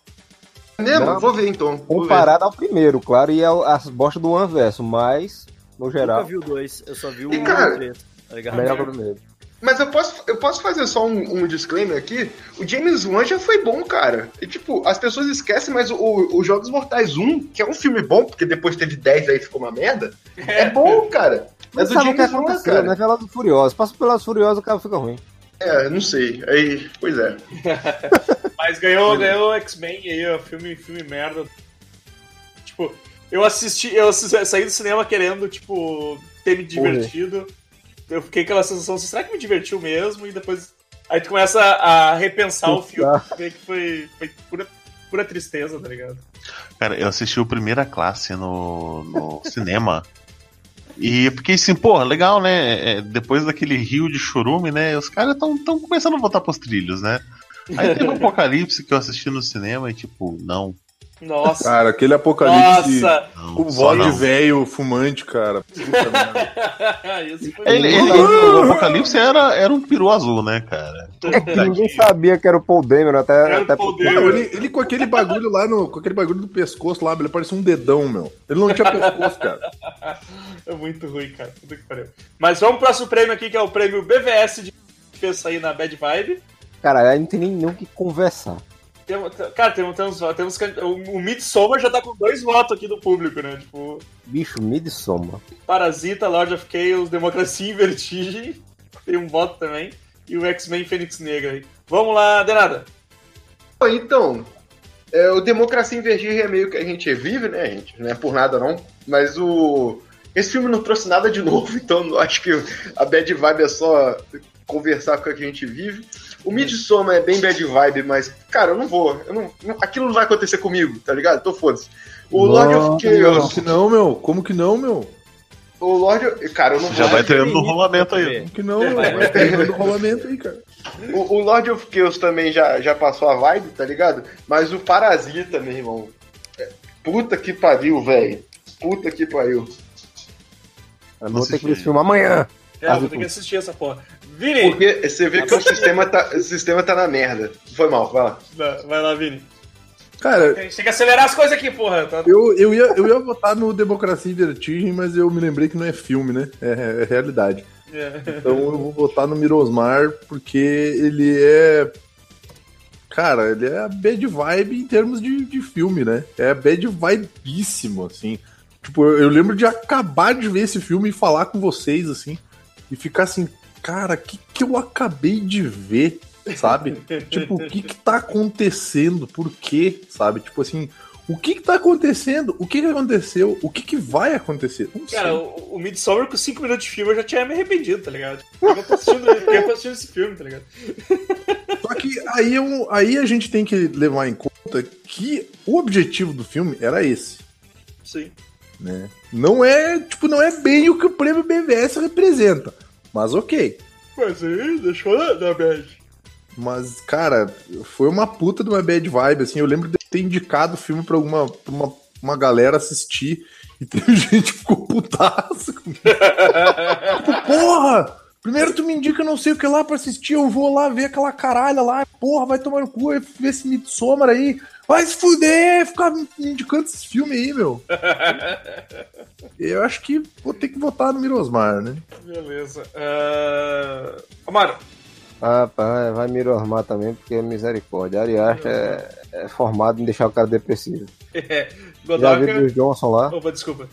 É mesmo? Vou ver então. Vou ver. Comparado ao primeiro, claro, e ao- as bostas do One Verso, mas, no Nunca geral, vi o 2, eu só vi o cara, 1 o 3, tá ligado? melhor que o primeiro. Mas eu posso, eu posso fazer só um, um disclaimer aqui? O James Wan já foi bom, cara. E, tipo, as pessoas esquecem, mas o, o Jogos Mortais 1, que é um filme bom, porque depois teve 10 aí ficou uma merda, é bom, cara. É Mas o que James Wan, aconteceu, cara. né? Velozes Furiosos. Passa pelas Furiosas, o cara fica ruim. É, não sei. Aí, pois é. Mas ganhou, ganhou o X-Men aí, ó, filme, filme merda. Tipo, eu assisti, eu assi- saí do cinema querendo, tipo, ter me divertido. Eu fiquei com aquela sensação, assim, será que me divertiu mesmo? E depois. Aí tu começa a repensar o filme ver que foi, foi pura, pura tristeza, tá ligado? Cara, eu assisti o Primeira Classe no, no cinema. E eu fiquei assim, porra, legal, né? É, depois daquele rio de chorume, né? Os caras estão tão começando a voltar pros trilhos, né? Aí teve o Apocalipse que eu assisti no cinema e, tipo, não. Nossa, Cara, aquele apocalipse nossa! não com voz de velho fumante, cara. Ele, ele- o Apocalipse era, era um peru azul, né, cara? Ninguém sabia que era o Paul Dameron até, Era até Paul Dameron. Meu, ele, ele com aquele bagulho lá no. Com aquele bagulho do pescoço lá, ele parecia um dedão, meu. Ele não tinha pescoço, cara. É muito ruim, cara. Puta que pariu. Mas vamos pro próximo prêmio aqui, que é o prêmio BVS de que fez sair na Bad Vibe. Cara, aí não tem nem, nem o que conversar. Tem- cara, temos, temos, temos o, o Midsommar já tá com dois votos aqui do público, né? Tipo, Bicho, Midsommar. Parasita, Lord of Chaos, Democracia em Vertigem. Tem um voto também. E o X-Men Fênix Negra aí. Vamos lá, Denada. Pô, Então, é, o Democracia em Vertigem é meio que a gente vive, né, gente? Não é por nada, não. Mas o. Esse filme não trouxe nada de novo, então acho que a bad vibe é só conversar com o que a gente vive. O Midsommar é bem bad vibe, mas, cara, eu não vou. Eu não, não- aquilo não vai acontecer comigo, tá ligado? Tô foda-se. O Lord of Como Chaos. que não, meu? Como que não, meu? O Lord of... Cara, eu não Já vai treinando no rolamento aí. Como que não, meu? Vai pegando o rolamento aí, cara. O, o Lord of Chaos também já, já passou a vibe, tá ligado? Mas o Parasita, meu irmão. é- Puta que pariu, velho. Puta que pariu. Eu vou ter que ver esse filme amanhã. É, eu vou ter que assistir essa porra. Vini! Porque você vê que o sistema tá, o sistema tá na merda. Foi mal, vai lá. Vai vai lá, Vini. Cara, A gente tem que acelerar as coisas aqui, porra. Tá? eu, eu, ia, eu ia votar no Democracia em Vertigem, mas eu me lembrei que não é filme, né? É, é realidade. É. Então eu vou votar no Mirosmar, porque ele é. Cara, ele é a bad vibe em termos de, de filme, né? É bad vibíssimo, assim. Tipo, eu lembro de acabar de ver esse filme e falar com vocês, assim, e ficar assim, cara, o que, que eu acabei de ver, sabe? tipo, o que que tá acontecendo? Por quê? Sabe? Tipo assim, o que que tá acontecendo? O que que aconteceu? O que que vai acontecer? Não sei. Cara, o, o Midsommar com 5 minutos de filme eu já tinha me arrependido, tá ligado? Que eu tô assistindo, eu tô assistindo esse filme, tá ligado? Só que aí, eu- aí a gente tem que levar em conta que o objetivo do filme era esse, Sim. né? Não é, tipo, não é bem o que o prêmio BVS representa. Mas ok. Mas aí, deixou na, na bad. Mas, cara, foi uma puta de uma bad vibe, assim. Eu lembro de ter indicado o filme pra alguma pra uma, uma galera assistir e teve gente que ficou putaça comigo. Tipo, porra! Primeiro tu me indica não sei o que lá pra assistir, eu vou lá ver aquela caralha lá, porra, vai tomar no cu, vai ver esse Midsommar aí. Vai se fuder, ficar me indicando esses filmes aí, meu. Eu acho que vou ter que votar no Mirosmar, né? Beleza. Uh... Amaro, Ah, pá, vai me armar também, porque é misericórdia. Ari Aster é, é formado em deixar o cara depressivo. Já viram Godoka. os Johnson lá? Opa, desculpa.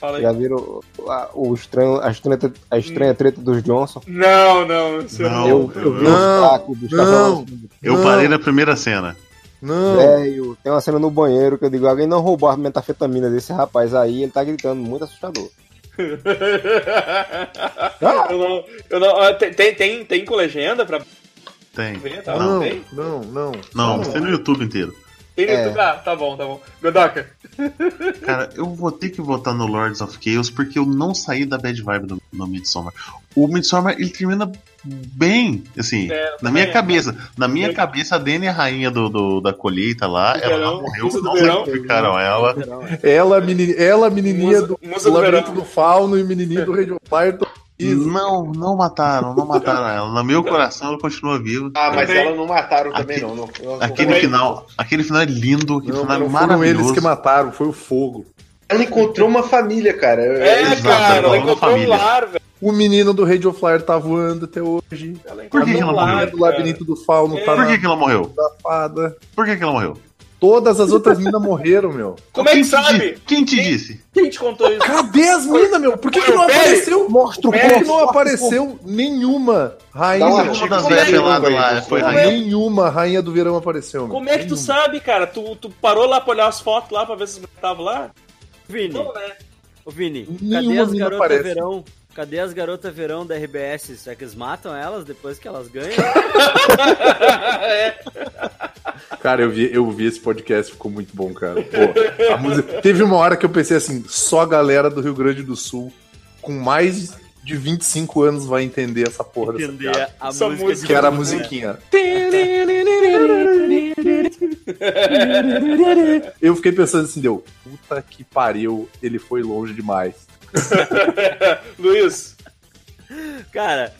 Fala aí. Já viram a, o estranho, a, estranha, a estranha treta dos Johnson? Não, não. Não. Eu, eu vi Não, os tacos dos não. cavalos. Eu Não. parei na primeira cena. Não. Velho, tem uma cena no banheiro que eu digo, alguém não roubou a metafetamina desse rapaz aí, ele tá gritando, muito assustador. eu não, eu não, ah, tem, tem, tem, com legenda pra Tem. ver, tá? Não, Tem? não, não. Não, tem no YouTube inteiro. Tem no É. YouTube? Ah, tá bom, tá bom. Godoka. Cara, eu vou ter que votar no Lords of Chaos porque eu não saí da bad vibe do, do Midsommar. O Midsommar, ele termina bem, assim, É, na minha é. cabeça. Na minha É. cabeça, a Dani é a rainha do, do- da colheita lá, Do ela verão, não morreu, não verão. sacrificaram ela. Ela, meni, ela menininha Musa- do, musa do do Labirinto verão. do Fauno e menininho do Radio Fire. Não, não mataram, não mataram ela. No meu coração ela continua viva. Ah, mas ela não mataram também, Aquele- não. não, não Aquele final, aquele final é lindo, aquele Não, final é não foram eles maravilhoso. que mataram, foi o fogo. Ela encontrou uma família, cara. É, Exato, cara, ela ela é encontrou um lar, velho. O menino do Radio Flyer tá voando até hoje. Ela Por que que ela morreu? do Labirinto do Fauno É. tá Por na que, que ela morreu? fada. Por que, que ela morreu? Todas as outras minas morreram, meu. Como é Quem que sabe? Quem te disse? Quem te contou isso? Cadê as minas, meu? Por que, que não apareceu? Mostra o Por que não apareceu nenhuma rainha? Dá um Uma artigo das é velhas que- peladas lá foi é- rainha. Nenhuma rainha do verão apareceu. meu. Como é que tu Nenhuma. sabe, cara? Tu, tu parou lá pra olhar as fotos lá pra ver se estavam lá? Vini, Não, né? ô Vini, cadê Nenhuma as mina garotas aparece. verão? Cadê as garotas verão da RBS? Será que eles matam elas depois que elas ganham? é. Cara, eu vi, eu vi esse podcast, ficou muito bom, cara. Pô, a música... Teve uma hora que eu pensei assim, só a galera do Rio Grande do Sul com mais de 25 anos vai entender essa porra dessa Entender piada. a Essa música, Que era a musiquinha. Eu fiquei pensando assim, deu, puta que pariu, ele foi longe demais. Luiz, Cara,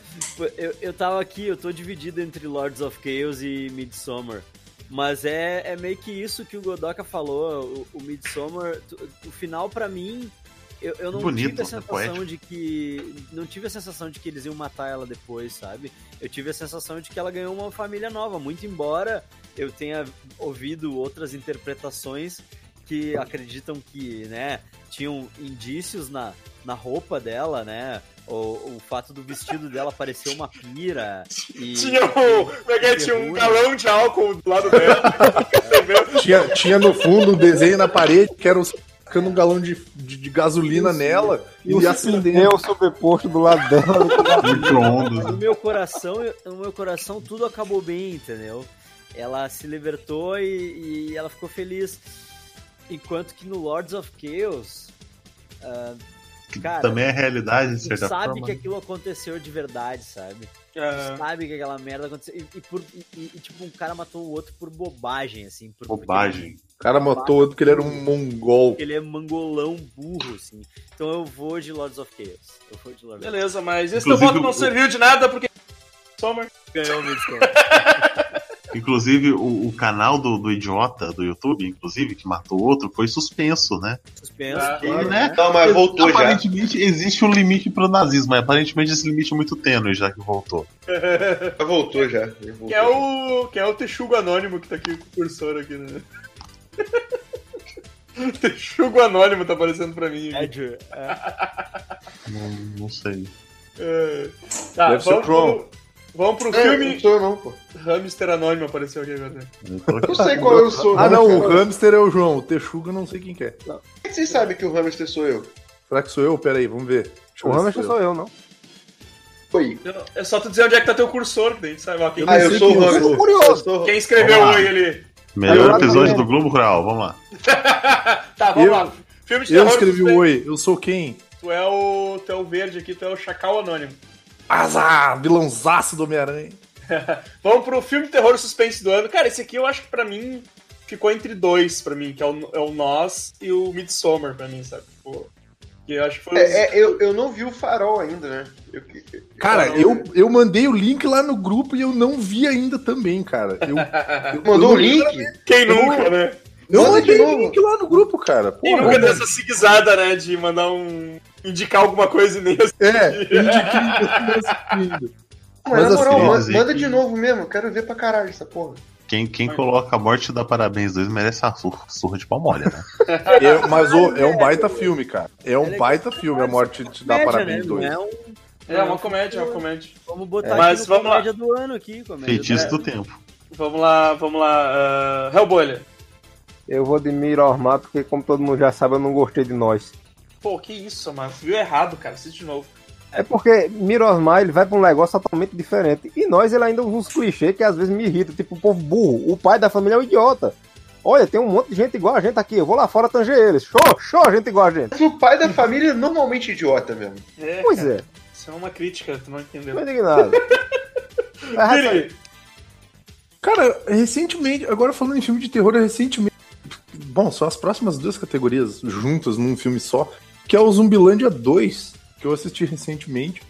eu, eu tava aqui, eu tô dividido entre Lords of Chaos e Midsommar. Mas é, é meio que isso que o Godoka falou, o, o Midsommar, o final pra mim, eu, eu não Bonito, tive a é sensação poético. de que. Não tive a sensação de que eles iam matar ela depois, sabe? Eu tive a sensação de que ela ganhou uma família nova, muito embora eu tenha ouvido outras interpretações que acreditam que, né, tinham indícios na, na roupa dela, né? O, o fato do vestido dela parecer uma pira. E... tinha um, como é que é? tinha um galão de álcool do lado dela. Tinha, tinha no fundo um desenho na parede que era os um galão de, de, de gasolina nela e, E acendendo. o sobreposto do lado dela. No meu coração, no meu coração tudo acabou bem, entendeu? Ela se libertou e, e ela ficou feliz. Enquanto que no Lords of Chaos, Que Cara, também é realidade, de certa sabe forma. que aquilo aconteceu de verdade, sabe? Ah, sabe que aquela merda aconteceu. E, e por, e- e- tipo, um cara matou o outro por bobagem, assim. Por, Bobagem. O cara matou outro porque ele era um mongol. Porque ele é mangolão burro, assim. Então eu vou de Lords of Chaos. Eu vou de Lords of beleza, mas esse Inclusive, teu voto não o- serviu de nada porque. Sommer. Ganhou o Midsommar. Inclusive, o, o canal do, do idiota do YouTube, inclusive, que matou o outro, foi suspenso, né? Suspenso. Ah, claro, né? né? Não, mas voltou já. aparentemente existe um limite pro nazismo, mas aparentemente esse limite é muito tênue, já que voltou. Já voltou já. já voltou. Que é o. Que é o Texugo Anônimo que tá aqui com o cursor aqui, né? Texugo Anônimo tá aparecendo pra mim. aqui. Edger. É. Não, não sei. É. Tá, Deve ser vamos o Chrome. Vamos pro É, filme. Não sou eu não, pô. Hamster Anônimo apareceu aqui agora. Eu Não sei qual eu sou. Ah, não, o hamster é o João. O Texuga eu não sei quem que é. Como é que vocês sabem que o hamster sou eu? Será que sou eu? Pera aí, vamos ver. O Hamilton sou eu, não. Foi. Eu- É só tu dizer onde é que tá teu cursor, que daí tu sabe. Ó, quem, Ah, eu sou o quem eu hamster. sou- quem escreveu oi ali? Melhor episódio do Globo Rural, vamos lá. Tá, vamos Eu- lá. Filme de Eu terror. escrevi o oi. Eu sou quem? Tu é o. Tu é o verde aqui, tu é o Chacal Anônimo. Azar! Vilãozaço do Homem-Aranha. Vamos pro filme de terror suspense do ano. Cara, esse aqui eu acho que pra mim ficou entre dois, pra mim, que é o, é o Nós e o Midsommar, pra mim, sabe? Tipo, eu acho que foi. É, é, eu, eu não vi o farol ainda, né? Eu- Cara, eu, eu mandei o link lá no grupo e eu não vi ainda também, cara. Eu, eu Mandou eu- o link? Quem nunca, né? Eu Manda mandei de o novo. link lá no grupo, cara. Porra, nunca deu essa siguizada, né? De mandar um. indicar alguma coisa e nem assim. É, eu indiquei. Mas, Mas na moral, assim, manda que- de novo mesmo. Quero ver pra caralho essa porra. Quem, quem coloca a morte da Parabéns 2 merece a surra, surra de palmolha, né? É, mas ô, é um baita filme, cara. É um baita filme, a morte te dá Comédia, parabéns né? Não dois. é um... É uma comédia, é uma comédia. Vamos botar Mas aqui no vamos lá. comédia do ano aqui. Comédia Feitiço do... do tempo. Vamos lá, vamos lá. Uh, Hellbolha. Eu vou de Mirormar, porque como todo mundo já sabe, eu não gostei de nós. Pô, que isso, mano. Viu errado, cara. Assiste de novo. É porque Mirosmar ele vai pra um negócio totalmente diferente. E nós ele ainda usa uns clichês que às vezes me irritam. Tipo, o povo burro. O pai da família é um idiota. Olha, tem um monte de gente igual a gente aqui. Eu vou lá fora tanger eles. Show, show, gente igual a gente. Mas o pai da família é normalmente idiota mesmo. É, Pois cara, é, Isso é uma crítica, tu não entendeu. não sair. Yuri, Cara, recentemente, agora falando em filme de terror, recentemente. Bom, são as próximas duas categorias juntas num filme só, que é o Zumbilândia 2, que eu assisti recentemente.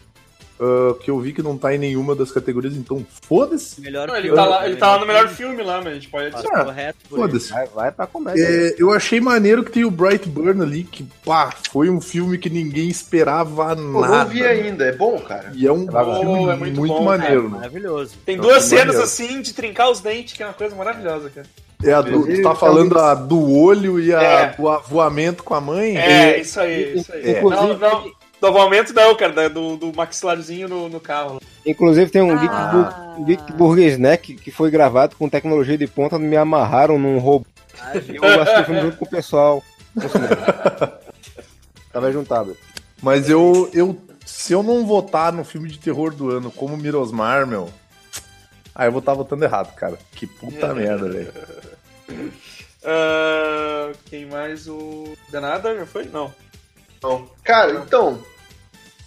ah, que eu vi que não tá em nenhuma das categorias, então foda-se. Melhor Não, ele, filme, tá lá, ele tá lá no melhor filme. lá, mas a gente pode adicionar. correto por ele. Foda-se. Vai, vai pra comédia. É, eu achei maneiro que tem o Brightburn ali, que pá, foi um filme que ninguém esperava Pô, nada. não vi ainda. É bom, cara. E é um Bom, filme é muito muito, bom, maneiro, É, né? maravilhoso. Tem Não, duas cenas maneiro. assim de trincar os dentes, que é uma coisa maravilhosa, cara. É a do, tu tá falando a do olho e a, É. o avoamento com a mãe? É, isso aí, isso aí. Inclusive- Não, não. Do momento não, cara, do, do maxilarzinho no, no carro. Inclusive tem um Geek, Ah. Geek Burger Snack que foi gravado com tecnologia de ponta, me amarraram num robô. Ah, E eu assisti o filme junto com o pessoal. Tava juntado. Mas eu, eu. Se eu não votar no filme de terror do ano como Mirosmar, meu. Aí eu vou estar votando errado, cara. Que puta merda, velho. Ah, quem mais? O. Danada já foi? Não. Não. Cara, então.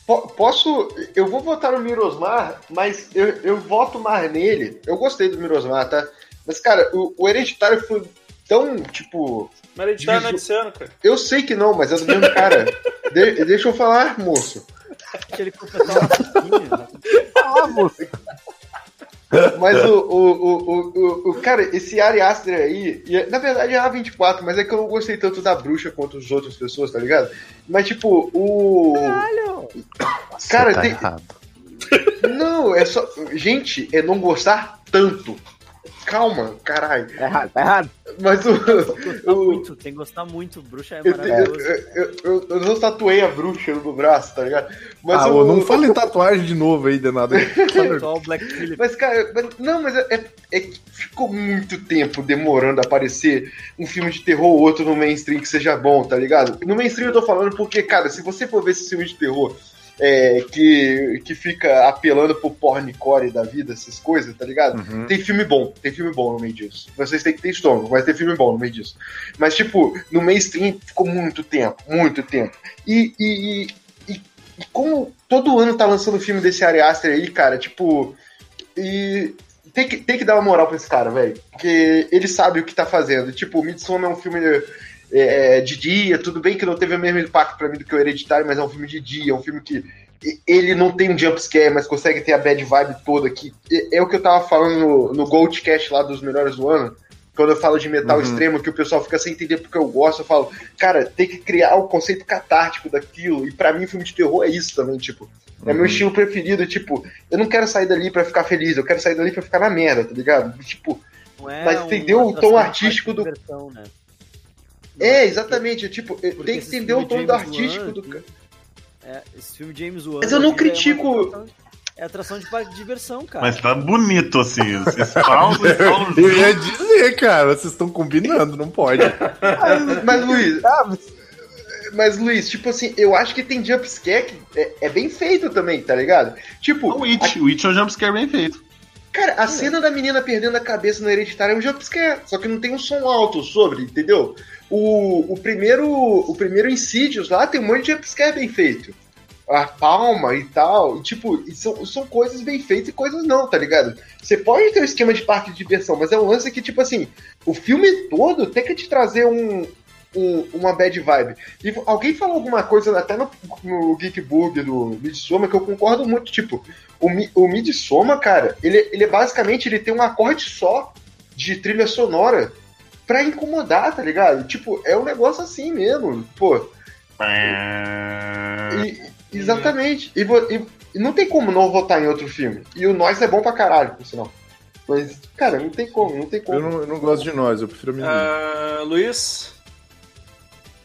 po- Posso. Eu vou votar no Mirosmar, mas eu, eu voto mais nele. Eu gostei do Mirosmar, tá? Mas, cara, o, o Hereditário foi tão, tipo. Mas ele tá Visu- desse ano, cara. Eu sei que não, mas é do mesmo cara. De- deixa eu falar, moço. Deixa ele completar uma. Ah, você. Mas o, o, o, o, cara, esse Ari Aster aí, e é- na verdade é A24, mas é que eu não gostei tanto da bruxa quanto as outras pessoas, tá ligado? Mas tipo, o. Cara, Você tá tem- errado. Não, é só. Gente, é não gostar tanto. Calma, caralho. Tá errado, tá errado. Mas o. Gostar o- muito, tem que gostar muito. Bruxa é Eu, eu, maravilhoso. eu, eu- eu não tatuei a bruxa no braço, tá ligado? Mas ah, o- não fala em tatuagem de novo aí, danado. Só o Black Phillip. Mas, cara, mas- não, mas é, é- é que ficou muito tempo demorando a aparecer um filme de terror ou outro no mainstream que seja bom, tá ligado? No mainstream eu tô falando porque, cara, se você for ver esse filme de terror é, que, que fica apelando pro porncore da vida, essas coisas, tá ligado? Uhum. Tem filme bom, tem filme bom no meio disso. Vocês têm que ter estômago, mas tem filme bom no meio disso. Mas, tipo, no mainstream ficou muito tempo, muito tempo. E, e, e, e como todo ano tá lançando filme desse Ari Aster aí, cara, tipo. E tem que, tem que dar uma moral pra esse cara, velho. Porque ele sabe o que tá fazendo. Tipo, Midsommar é um filme é, de dia, tudo bem que não teve o mesmo impacto pra mim do que o Hereditário, mas é um filme de dia, é um filme que ele não tem um jumpscare, mas consegue ter a bad vibe toda aqui. É, é o que eu tava falando no, no Goldcast lá dos melhores do ano. Quando eu falo de metal Uhum. extremo, que o pessoal fica sem entender porque eu gosto, eu falo, cara, tem que criar o conceito catártico daquilo. E pra mim, filme de terror é isso também, tipo. É meu Uhum. estilo preferido, tipo, eu não quero sair dali pra ficar feliz, eu quero sair dali pra ficar na merda, tá ligado? Tipo, é mas entendeu o tom artístico do- né? É, exatamente, tipo, Porque tem que entender o tom James do artístico Wan, do cara. É, esse filme James Wan. Mas eu não é critico- É atração de parque de diversão, cara. Mas tá bonito assim. Esses paus Eu ia dizer, cara, vocês estão combinando, não pode. Mas, Luiz, mas, Luiz, tipo assim, eu acho que tem jumpscare que é, é bem feito também, tá ligado? Tipo, O It, o It é um jumpscare bem feito. Cara, a cena da menina perdendo a cabeça no hereditário é um jumpscare, só que não tem um som alto sobre, entendeu? O, o primeiro o primeiro Insidious lá tem um monte de jumpscare bem feito. A palma e tal, e tipo, são, são coisas bem feitas e coisas não, tá ligado? Você pode ter um esquema de parque de diversão, mas é um lance que, tipo assim, o filme todo tem que te trazer um, um- uma bad vibe. E alguém falou alguma coisa até no, no Geek Bug do Midsommar que eu concordo muito. Tipo, o, o Midsommar, cara, ele, ele é basicamente ele tem um acorde só de trilha sonora pra incomodar, tá ligado? Tipo, é um negócio assim mesmo. Pô, e- exatamente. E, e- e não tem como não votar em outro filme. E o Nós é bom pra caralho, por sinal. Mas, cara, não tem como, não tem como. Eu não, eu não gosto de nós, eu prefiro a menina. Ah, Luiz?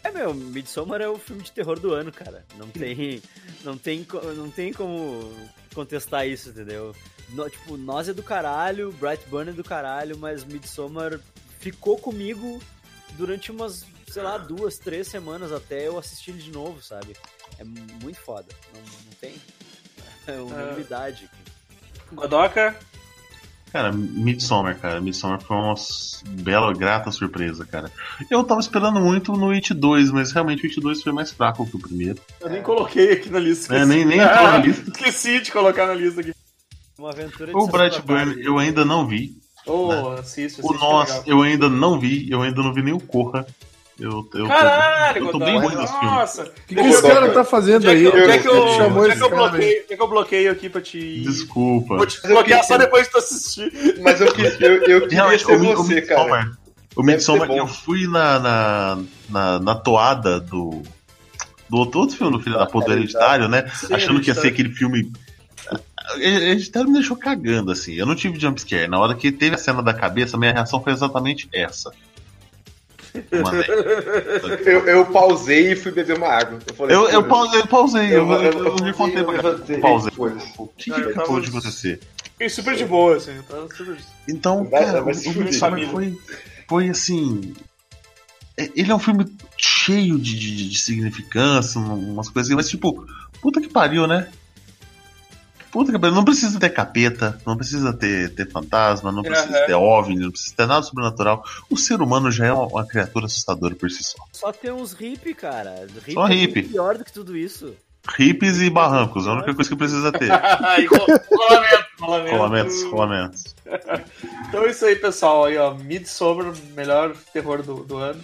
É, meu, Midsommar é o filme de terror do ano, cara. Não tem, não tem, não tem como contestar isso, entendeu? No- tipo, Nós é do caralho, Brightburn é do caralho, mas Midsommar ficou comigo durante umas, sei lá, duas, três semanas até eu assistir ele de novo, sabe? É muito foda. Não, não tem é uma Ah. novidade. Godoka? Cara, Midsommar, cara. Midsommar foi uma bela, grata surpresa, cara. Eu tava esperando muito no It 2, mas realmente o It 2 foi mais fraco que o primeiro. Eu nem coloquei aqui na lista. É, esqueci. nem, nem entrou na lista. Esqueci de colocar na lista aqui. Uma aventura de O Brightburn tarde. eu ainda não vi. Assiste, O Nós legal. eu ainda não vi. Eu ainda não vi nem o Corra. Eu, eu, Caralho, eu tô bem ruim nesse filme. Nossa. O que, que esse cara tá fazendo é aí? que, é que eu, é que eu bloqueio, é que eu bloqueio aqui pra te. Desculpa. Vou te bloquear só depois que tu assistir. Mas eu, quis, eu, eu queria Realmente, ser o, Mi- o você, cara. O Midsommar eu fui na, na, na, na toada do, do outro, outro filme do Filho da Puta, do Hereditário, né? Sim, achando que ia ser aquele filme. Hereditário me deixou cagando, assim. Eu não tive jumpscare. Na hora que teve a cena da cabeça, minha reação foi exatamente essa. Eu. Eu, pausei e fui beber uma água. Eu, falei, Eu, eu "Pô, pausei, eu pausei. Eu, eu, eu, eu me contei pra levantei, Pausei. O que, que acabou de acontecer? Fiquei super de boa, assim. Super... Então, Vai- cara, vai o, Família. foi, foi assim. é- Ele é um filme cheio de, de, de significância, um- umas coisas, mas tipo, puta que pariu, né? Puta que. Não precisa ter capeta, não precisa ter, ter fantasma, não precisa Aham. ter OVNI, não precisa ter nada sobrenatural. O ser humano já é uma, uma criatura assustadora por si só. Só tem uns hippie, cara. Hippie Só é hippie. pior do que tudo isso. Hippies e barrancos, é a única coisa que precisa ter. Ai, ro- rolamento, rolamento. Rolamentos, rolamentos. Então é isso aí, pessoal. Aí, ó, Midsommar, melhor terror do, do ano.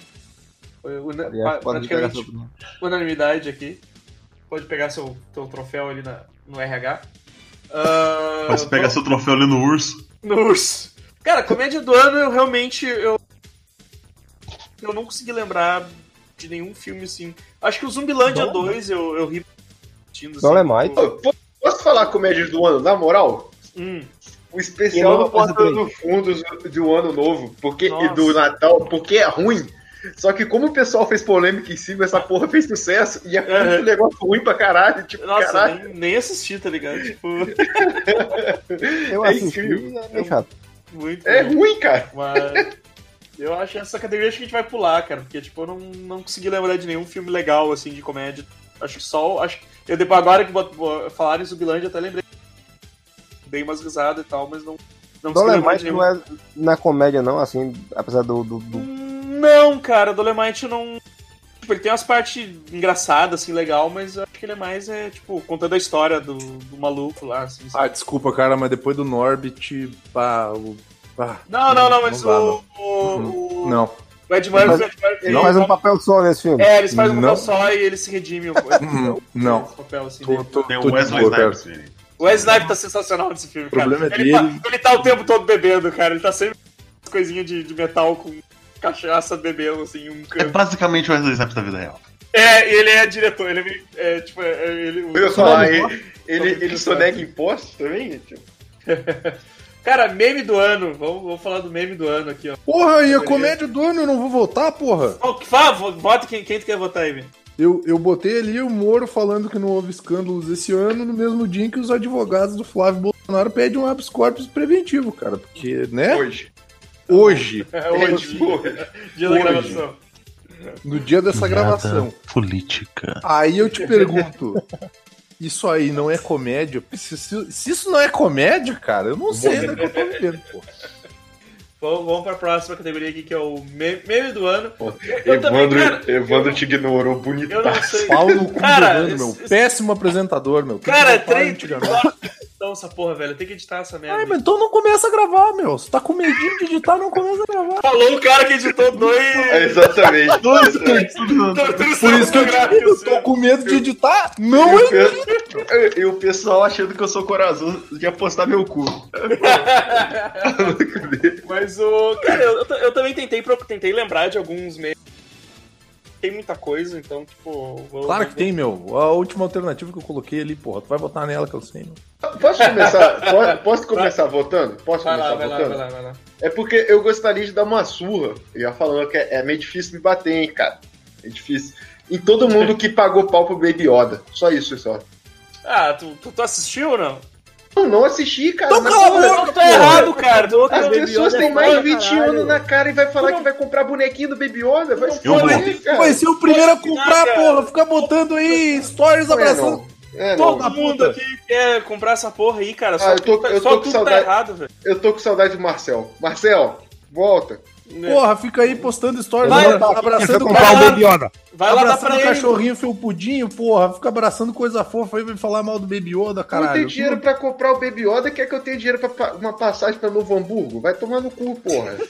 Foi una- Aliás, praticamente unanimidade aqui. Pode pegar seu, seu troféu ali na, no RH. Ah, Mas pega seu troféu ali no urso. no urso. Cara, comédia do ano, eu realmente. Eu, eu não consegui lembrar de nenhum filme assim. Acho que o Zumbilândia 2 eu, eu ri assim, Dolemite. Pô, po- Posso falar comédias do ano, na moral? Hum, O especial do Porta do Fundos do ano novo porque, e do Natal, porque é ruim. Só que como o pessoal fez polêmica em cima, essa porra fez sucesso e é Uhum. muito negócio ruim pra caralho. Tipo, nossa, caralho. nem, nem assisti, tá ligado? Tipo, Eu É assisti, incrível. é chato. muito. É ruim. ruim, cara. Mas eu acho que essa categoria acho que a gente vai pular, cara, porque tipo, eu não, não consegui lembrar de nenhum filme legal assim de comédia. Acho que só, acho que eu depois agora que falaram em Zumbilândia até lembrei. Dei umas risadas e tal, mas não não nenhum. não é na comédia, não, assim, apesar do. do, do- Não, cara, Dolemite não Tipo, ele tem umas partes engraçadas, assim, legal, mas eu acho que ele é mais, é, tipo, contando a história do, do maluco lá, assim. sabe? Ah, desculpa, cara, mas depois do Norbit, pá, o. pá, não, não, não, mas dá, o, não. o, o, Não. o Ed Murphy, Ele o Ed Murphy, Ele faz um papel só nesse filme. É, eles fazem um Não. papel só e ele se redime. o- Hum, não. Papel, assim, Tô, dele. tô, Tem o Wesley. Snipes. O Wes Snipe tá sensacional nesse filme, O problema cara. é ele, dele. Tá, ele tá o tempo todo bebendo, cara. Ele tá sempre com coisinha de, de metal com cachaça bebendo, assim, um É canto. basicamente o Wesley Snipes da vida real. É, e ele é diretor, ele é, é tipo, é, ele... Eu ia falar, ele- ele, ele, sonega impostos também? Tipo, Cara, meme do ano, vamos, vamos falar do meme do ano aqui, ó. Porra, e a comédia do ano eu não vou votar, porra? Que fala, vo- vota quem, quem tu quer votar aí, velho. Eu, eu botei ali o Moro falando que não houve escândalos esse ano, no mesmo dia em que os advogados do Flávio Bolsonaro pedem um habeas corpus preventivo, cara. Porque, né? hoje. Hoje, É hoje, dia da Hoje. gravação. no dia dessa gravação. política. Aí eu te pergunto, isso aí não é comédia? Se, se- se isso não é comédia, cara, eu não sei ainda que eu tô vivendo, pô. Vamos, vamos pra próxima categoria aqui, que é o me- meme do ano. Eu também, Evandro, cara, Evandro te ignorou. Eu não sei. Pau no cu Cara, Evandro, meu. Péssimo apresentador, meu. Cara, votar três estão essa porra, velho. Tem que editar essa merda. Ai, mas então não começa a gravar, meu. Se tá com medinho de editar, não começa a gravar. Falou o cara que editou dois. É, exatamente. Dois torturos. Por isso que eu digo, eu tô com medo de editar. Não pe- E o pessoal achando que eu sou corajoso de apostar meu cu. Mas o. Cara, eu, eu, eu também tentei, pro- tentei lembrar de alguns memes. Tem muita coisa, então, tipo. vou- Claro que tem, meu. A última alternativa que eu coloquei ali, porra. Tu vai votar nela que eu sei, meu. Posso começar, posso, posso começar votando? Posso Vai começar lá, vai lá, votando? vai lá, vai lá. É porque eu gostaria de dar uma surra. Ia falando que é, é meio difícil me bater, hein, cara. É difícil. Em todo mundo que pagou pau pro Baby Yoda. Só isso, só. Ah, tu, tu, tu assistiu ou não? Eu não assisti, cara. Então cala a boca, tá errado, cara. As pessoas têm mais de foda, 20 caralho. anos na cara e vai falar que vai comprar bonequinho do Baby Yoda. Vai Eu vou. cara. Vai ser o primeiro a comprar, Cara. porra. Ficar botando aí stories Não é, abraçando. não. É, não. Todo mundo aqui quer comprar essa porra aí, cara. Só, Ah, eu tô- tu tá- eu só tô com tu saudade. tá errado, velho. Eu tô com saudade do Marcel. Marcel, volta. Porra, fica aí postando stories Vai, abra- Você abraçando, Baby Yoda. Vai lá abraçando pra o ele. cachorrinho felpudinho, porra. Fica abraçando coisa fofa aí, vai falar mal do Baby Yoda, Eu não caralho. tenho dinheiro pra comprar o Baby Yoda, quer que eu tenha dinheiro pra uma passagem pra Novo Hamburgo? Vai tomar no cu, porra.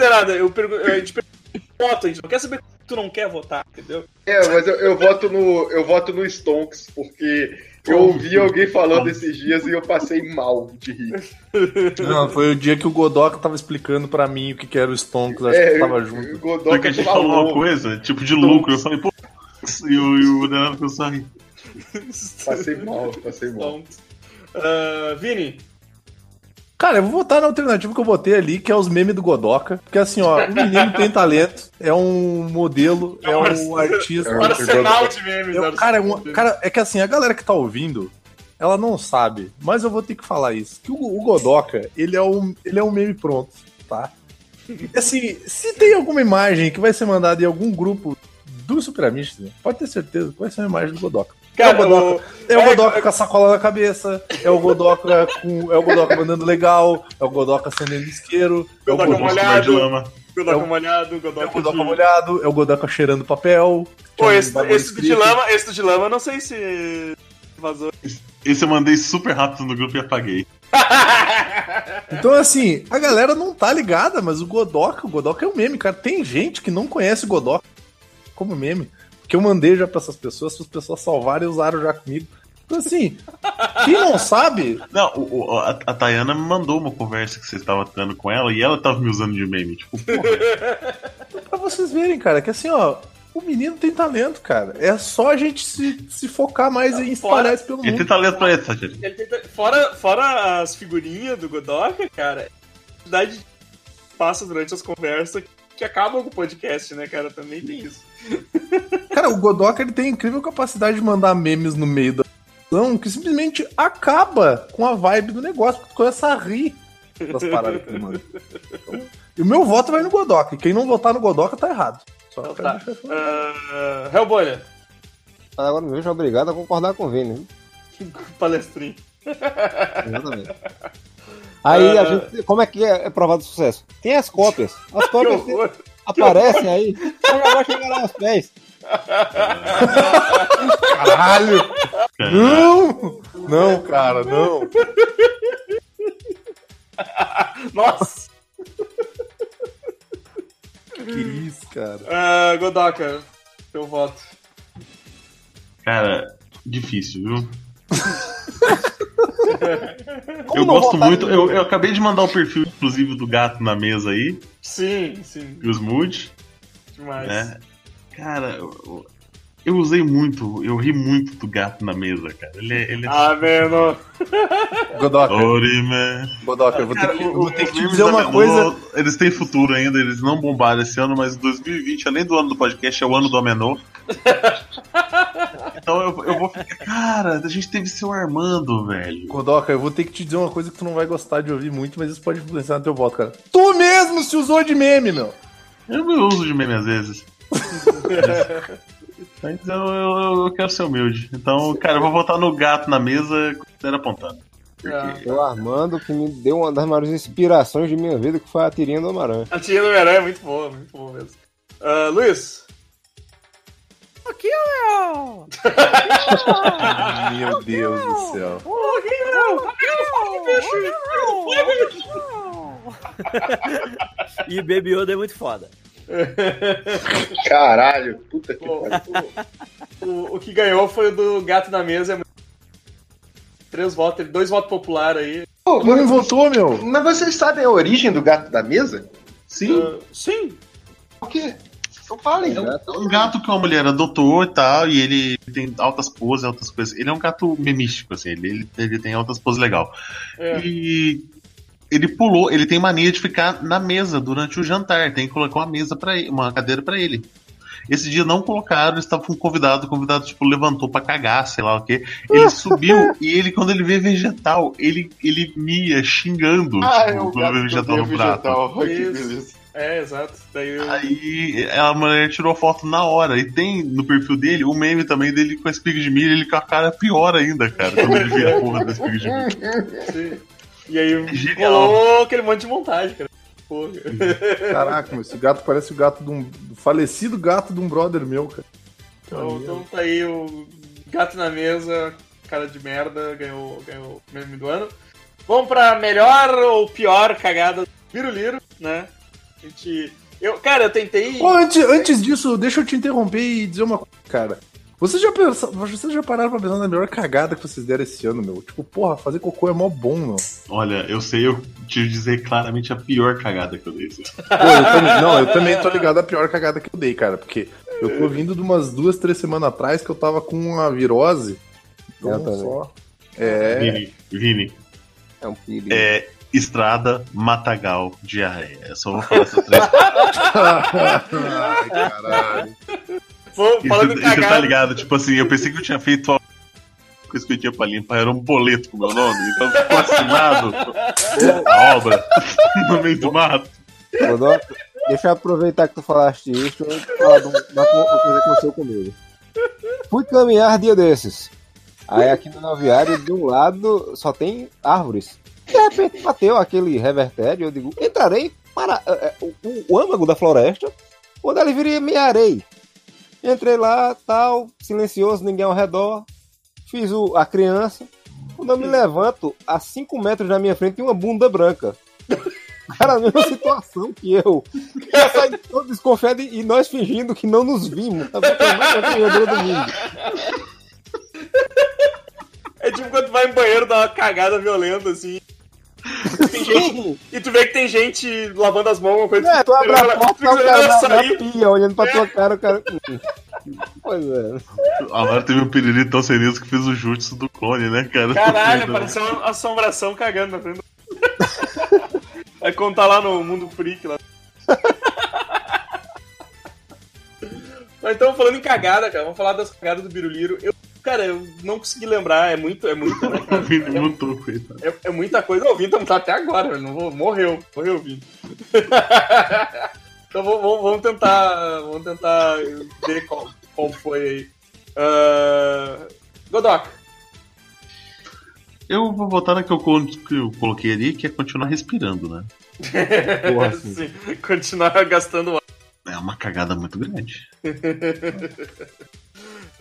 É nada, eu pergunto. A gente pergunta, voto, a gente não quer saber que tu não quer votar, entendeu? É, mas eu, eu voto no eu voto no Stonks, porque eu ouvi alguém falando esses dias e eu passei mal de rir. Não, foi o dia que o Godoka tava explicando pra mim o que, que era o Stonks, acho É, que tava o Porque junto. Godoka a gente falou uma falou. coisa, tipo de lucro. Eu falei, pô. E o, e o começou a rir. Passei mal, passei mal. Então, ah, Vini, Cara, eu vou votar na alternativa que eu botei ali, que é os memes do Godoka. Porque assim, ó, o menino tem talento, é um modelo, é um artista. É um arsenal de memes. É, cara, é um- cara, é que assim, a galera que tá ouvindo, ela não sabe, mas eu vou ter que falar isso. Que o, o Godoka, ele é um, ele é um meme pronto, tá? Assim, se tem alguma imagem que vai ser mandada em algum grupo do Super Amigos, pode ter certeza que vai ser uma imagem do Godoka. Cara, é o Godoka, é o é- Godoka com a sacola na cabeça, é o Godoka com. É o Godoka mandando legal, é o Godoka acendendo isqueiro, é o Godoka molhado. de lama. Godoka é o- molhado, é o Godoka de... molhado, é o Godoka cheirando papel. Pô, é um esse, esse do de escrito. lama, esse do de lama, eu não sei se vazou. Esse eu mandei super rápido no grupo e apaguei. Então, assim, a galera não tá ligada, mas o Godoka, o Godoka é um meme, cara. Tem gente que não conhece o Godoka como meme. Porque eu mandei já pra essas pessoas, essas pessoas salvaram e usaram já comigo. Então, assim, quem não sabe, Não, o- o- a, a Tayana me mandou uma conversa que você estava tendo com ela e ela tava me usando de meme. Tipo, porra, pra vocês verem, cara, que assim, ó, o menino tem talento, cara. É só a gente se, se focar mais em espalhar isso pelo ele tem mundo. talento pra isso, Tayana. Ele fora, fora as figurinhas do Godoka, cara, a quantidade de passa durante as conversas que acabam com o podcast, né, cara? Também tem isso. Cara, o Godoka ele tem incrível capacidade de mandar memes no meio da ação que simplesmente acaba com a vibe do negócio, porque tu começa a rir das paradas que ele manda. Então, e o meu voto vai no Godoka. E quem não votar no Godoka tá errado. Só Então tá. Uh, Hellbolha, agora me vejo obrigado a concordar com o Vini. hein? palestrinho. Exatamente. Aí a gente. Como é que é, é provado sucesso? Tem as cópias. As cópias. Aparecem aí. Só já vai chegar lá aos pés. Caralho! Não! Não, cara, não. Nossa! Que isso, cara. Uh, Godoka, teu voto. Cara, difícil, viu? Eu gosto muito. Eu, eu acabei de mandar o perfil, inclusive, do gato na mesa aí, Sim, sim, e os Mood, demais. né? Cara, eu, usei muito, eu ri muito do gato na mesa, cara. Ele é. Ele é Ah, mano. Godoka, Orime. Godoka, eu vou ter que, eu vou ter que te dizer uma coisa. Eles têm futuro ainda, eles não bombaram esse ano, mas 2020, além do ano do podcast, é o ano do Amenô. então eu, eu vou ficar. Cara, a gente teve seu Armando, velho. Godoka, eu vou ter que te dizer uma coisa que tu não vai gostar de ouvir muito, mas isso pode influenciar no teu voto, cara. Tu mesmo se usou de meme, meu. Eu me uso de meme às vezes. Mas eu, eu, eu quero ser humilde. Então, cara, eu vou votar no gato na mesa com o dedo apontado. Ah. O Armando que me deu uma das maiores inspirações de minha vida, que foi a tirinha do Homem-Aranha. A tia do Homem-Aranha é muito boa, muito boa mesmo. Uh, Luiz, Aqui, Léo! Meu Deus do céu. E Baby Yoda é muito foda. Caralho, puta que pariu. o- o- o que ganhou foi o do gato na mesa. Três votos, dois votos popular aí. Pô, Não votou, meu. Mas vocês sabem a origem do gato da mesa? Sim. Ah, sim. O quê? Então falem. É um gato que uma mulher adotou e tal, e ele tem altas poses, altas coisas. Ele é um gato memístico, assim, ele, ele, ele tem altas poses legal. É. E ele pulou, ele tem mania de ficar na mesa durante o jantar, tem que colocar uma mesa para ele, uma cadeira pra ele. Esse dia não colocaram, eles estavam com um convidado, o convidado tipo levantou pra cagar, sei lá o quê. Ele subiu e ele quando ele vê vegetal, ele ele mia xingando, Ah, tipo, o quando vê vegetal no prato. vegetal. Isso. beleza. É, exato. Daí eu- Aí a mulher tirou a foto na hora. E tem no perfil dele o meme também dele com a espiga de milho, ele com a cara pior ainda, cara, quando ele vira a porra da espiga de milho. sim. E aí Genial. rolou aquele monte de montagem, cara. Porra. Caraca, meu, esse gato parece o gato de um. do falecido gato de um brother meu, cara. Então, então tá aí o gato na mesa, cara de merda, ganhou, ganhou o meme do ano. Vamos pra melhor ou pior cagada do Viruliro, né? A gente. Eu, cara, eu tentei. Ô, antes, antes disso, deixa eu te interromper e dizer uma coisa, cara. Vocês já, pensa- vocês já pararam pra pensar na melhor cagada que vocês deram esse ano, meu? Tipo, porra, fazer cocô é mó bom, meu. Olha, eu sei, eu te dizer claramente a pior cagada que eu dei. assim. Pô, eu também, não, eu também tô ligado à pior cagada que eu dei, cara. Porque eu tô vindo de umas duas, três semanas atrás que eu tava com uma virose. Então, só. É. Vini, Vini, É um perigo. é estrada, matagal, diarreia. Só vou falar essas três Ai, caralho. Falando em Você tá ligado? Tipo assim, eu pensei que eu tinha feito a coisa que eu tinha pra limpar, era um boleto com o meu nome, então ficou assinado a obra no meio do mato. Doc, deixa eu aproveitar que tu falaste isso e falar de um- uma co- uma coisa que aconteceu comigo. Fui caminhar dia desses. Aí aqui no Naviário, de um lado, só tem árvores. De repente bateu aquele revertério, eu digo, entrarei para é, é, o, o âmago da floresta, quando ele viria me arei. Entrei lá, tal, silencioso, ninguém ao redor. Fiz o, a criança. Quando eu me levanto, a 5 metros na minha frente tem uma bunda branca. Era a mesma situação que eu. Eu saí todo desconfiado e nós fingindo que não nos vimos. Tá é tipo quando vai em banheiro dar uma cagada violenta, assim. Gente- e tu vê que tem gente lavando as mãos, alguma coisa. É, tu abre a porta, tá o cara na, na sair. pia, olhando pra tua cara, o cara. Pois é. Agora teve um piriri tão serioso que fez o jutsu do clone, né, cara? Caralho, pareceu uma assombração cagando na frente. do- Vai contar lá no Mundo Freak lá. Mas então, falando em cagada, cara, vamos falar das cagadas do Biruliro. Eu, cara, eu não consegui lembrar, é muito, é muito, né, cara? Vini coitado. É, é muita coisa. O Vini tá até agora. Não vou, morreu. Morreu o Vini. então vamos, vamos- tentar. Vamos tentar ver qual, qual foi aí. Ah, Godoka. Eu vou voltar na que eu, que eu coloquei ali, que é continuar respirando, né? Porra, assim. Sim, continuar gastando ar. É uma cagada muito grande.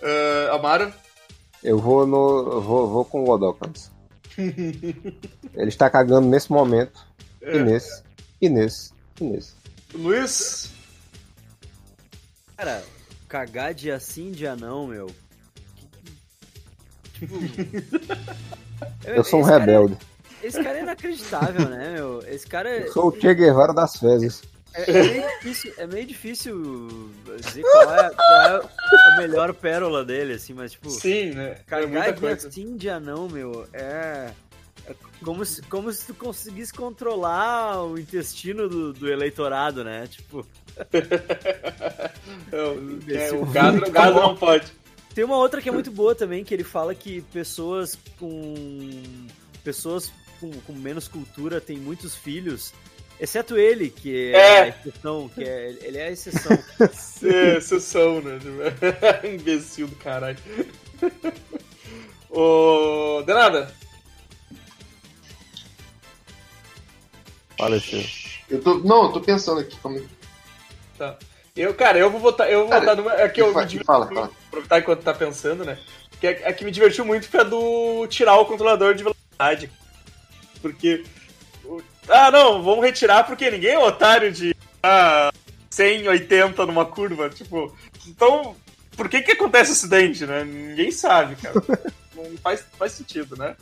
Ah, Amaro. Eu vou no. eu Vou, vou com o Godokans. Ele está cagando nesse momento. E nesse. E nesse. E nesse. Luiz. Cara, cagar dia sim, dia não, meu. Tipo. Eu sou um esse cara- rebelde. esse cara é inacreditável, né, meu? Esse cara é. Eu sou o Che Guevara das fezes. É, é meio difícil, é meio difícil dizer qual é, qual é a melhor pérola dele, assim, mas tipo, Sim, né? É cagar muita dia coisa. sim, dia não, meu, é, é como, se, como se tu conseguisse controlar o intestino do, do eleitorado, né? Tipo, É, o- é, o gado, o gado não pode. tem uma outra que é muito boa também, que ele fala que pessoas com. pessoas com, com menos cultura têm muitos filhos. Exceto ele, que é, É. a exceção, que é, ele é a exceção. É, Exceção, né? Imbecil do caralho. Ô. Denada. Faleceu. Eu tô, não, eu tô pensando aqui. Como... Tá. Eu, cara, eu vou votar, eu vou Cara, votar numa. É que eu fa- me diverti fala, fala. aproveitar enquanto tá pensando, né? Que é, é que me divertiu muito foi a do tirar o controlador de velocidade. Porque. Ah, não, vamos retirar porque ninguém é otário de ah, 180 numa curva. Tipo, então. Por que que acontece acidente, né? Ninguém sabe, cara. Não faz, faz sentido, né?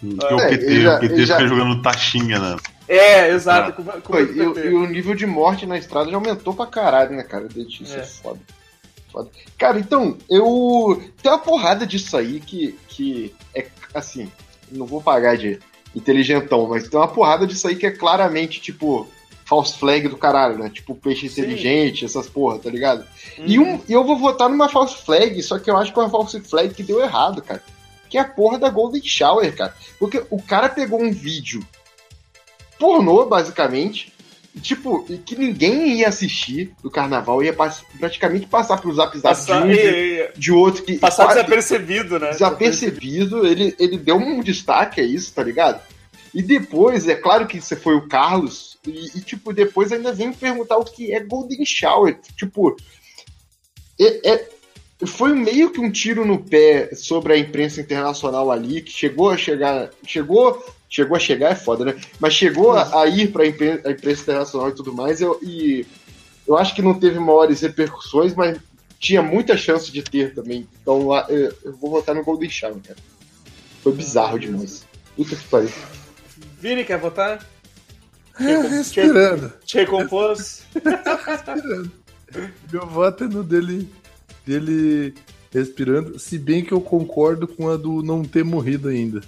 Porque o É, PT, ele já- o PT já- fica jogando taxinha, né? É, exato. Com, com Pô, muito e, e o nível de morte na estrada já aumentou pra caralho, né, cara? Isso é. É. foda. Foda. Cara, então, eu. Tem uma porrada disso aí que, que é assim. Não vou pagar de inteligentão, mas tem uma porrada disso aí que é claramente, tipo, false flag do caralho, né? Tipo, peixe Sim. inteligente, essas porra, tá ligado? Uhum. E, um, e eu vou votar numa false flag, só que eu acho que é uma false flag que deu errado, cara. Que é a porra da Golden Shower, cara. Porque o cara pegou um vídeo pornô, basicamente, e, tipo, e que ninguém ia assistir do carnaval, ia pass- praticamente passar pro zap zap de, Passar, um, de, e- de outro que. passar quase- desapercebido, né? desapercebido, ele, ele deu um destaque a isso, tá ligado? E depois, é claro que você foi o Carlos, e, e, tipo, depois ainda vem me perguntar o que é Golden Shower. Tipo, é, é- foi meio que um tiro no pé sobre a imprensa internacional ali, que chegou a chegar. Chegou. Chegou a chegar, é foda, né? Mas chegou a, a ir pra impren- a imprensa internacional e tudo mais, eu, e eu acho que não teve maiores repercussões, mas tinha muita chance de ter também. Então lá, eu, eu vou votar no Golden Shower, cara. Foi bizarro demais. Puta que pariu. Vini, quer votar? É, respirando. Te recompôs? Meu voto é no dele, dele respirando, se bem que eu concordo com a do não ter morrido ainda.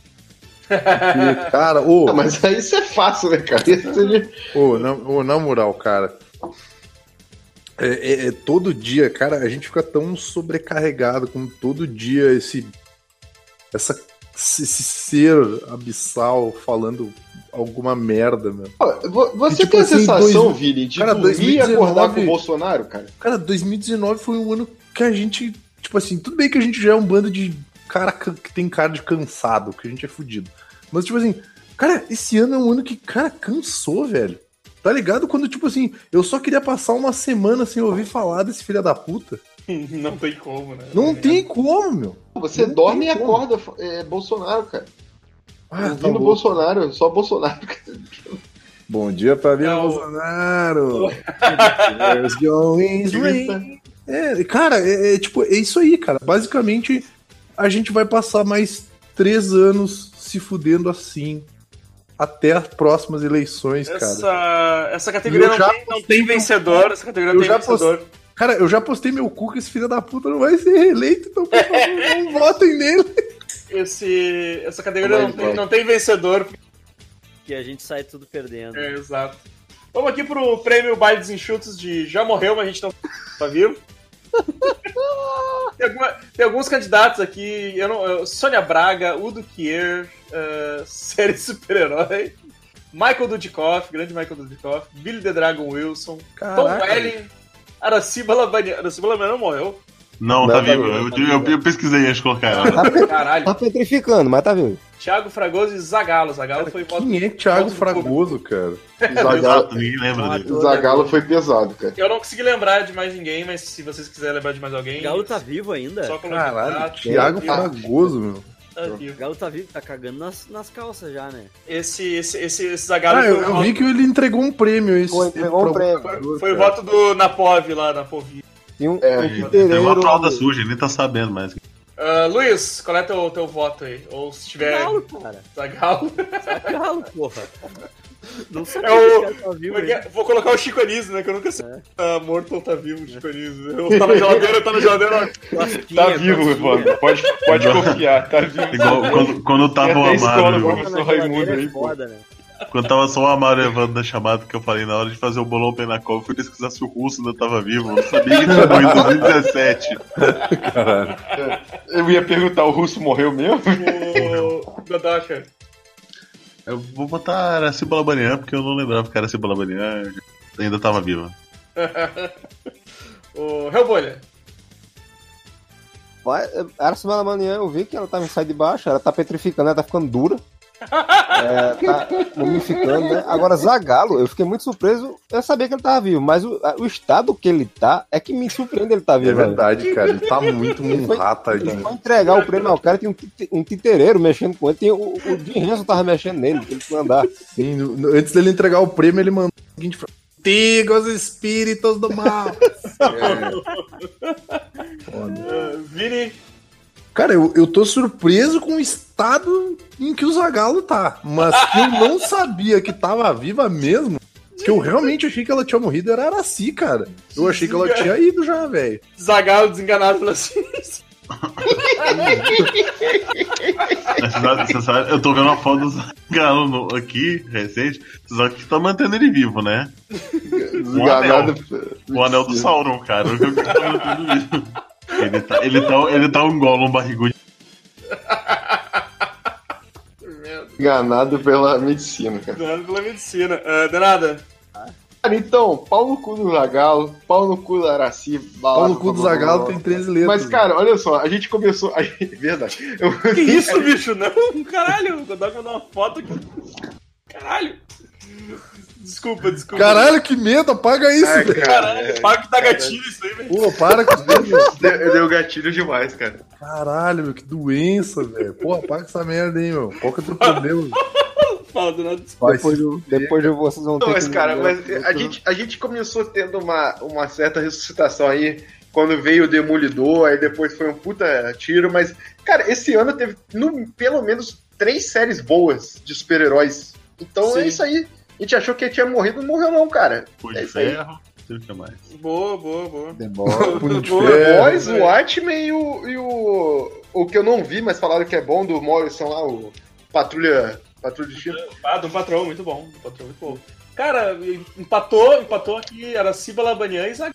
Porque, cara, ô, Ah, mas aí isso é fácil, né, cara? Seria- Ô, na, ô, na moral, cara. É, é- é todo dia, cara, a gente fica tão sobrecarregado com todo dia esse. Essa, esse ser abissal falando alguma merda, meu. Você E, tipo tem a assim, sensação, dois- Vini, de cara, dormir e 2019 acordar com o Bolsonaro, cara? Cara, 2019 foi um ano que a gente. Tipo assim, tudo bem que a gente já é um bando de cara que tem cara de cansado, que a gente é fudido. Mas, tipo assim, cara, esse ano é um ano que, cara, cansou, velho. Tá ligado? Quando, tipo assim, eu só queria passar uma semana sem ouvir falar desse filho da puta. Não tem como, né? Não tem como, meu. Você Não dorme e como. acorda é, Bolsonaro, cara. Ah, tá Ouvindo. Bolsonaro, só Bolsonaro. cara. Bom dia pra mim, Não. Bolsonaro. There's going. É, cara, é, é tipo, é isso aí, cara. Basicamente, a gente vai passar mais três anos se fudendo assim até as próximas eleições, cara. Essa, essa categoria não já tem, não tem vencedor. Essa categoria não tem já vencedor. Cara, eu já postei meu cu que esse filho da puta não vai ser reeleito, então por favor, não votem nele. Esse, essa categoria Vai, não tem, não tem vencedor. Que a gente sai tudo perdendo. É, exato. Vamos aqui pro prêmio Baile dos Enxutos de Já Morreu, mas a gente não tá vivo. Tem, alguma- tem alguns candidatos aqui. Eu não, eu- Sônia Braga, Udo Kier, uh, série super-herói. Michael Dudikoff, grande Michael Dudikoff. Billy the Dragon Wilson. Tom Caraca. Welling. Araciba Labanian. Araciba Labanian não morreu. Não, Não, tá tá vivo. vivo, Eu, tá eu- vivo. eu pesquisei antes de colocar ela. Tá, Caralho. tá petrificando, mas tá vivo. Thiago Fragoso e Zagalo. Zagalo foi voto. Quem é Thiago voto Fragoso, cara? Zagalo, ninguém lembra dele. o Zagalo foi pesado, cara. Eu não consegui lembrar de mais ninguém, mas se vocês quiserem lembrar de mais alguém. O Galo tá vivo ainda? Só. Caralho, Ah, Thiago tá Fragoso, meu. Tá O vivo. Galo tá vivo, tá cagando nas, nas calças já, né? Esse, esse, esse, esse Zagalo Ah, eu, o eu vi que ele entregou um prêmio esse. Foi, entregou um prêmio. foi, foi o cara. voto do Napov lá na Povi. E um, É, um Tem uma fralda suja, ele nem tá sabendo mais. Ah, Luiz, qual é teu, teu voto aí? Ou se tiver Galo, cara. Zagalo. Galo, porra. Não sabia É o- tá vivo é. Vou colocar o Chico Anísio, né? Que eu nunca sei É. se tá morto ou tá vivo o Chico Anísio. Eu tá na geladeira, tá na geladeira. Lasquinha, Tá vivo. Evandro. Pode, pode confiar, tá vivo. Igual quando, quando tava o até escola. Tá Professor Raimundo aí, pô. foda, né? Quando tava só o Amaro o Evandro na chamada que eu falei na hora de fazer o bolão Penacol, eu fui pesquisar se o russo ainda tava vivo. Eu não sabia que ele tinha morrido em 2017. Eu ia perguntar, o russo morreu mesmo? O. Eu vou botar Araciba Labanian, porque eu não lembrava que Araciba Labanian ainda tava viva. O Hellbolha. Era semana manhã, eu vi que ela tava em sai de baixo, ela tá petrificando, ela tá ficando dura. É, tá mumificando, né? Agora, Zagalo, eu fiquei muito surpreso. Eu sabia que ele tava vivo, mas o, o estado que ele tá é que me surpreende ele tá É vivo. velho. verdade, cara. Ele tá muito Ele foi- munrata Ele foi entregar o prêmio ao cara, tinha um, um titereiro mexendo com ele, tinha, o, o Jim Henson tava mexendo nele, ele foi andar. Sim, no- no- antes dele entregar o prêmio, ele mandou o seguinte: Antigos espíritos do mal. Ah, Vini, Cara, eu, eu tô surpreso com o estado em que o Zagalo tá. Mas que eu não sabia que tava viva mesmo. Que eu realmente achei que ela tinha morrido era Araci, cara. Eu achei que ela tinha ido já, velho. Zagalo desenganado pela eu tô vendo uma foto do Zagalo aqui, recente. Sabe que tá mantendo ele vivo, né? Desganado. O anel do Sauron, cara. O eu tô mantendo vivo. Ele tá, ele tá, ele tá um Gollum barrigudo. Enganado pela medicina, cara. Desenganado pela medicina. Ah, Denada, Cara, então, pau no cu do Zagalo, pau no cu da Araci. Pau no cu do Zagalo tem 13 letras. Mas, cara, olha só, a gente começou. a Verdade. Eu- que isso, bicho? Não, caralho. O Godoc mandou uma foto aqui. Caralho. Desculpa, desculpa. Caralho, que medo, apaga isso, Ai, velho. cara, Caralho, é, paga que dá gatilho isso aí, velho. Pô, para com isso, velho. deu, deu gatilho demais, cara. Caralho, meu, que doença, velho. Pô, apaga essa merda aí, meu. Qual que é o teu problema? Desculpa. Vai Depois, de, depois de vocês vão ter Não, mas, que- cara, mas a gente, a gente começou tendo uma, uma certa ressuscitação aí quando veio o Demolidor, aí depois foi um puta tiro, mas, cara, esse ano teve no, pelo menos três séries boas de super-heróis. Então Sim. é isso aí. A gente achou que ele tinha morrido, não morreu não, cara. Foi É de ferro. Não sei o que mais. Boa, boa, boa. Demora. Punho de Boa, ferro. Boys, é. o Watchmen e o, e o. O que eu não vi, mas falaram que é bom do Morrison lá, o Patrulha. Patrulha de Chino. Ah, do patrão, muito bom. Do patrão, muito bom. Cara, empatou, empatou aqui Araciba Labanian e Zagalo.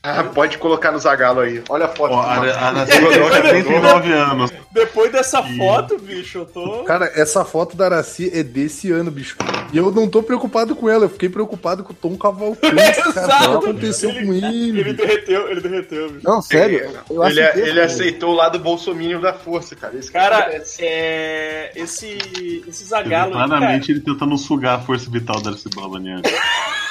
Ah, pode colocar no Zagalo aí. Olha a foto. Ó, a, do a, a tem 39 anos. Depois dessa Ih. foto, bicho, eu tô. Cara, essa foto da Araci é desse ano, bicho. E eu não tô preocupado com ela, eu fiquei preocupado com o Tom Cavalcante. cara, o que Exato. aconteceu Ele- com ele? Ele derreteu, ele derreteu, bicho. Não, sério. Eu ele, que ele aceitou o lado bolsominion da força, cara. Que Cara, é. Esse. Esse Zagalo. Claramente ele tentando sugar a força vital da Arce Balabanian.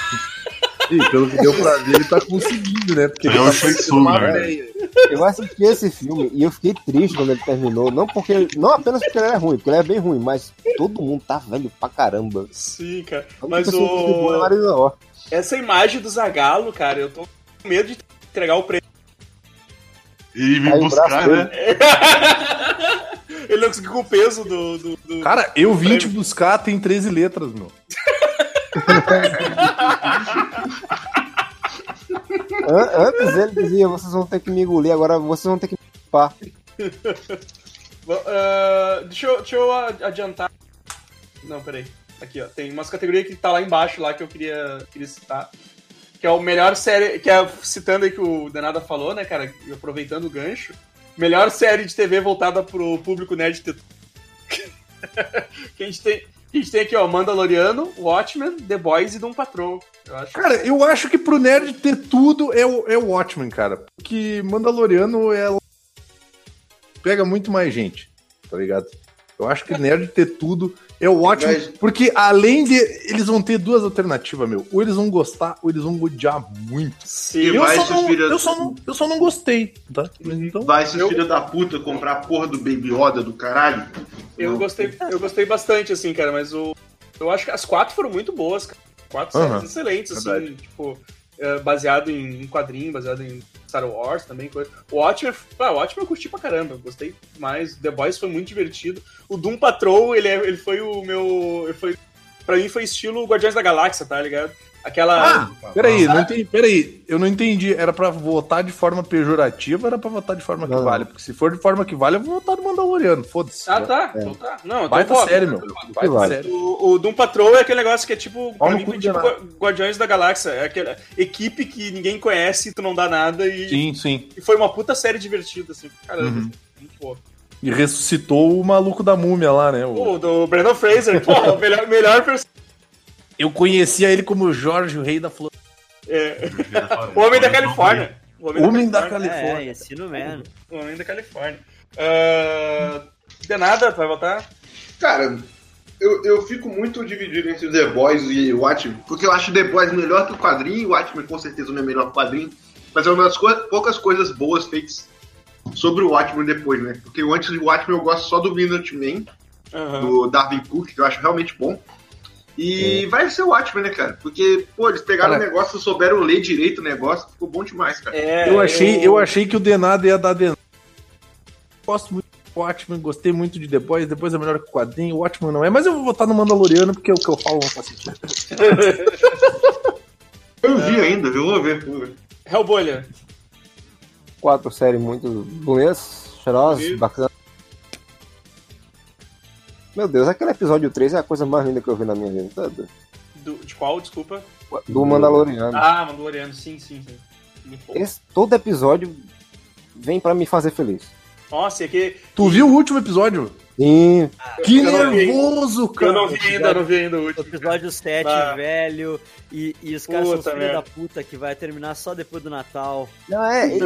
Ih, pelo que deu pra ver, ele tá conseguindo, né? Porque ele É tá o Shang parecendo Tsung, uma né? Eu assisti esse filme e eu fiquei triste quando ele terminou. Não porque. Não apenas porque ele é ruim, porque ele é bem ruim, mas todo mundo tá velho pra caramba. Sim, cara. Mas é o. Marisa Hort. Essa imagem do Zagalo, cara, eu tô com medo de entregar o prêmio. E vim Aí o buscar, braço né? Ele não conseguiu com o peso do. do, do- Cara, eu vim te buscar, tem 13 letras, meu. An- Antes ele dizia, vocês vão ter que me engolir, agora vocês vão ter que me pá. Ah, deixa, eu, deixa eu adiantar. Não, peraí. Aqui, ó. Tem umas categorias que tá lá embaixo lá que eu queria, queria citar. Que é o melhor série. Que é citando aí que o Denada falou, né, cara? Aproveitando o gancho. Melhor série de TV voltada pro público nerd que a gente tem. A gente tem aqui, ó, Mandaloriano, Watchmen, The Boys e Doom Patrol. Eu acho. Cara, eu acho que pro nerd ter tudo é o, é o Watchmen, cara. Porque Mandaloriano é. Pega muito mais gente, tá ligado? Eu acho que nerd ter tudo é o Watchmen. Mas- Porque além de. Eles vão ter duas alternativas, meu. Ou eles vão gostar, ou eles vão odiar muito. Sim. E Eu vai, só, não, eu, só não, eu só não gostei, tá? Então. Vai, seus Eu- filhos da puta, comprar a porra do Baby Yoda do caralho. Eu Não. gostei, eu gostei bastante, assim, cara, mas o. Eu acho que as quatro foram muito boas, cara. Quatro séries excelentes, assim, Verdade. tipo, é, baseado em, em quadrinho, baseado em Star Wars também. Coisa. O Watchmen, ah, o Watchmen eu curti pra caramba, gostei demais. The Boys foi muito divertido. O Doom Patrol, ele, é- ele foi o meu. Ele foi, pra mim foi estilo Guardiões da Galáxia, tá ligado? Aquela. Ah, peraí, não entendi, peraí, eu não entendi. Era pra votar de forma pejorativa ou era pra votar de forma que Não, não. vale? Porque se for de forma que vale, eu vou votar no Mandaloriano, foda-se. Ah, tá. Então tá. Não, Baita voto. sério, meu. Baita vale. sério. O, o Doom Patrol é aquele negócio que é tipo, pra mim, foi tipo Guardiões da Galáxia. É aquela equipe que ninguém conhece, tu não dá nada e, Sim, sim. e foi uma puta série divertida, assim. Caramba, Uhum. muito. E ressuscitou o maluco da múmia lá, né? O- O do Brandon Fraser, porra, o melhor, melhor personagem. Eu conhecia ele como Jorge, o rei da flor. É, o Homem da Califórnia. O Homem da É, Califórnia. ensino mesmo. O Homem da Califórnia. Ah, de nada, tu vai votar? Cara, eu, eu fico muito dividido entre The Boys e Watchmen, porque eu acho The Boys melhor que o quadrinho, e o Watchmen com certeza não é melhor que o quadrinho, mas é uma das co- poucas coisas boas feitas sobre o Watchmen depois, né? Porque antes do Watchmen eu gosto só do Minuteman, Aham. do Darwin Cook, que eu acho realmente bom. E vai ser o Watchmen, né, cara? Porque, pô, eles pegaram Cara- o negócio, souberam ler direito o negócio, ficou bom demais, cara. É, Eu achei, eu achei que o Denado ia dar Denado. Gosto muito do Watchmen, gostei muito de The Boys, depois é melhor que o quadrinho, o Watchmen não é, mas eu vou votar no Mandaloriano porque é o que eu falo não faz sentido. Eu vi ainda, viu? Vou ver, vou ver. Hellbolha. Quatro séries muito bonitas, cheirosas, bacanas. Meu Deus, aquele episódio 3 é a coisa mais linda que eu vi na minha vida. tá? Do, de qual, desculpa? Do Mandaloriano. Ah, Mandaloriano, sim, sim, sim. Esse, todo episódio vem pra me fazer feliz. Nossa, e aqui. Tu viu o último episódio? Sim, Que não vi. nervoso, cara! Eu não vi ainda, eu não vi ainda o último. episódio 7, Ah. velho, e, e os caras são Puta filhos merda. da puta que vai terminar só depois do Natal. Não, é, e-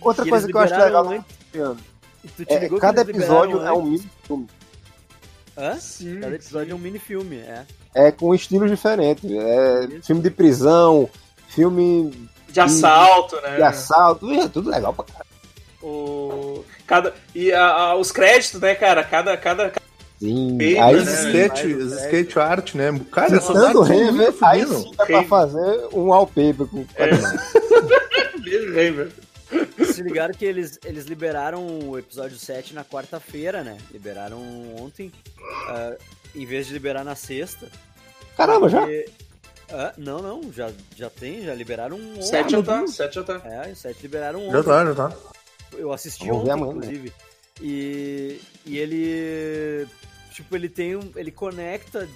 outra coisa que eu acho legal antes. Mandaloriano tu te é ligou que cada episódio é um mini filme. Hã? Sim. Cada episódio é um mini filme, é. É com estilos diferentes. É filme de prisão, filme De assalto, né? de assalto, é tudo legal pra caralho. O... Cada... E a- a- os créditos, né, cara? Cada. cada... Sim, Eita, aí Os né? sim, mais o sketch art, né? Cara, são Renver, muito aí sim dá pra fazer um wallpaper com Bem, velho. Se ligaram que eles, eles liberaram o episódio 7 na quarta-feira, né? Liberaram ontem, ah, em vez de liberar na sexta. Caramba, já? porque- Ah, não, não, já, já tem, já liberaram ontem. Sete já tá, sete já tá. É, os 7 liberaram ontem. Já tá, já tá. Eu assisti ontem, né? inclusive. E, e ele. Tipo, ele tem um. Ele conecta.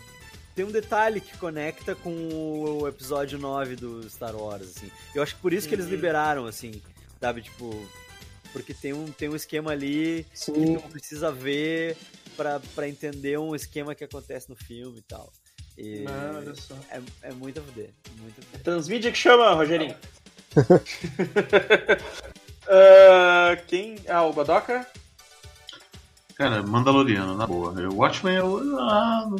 Tem um detalhe que conecta com o episódio 9 do Star Wars, assim. Eu acho que por isso que eles Uhum. liberaram, assim. Sabe, tipo. Porque tem um, tem um esquema ali que Sim. tu precisa ver pra, pra entender um esquema que acontece no filme e tal. E olha só. é, é muito a fuder. Muito a fuder. Transmídia que chama, Rogerinho. Ah, quem? Ah, o Badoca? Cara, Mandaloriano, na boa. O Watchmen eu. Ah, não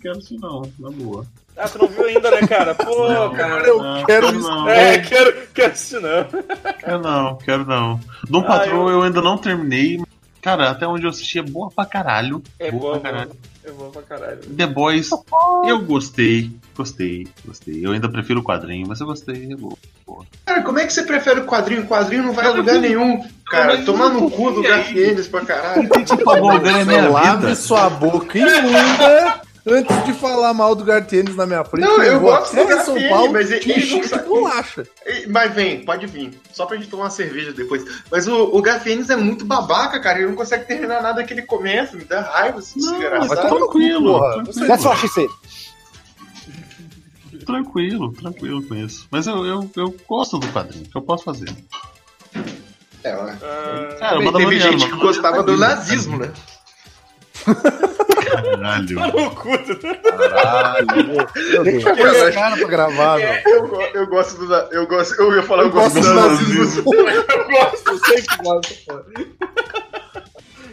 quero isso não, na boa. Ah, tu não viu ainda, né, cara? Pô, cara. eu Não, quero não. É, quero, quero assistir não. Quero não, quero não. Dom Ah, Patrol eu- eu... ainda não terminei. Cara, até onde eu assisti é boa pra caralho. É boa boa, pra caralho. boa. É boa pra caralho. The Boys, eu gostei. Gostei, gostei. Eu ainda prefiro o quadrinho, mas eu gostei. é boa. Cara, como é que você prefere o quadrinho? O quadrinho não vai a lugar nenhum. Cara, tomar no não cu do. Garfienes pra caralho. Pagou é minha Lave vida. sua boca imunda antes de falar mal do Gartienes na minha frente. Não, eu vou gosto do São Paulo mas ele- não encher de sabe- bolacha. Ei, Mas vem, pode vir. Só pra gente tomar uma cerveja depois. Mas o, o Garfienes é muito babaca, cara. Ele não consegue terminar nada que ele começa. Me dá raiva esse Não, desgraçado. mas tranquilo. what she said. Tranquilo, tranquilo com isso. Mas eu, eu, eu gosto do quadrinho, que eu posso fazer. É. Ah, Cara, teve gente que gostava do nazismo, né? Caralho. no cu do- Meu Deus. Põe esse cara pra gravar, meu. Eu, eu gosto do. Eu, gosto, eu ia falar, eu, Eu gosto gosto do nazismo. Eu gosto, eu sei que gosta, pô.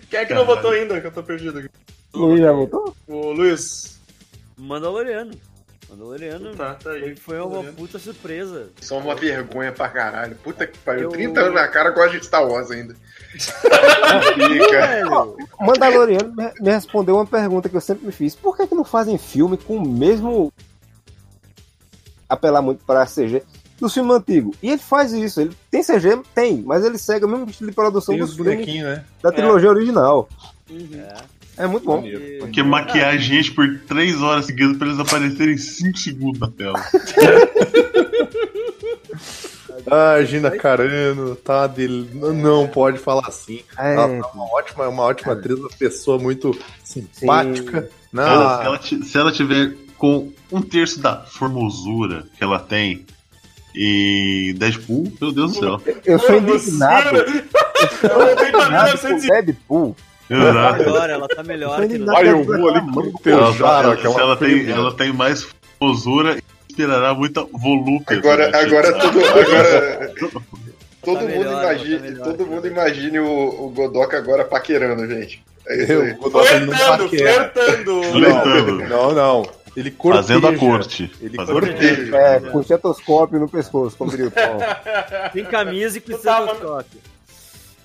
Quem é que não Caralho. votou ainda? Que eu tô perdido aqui. Luiz já voltou? O Luiz. Mandaloriano. Mandaloriano Tá, tá aí. foi, uma puta surpresa. Só uma vergonha pra caralho. Puta que pariu. Eu- 30 anos na cara, gosta de Star Wars ainda. Fica. Mandaloriano me- respondeu uma pergunta que eu sempre me fiz. Por que, que não fazem filme com o mesmo. apelar muito pra CG do filme antigo? E ele faz isso. Ele tem CG? Tem, mas ele segue o mesmo estilo de produção Tem filmes bonequinhos, né? da trilogia original. é. É muito bom. E- Porque maquiar a gente por 3 horas seguidas pra eles aparecerem 5 segundos na tela. Ah, Gina Carano, tá dele. Não pode falar assim. É, Ela tá uma ótima, uma ótima atriz, uma pessoa muito simpática. Não, ah, Ela- se, ela, ti- se ela tiver com um terço da formosura que ela tem em Deadpool, meu Deus do céu. eu sou indignado. Eu tenho pra indignado com 1900 Deadpool. Exato. Agora, ela tá melhor. Olha, eu vou ali com o teu Ela, jara, ela- aquela tem, ela tem mais formosura, inspirará muita volúpia. Agora, né? agora tudo. Agora, todo Tá mundo melhor, imagine, tá melhor, todo tá mundo imagine o, o agora paquerando, gente. É isso Eu aí. dar ele no Flertando, paquera. flertando. Flertando. Não, não. Ele corteja. Fazendo a corte. Ele Fazendo a corteja. É, com estetoscópio no pescoço, como diria o Tom. Tem camisa e com Tá,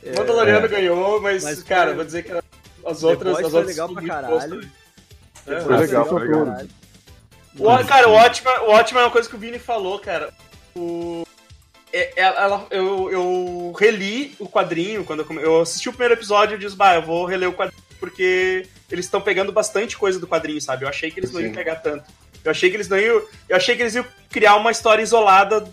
O Mandaloriano ganhou, mas, Mas cara, foi- vou dizer que as outras. As foi outras legal pra caralho. É, Foi legal, legal. caralho. O, cara, o ótimo, o ótimo é uma coisa que o Vini falou, cara. O, é- é- ela- eu, eu reli o quadrinho quando eu, come- eu assisti o primeiro episódio e eu disse, bah, eu vou reler o quadrinho porque eles estão pegando bastante coisa do quadrinho, sabe? Eu achei que eles não iam Sim. pegar tanto. Eu achei que eles não iam. Eu achei que eles iam criar uma história isolada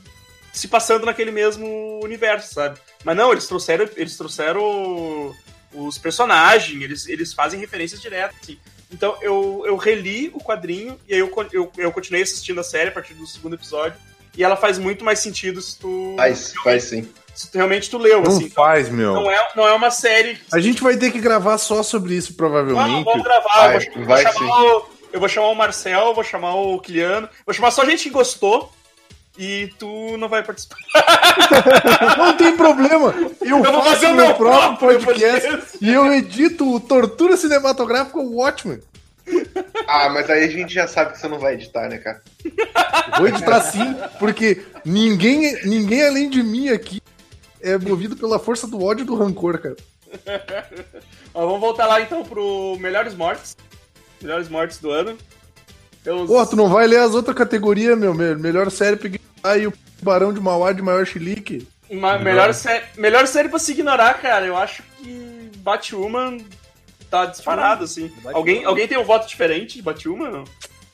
se passando naquele mesmo universo, sabe? Mas não, eles trouxeram, eles trouxeram os personagens, eles, eles fazem referências diretas, assim. Então eu, eu reli o quadrinho e aí eu, eu, eu continuei assistindo a série a partir do segundo episódio. E ela faz muito mais sentido se tu. Faz, faz sim. Se tu realmente tu leu, Não assim. faz, meu. Não é, não é uma série. A gente vai ter que gravar só sobre isso, provavelmente. vamos gravar. Vai, eu, vou, eu vou vai chamar o, eu vou chamar o Marcel, vou chamar o Kiliano, vou chamar só gente que gostou. E tu não vai participar. Não tem problema. Eu, Eu vou faço fazer o meu próprio próprio podcast e eu edito o Tortura Cinematográfica Watchmen. Ah, mas aí a gente já sabe que você não vai editar, né, cara? Vou editar sim, porque ninguém, ninguém além de mim aqui é movido pela força do ódio e do rancor, cara. Ó, vamos voltar lá então pro Melhores Mortes. Melhores Mortes do ano. Pelos... Pô, tu não vai ler as outras categorias, meu. me- Melhor série aí o Barão de Mauá de maior chilique. Uma- melhor, sé... melhor série pra se ignorar, cara. Eu acho que Batwoman tá disparado, assim. Batwoman. Alguém, alguém tem um voto diferente de Batwoman? Não?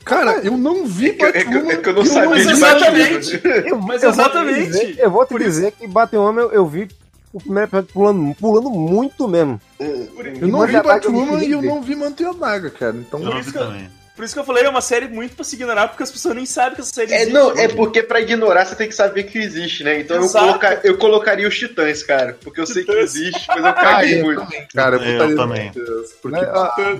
Cara, eu não vi É que, é que- Batwoman, é que eu não e sabia mas exatamente. Eu, Mas eu vou exatamente. dizer- eu vou te dizer que Batman eu, eu vi o primeiro episódio pulando, pulando muito mesmo. Eu não vi Batwoman eu e eu não vi Manteanaga, cara. Então, Eu não isso vi que eu- também. Por isso que eu falei, é uma série muito pra se ignorar, porque as pessoas nem sabem que essa série É, existe. não, é porque pra ignorar você tem que saber que existe, né? Então eu, coloca- eu colocaria os Titãs, cara. Porque eu sei que Titãs. existe, mas eu caguei eu muito. também, cara, eu, Eu também. Deus, porque ah,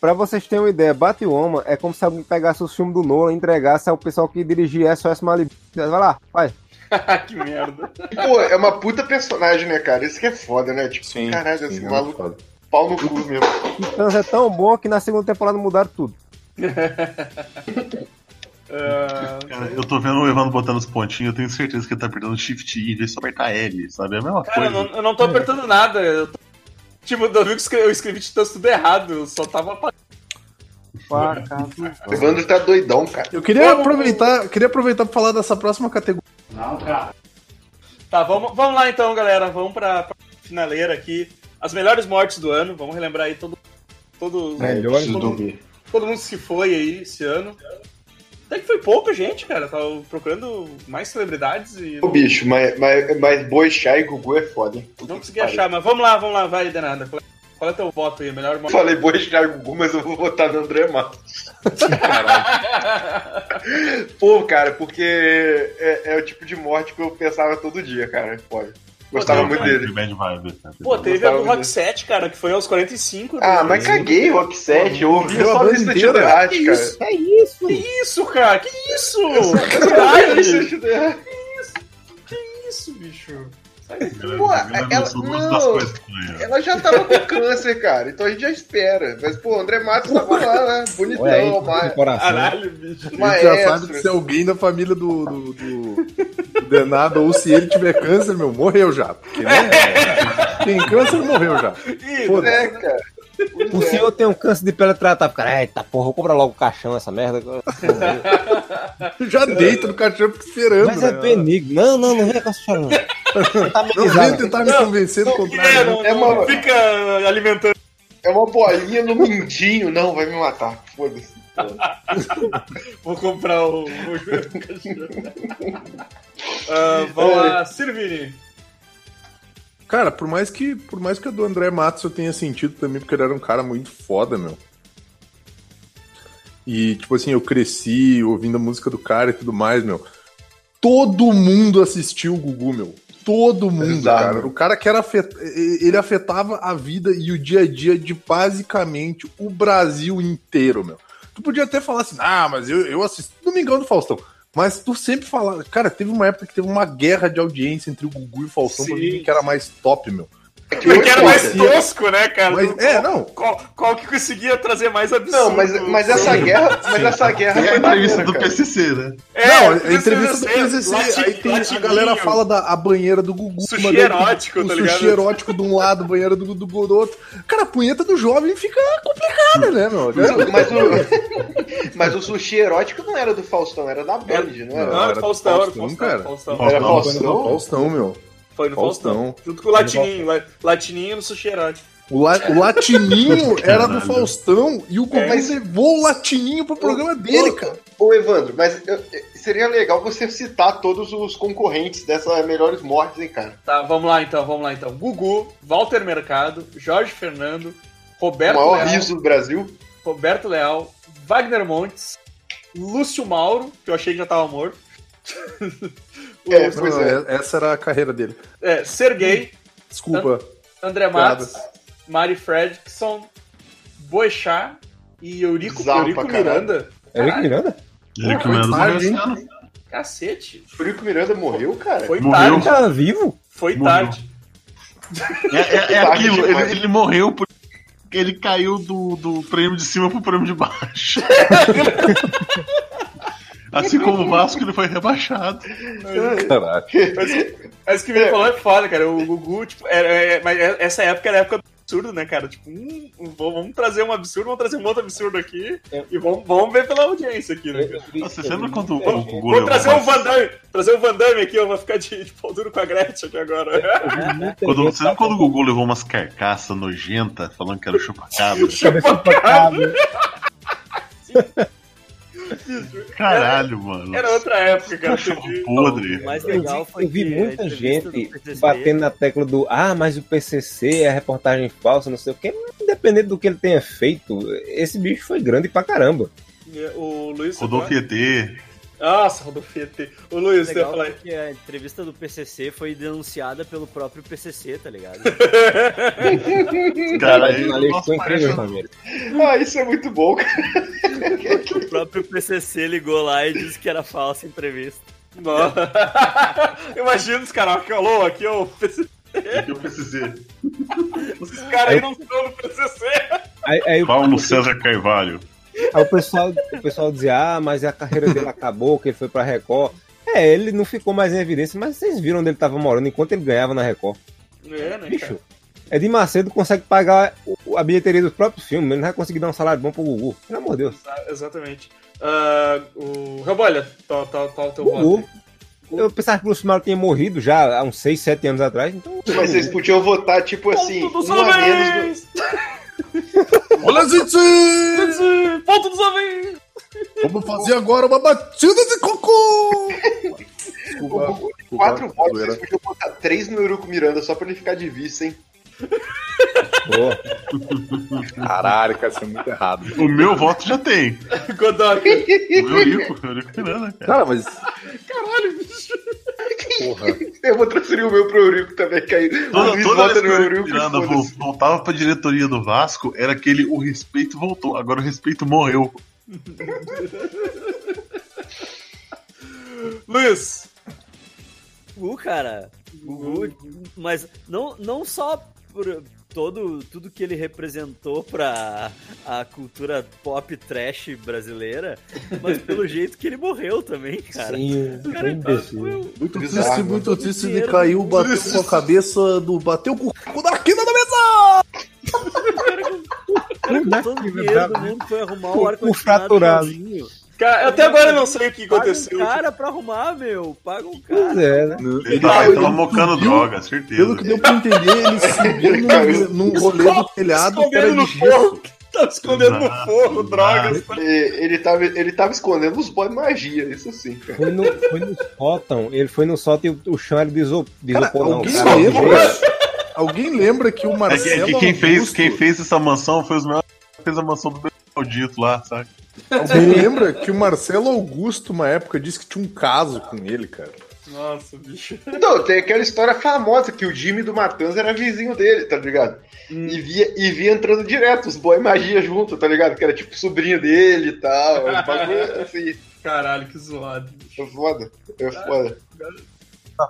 Pra vocês terem uma ideia, Batwoman é como se alguém pegasse os filmes do Nolan e entregasse ao pessoal que dirigia SOS Malibu. Vai lá, vai. que merda. Pô, é uma puta personagem, né, cara? Isso que é foda, né? Tipo, Sim, caralho, sim, esse é maluco, foda. pau no cu mesmo. Titãs é tão bom que na segunda temporada mudaram tudo. Ah, Cara, eu tô vendo o Evandro botando os pontinhos, eu tenho certeza que ele tá apertando Shift I, em vez de só apertar L, sabe? É a mesma cara, eu coisa. não, eu não tô apertando nada. Eu tô- Tipo, eu vi que eu escrevi Titãs tudo errado. Eu só tava. Pá, cara. O Evandro tá doidão, cara. Eu queria aproveitar, queria aproveitar pra falar dessa próxima categoria. Tá, vamos, vamos lá então, galera. Vamos pra, pra finaleira aqui. As melhores mortes do ano. Vamos relembrar aí todo. todo Melhores todo, dormir. Todo mundo se foi aí esse ano. Até que foi pouca gente, cara. Tava procurando mais celebridades e Ô, bicho, mas, mas, mas Boixá e Gugu é foda, hein? Puta não que consegui pariu. achar. Mas vamos lá, vamos lá, vai, Denada. Qual é- qual é teu voto aí? Melhor morte? Falei Boixá e Gugu, mas eu vou votar no André Matos. Pô, cara, porque é, é o tipo de morte que eu pensava todo dia, cara. Pode. Gostava muito dele. Bad vibe, cara. Pô, teve a do Rock 7, cara, que foi aos 45. Ah, né? mas caguei, Rock 7. Eu ouvi só a banda lista de inteira? Errate, Que cara. isso? É isso! Que isso, cara? Que isso? De Errate. Que isso, bicho? Pô, Ela não. Ela já tava com câncer, cara. Então a gente já espera. Mas, pô, o André Matos tava lá, né? Bonitão, Olha aí, mas. Caralho, bicho. A gente Maestro. já sabe que se alguém da família do, do, do, do Denado ou se ele tiver câncer, meu, morreu já. Porque, né? Tem câncer, morreu já. Ih, Foda-se. É, cara. O senhor tem um câncer de pele tratável. Cara, eita porra, vou comprar logo o caixão essa merda. Já deita no caixão fica esperando. Mas é né? benigno. Não, não, não vem com essa chorando. Tá Não vem tentar me convencer do contrário. é, né? não, É fica alimentando. É uma bolinha no mindinho. Não, vai me matar. Foda-se. Vou comprar o. o Ah, vamos lá, Sirvini. Cara, por mais que por mais que a do André Matos eu tenha sentido também, porque ele era um cara muito foda, meu. E, tipo assim, eu cresci ouvindo a música do cara e tudo mais, meu. Todo mundo assistiu o Gugu, meu. Todo mundo, Exato. cara. O cara que era afet... ele afetava a vida e o dia a dia de basicamente o Brasil inteiro, meu. Tu podia até falar assim, ah, mas eu, eu assisti Domingão do Faustão. Mas tu sempre falava. Cara, teve uma época que teve uma guerra de audiência entre o Gugu e o pra Sim. ver quem que era mais top, meu. Porque era mais tosco, né, cara? Mas, é, não. Qual, qual que conseguia trazer mais absurdo? Não, mas, mas essa guerra. Mas essa guerra Tem a foi entrevista bacana, do cara. PCC, né? É, não, a entrevista do PCC, lati- aí tem, a galera fala da a banheira do Gugu. Sushi daí, erótico, o tá sushi ligado? erótico de um lado, banheira do, do, do outro. Cara, a punheta do jovem fica complicada, né, meu? Mas o, mas o sushi erótico não era do Faustão, era da Band, não era? Não, era era Faustão, era Faustão, Faustão. Era Faustão. Faustão? Faustão, meu. Foi no Faustão. Faustão. Junto com o Latininho. la- Latininho no sushi erótico. O, la, o latininho era do. Faustão e o Gugu mas- levou o latininho pro programa dele, cara. Ô, Evandro, mas eu- seria legal você citar todos os concorrentes dessa Melhores Mortes, hein, cara? Tá, vamos lá então, vamos lá então. Gugu, Walter Mercado, Jorge Fernando, O Roberto maior Leal, riso do Brasil. Roberto Leal, Wagner Montes, Lúcio Mauro, que eu achei que já tava morto. É, pois Não, é. é- Essa era a carreira dele. é, Sergei, Desculpa. André Matos, Mari Fredrickson, Boechat e Eurico, Bizarro Eurico. Miranda. Rick Miranda? Morreu hein? ano. Cacete. Eurico Miranda morreu, cara? Foi Morreu. tarde. Tá vivo? Foi Morreu. tarde. É, é- é aquilo, ele, ele morreu porque ele caiu do, do prêmio de cima pro prêmio de baixo. assim como o Vasco, ele foi rebaixado. Caralho. Mas o que ele falou é foda, cara. O Gugu, tipo, era, é- mas é- essa época era a época do absurdo, né, cara? Tipo, hum, vamos vamos trazer um absurdo, vamos trazer um outro absurdo aqui. E vamos, vamos ver pela audiência aqui, né, cara? Nossa, você lembra quando o Gugu levou trazer o uma- Van Damme, trazer o Van Damme aqui, eu vou ficar de, de pau duro com a Gretchen aqui agora. Quando, você lembra quando o Gugu levou umas carcaças nojentas falando que era o chupacabra? Caralho, mano. Era outra época, cara. Podre. O mais Eu legal vi, foi eu vi que a muita gente batendo na tecla do ah, mas o PCC é reportagem falsa, não sei o que. Independente do que ele tenha feito, esse bicho foi grande pra caramba. O Luiz. Rodolfo ET. Nossa, Rodolfo ET. O Luiz, você falar aí. porque a entrevista do PCC foi denunciada pelo próprio PCC, tá ligado? Cara, o nossa, foi incrível parece-. Ah, isso é muito bom, cara. o próprio PCC ligou lá e disse que era falsa a entrevista. Nossa. Imagina os caras, alô, aqui é o PCC. Aqui eu precisei. Os caras aí não são do PCC. Aí, aí o- Paulo César Carvalho. Aí o, pessoal, o pessoal dizia, ah, mas a carreira dele acabou, que ele foi pra Record. É, ele não ficou mais em evidência, mas vocês viram onde ele tava morando enquanto ele ganhava na Record. É, né, Bicho, cara? Edir Macedo consegue pagar a bilheteria dos próprios filmes, ele não vai conseguir dar um salário bom pro Gugu. Pelo amor de Deus. Exa- Exatamente. Ah, o Rebolha, tá, tá, tá o teu Gugu. voto. Eu pensava que o Mauro tinha morrido já há uns 6, 7 anos atrás, então. Mas vocês podiam votar, tipo assim, um a menos. homens! Olha, gente! Ponto dos homens! Vamos fazer agora uma batida de cocô! O Gugu tem quatro votos, vocês podiam botar três no Eurico Miranda só pra ele ficar de vice, hein? Boa. Caralho, cara, isso é muito errado. O meu voto já tem. Godoc. O meu Rico. O Rico Miranda, cara. Cara, mas. Caralho, bicho. Porra. Eu vou transferir o meu pro Eurico também, que aí o Toda, Luiz toda vota vez no que o Eurico Miranda voltava pra diretoria do Vasco, era aquele o respeito voltou. Agora o respeito morreu. Luiz. Gugu, cara. Gugu, mas não, não só por todo, tudo que ele representou pra a cultura pop trash brasileira, mas pelo jeito que ele morreu também, cara. Sim, Cara, é imbecil. foi- Muito Bizarro, triste, né? muito triste. Ele caiu, do- bateu com a cabeça do. Bateu com o cu da quina da mesa! O cara com todo o dinheiro do mundo foi arrumar o O fraturado. sozinho. Cara, até agora eu não sei o que Paga aconteceu. um cara pra arrumar, meu. Paga um Pois cara. é, né? Ele tava, ele tava mocando droga, certeza. Pelo que deu pra entender, ele subiu num, num rolê do telhado que era escondendo no de gesso. forro. Tava escondendo no forro, drogas. Ele tava, ele tava escondendo os boys magia, isso sim, cara. Foi no, foi no sótão. Ele foi no sótão e o, o chão era de de isopor, não. alguém cara, de lembra? Alguém lembra que o É que, é Marcelo que quem, fez, quem fez essa mansão foi os melhores que fez a mansão do maldito lá, sabe? Alguém lembra que o Marcelo Augusto, uma época, disse que tinha um caso com ele, cara? Nossa, bicho. Não, tem aquela história famosa que o Jimmy do Matanza era vizinho dele, tá ligado? E, via, e via entrando direto os boy magia junto, tá ligado? Que era tipo sobrinho dele e tal. Bagulho assim. Caralho, que zoado. bicho. É foda. É foda. Vai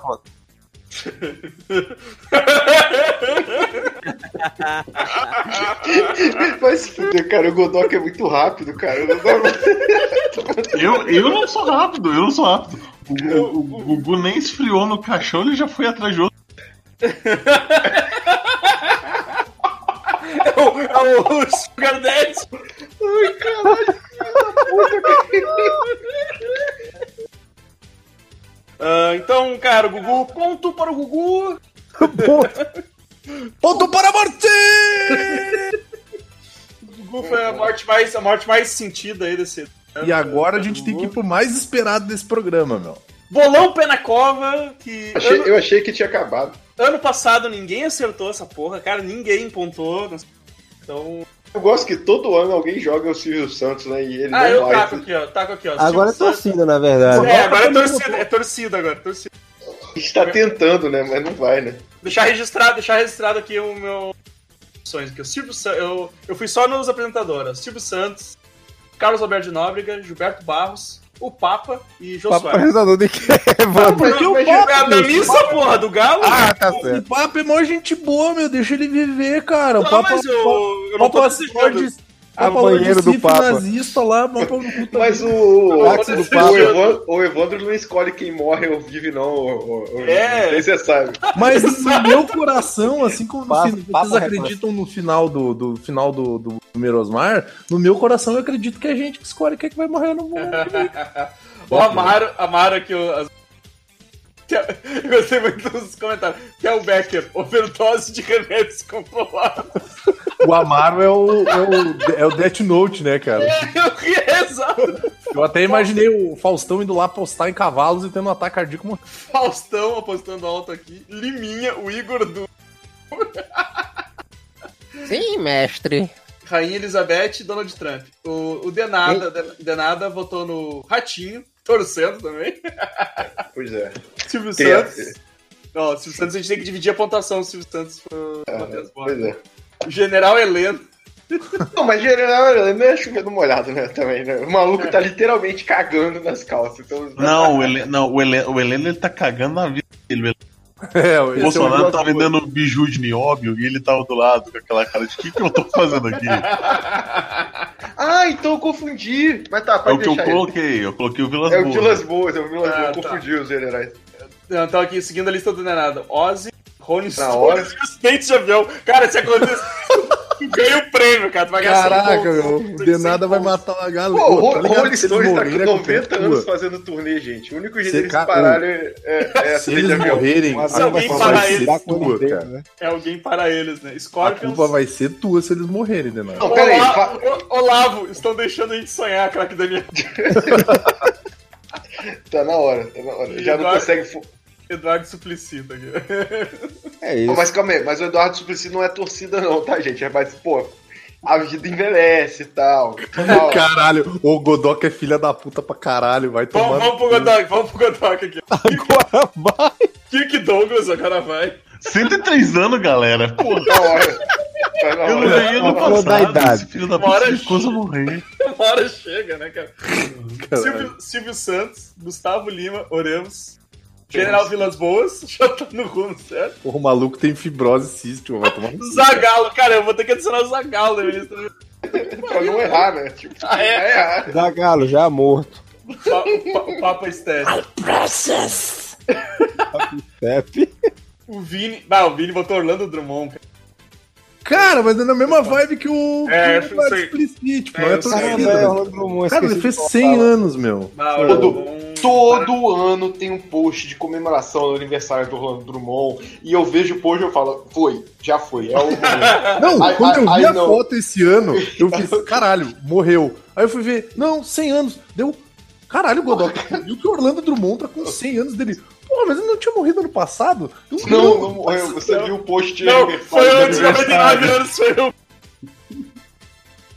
se fuder, cara. O Godok é muito rápido, cara. Eu, eu não sou rápido, eu não sou rápido. O, o- o Gugu nem esfriou no caixão, ele já foi atrás de outro. É o, é o Sugar Daddy. Ah, então, cara, o Gugu, ponto para o Gugu. Ponto para a morte! O Gugu foi a morte mais, a morte mais sentida aí desse. E agora a gente tem que ir pro mais esperado desse programa, meu. Bolão Pé na Cova, que Achei- ano, eu achei que tinha acabado. ano passado ninguém acertou essa porra, cara, ninguém pontou. Então. Eu gosto que todo ano alguém joga o Silvio Santos, né? E ele Ah, não eu vai. taco aqui, ó. Taco aqui, ó. Agora é Silvio Santos- torcida, na verdade. É, agora é torcida, é torcida agora, torcida. A gente tá tentando, né? Mas não vai, né? Deixar registrado, deixar registrado aqui o meu opções aqui. O Silvio Sa- eu, eu fui só nos apresentadores. Silvio Santos, Carlos Alberto de Nóbrega, Gilberto Barros, o Papa e Jô Soares. apresentador de quê, Evandro? Porque o É papo, a da missa, porra, do Galo? Ah, tá o certo. papo é mó gente boa, meu. Deixa ele viver, cara. O não, papo mas eu, eu não tô desejando. A Papo banheiro do Papa. nazista lá. Mas o. Táxi do o. Evandro, o Evandro não escolhe quem morre ou vive, não. O, o, É. Você sabe. Mas no meu coração, assim como no vocês acreditam no final do, do final do, do Merosmar, no meu coração eu acredito que é a gente que escolhe quem é que vai morrer no mundo. O Amaro, Amaro aqui, o- as... Eu gostei muito dos comentários. Que é o Becker, overdose de remédios controlados. O Amaro é o, é o, é o Death Note, né, cara? Eu ri, exato. Eu até imaginei o Faustão indo lá postar em cavalos e tendo um ataque cardíaco. Faustão apostando alto aqui. Liminha, o Igor do Sim, mestre. Rainha Elizabeth e Donald Trump. O, o Denada, Denada votou no Ratinho, torcendo também. Pois é. Silvio Tem a- Santos. Não, Silvio Santos a gente tem que dividir a pontuação. Silvio Santos foi vez Pois é. O General Heleno. Não, mas general não é chovendo molhado, né? Também, né? O maluco tá literalmente cagando nas calças. Então, Não, o Heleno, não, o Heleno, o Heleno ele tá cagando na vida dele. É, O é Bolsonaro o tá vendendo biju de nióbio e ele tava do lado com aquela cara de o que, que eu tô fazendo aqui? Ah, então eu confundi. Mas tá, É pode o que eu ele. coloquei, eu coloquei o Vilas É o Boas. Vilas Boas, é o Vilas Ah, Boas. Eu tá. confundi os generais. Então, aqui, seguindo a lista do Denada. Ozzy, Rolling hora. Stones e os peitos de avião. Cara, se acontecer, tu ganha o prêmio, cara. Tu vai ganhar Caraca, 100 meu, 100 Denada vai matar uma galera. Pô, tá Rolling que Stones tá com a culpa é 90 tua. anos fazendo turnê, gente. O único jeito deles ca- pararem é, é, Se de eles morrerem, a se culpa alguém vai parar ser eles, tua, cara. né? É alguém para eles, né? A Scorpions. culpa vai ser tua se eles morrerem, Denada. Não, pera aí. Olá, fa- o- Olavo, estão deixando a gente sonhar, craque Daniel. Tá na hora, tá na hora. Já não consegue. Eduardo Suplicy tá aqui. É Pô, isso. Mas calma aí, mas o Eduardo Suplicy não é torcida, não, tá, gente? É mais, pô, a vida envelhece e tal. tal. Caralho, o Godok é filha da puta pra caralho, vai tomar. Vamos, vamos pro Godok, vamos pro Godok aqui. Agora vai. Kirk Douglas, agora vai. 103 anos, galera. Porra, eu não ganhei no Falou da passado. idade. Filho da puta ficou a morrer. Uma hora chega, né, cara? Silvio, Silvio Santos, Gustavo Lima, Oremos, General Vilas Boas, já tá no rumo, certo? Porra, o maluco tem fibrose cística, vai tomar. Zagalo, cara, eu vou ter que adicionar o Zagalo na minha lista. pra não errar, né? Tipo, Ah, é? errar. Zagalo, já morto. Pa, pa, Papa Estético. Pepe. O Vini. Ah, o Vini botou Orlando Drummond, cara. Cara, mas é na mesma vibe que o. É, que o. Explicit, tipo, É, não é eu sei. é né? Orlando Drummond, Cara, ele fez de 100 falar. anos, meu. Ah, Todo- Orlando. Todo ano tem um post de comemoração do aniversário do Rolando Drummond. E eu vejo o post e eu falo, foi, já foi. É o. Não, Ai, quando eu ai, vi ai, a não. foto esse ano, eu fiz, caralho, morreu. Aí eu fui ver, não, 100 anos. Deu, caralho, Godok, viu que o Orlando Drummond tá com 100 anos dele. Pô, mas ele não tinha morrido ano passado? Não, não morreu. Você viu o post de Não, foi antes, 99 anos, foi eu.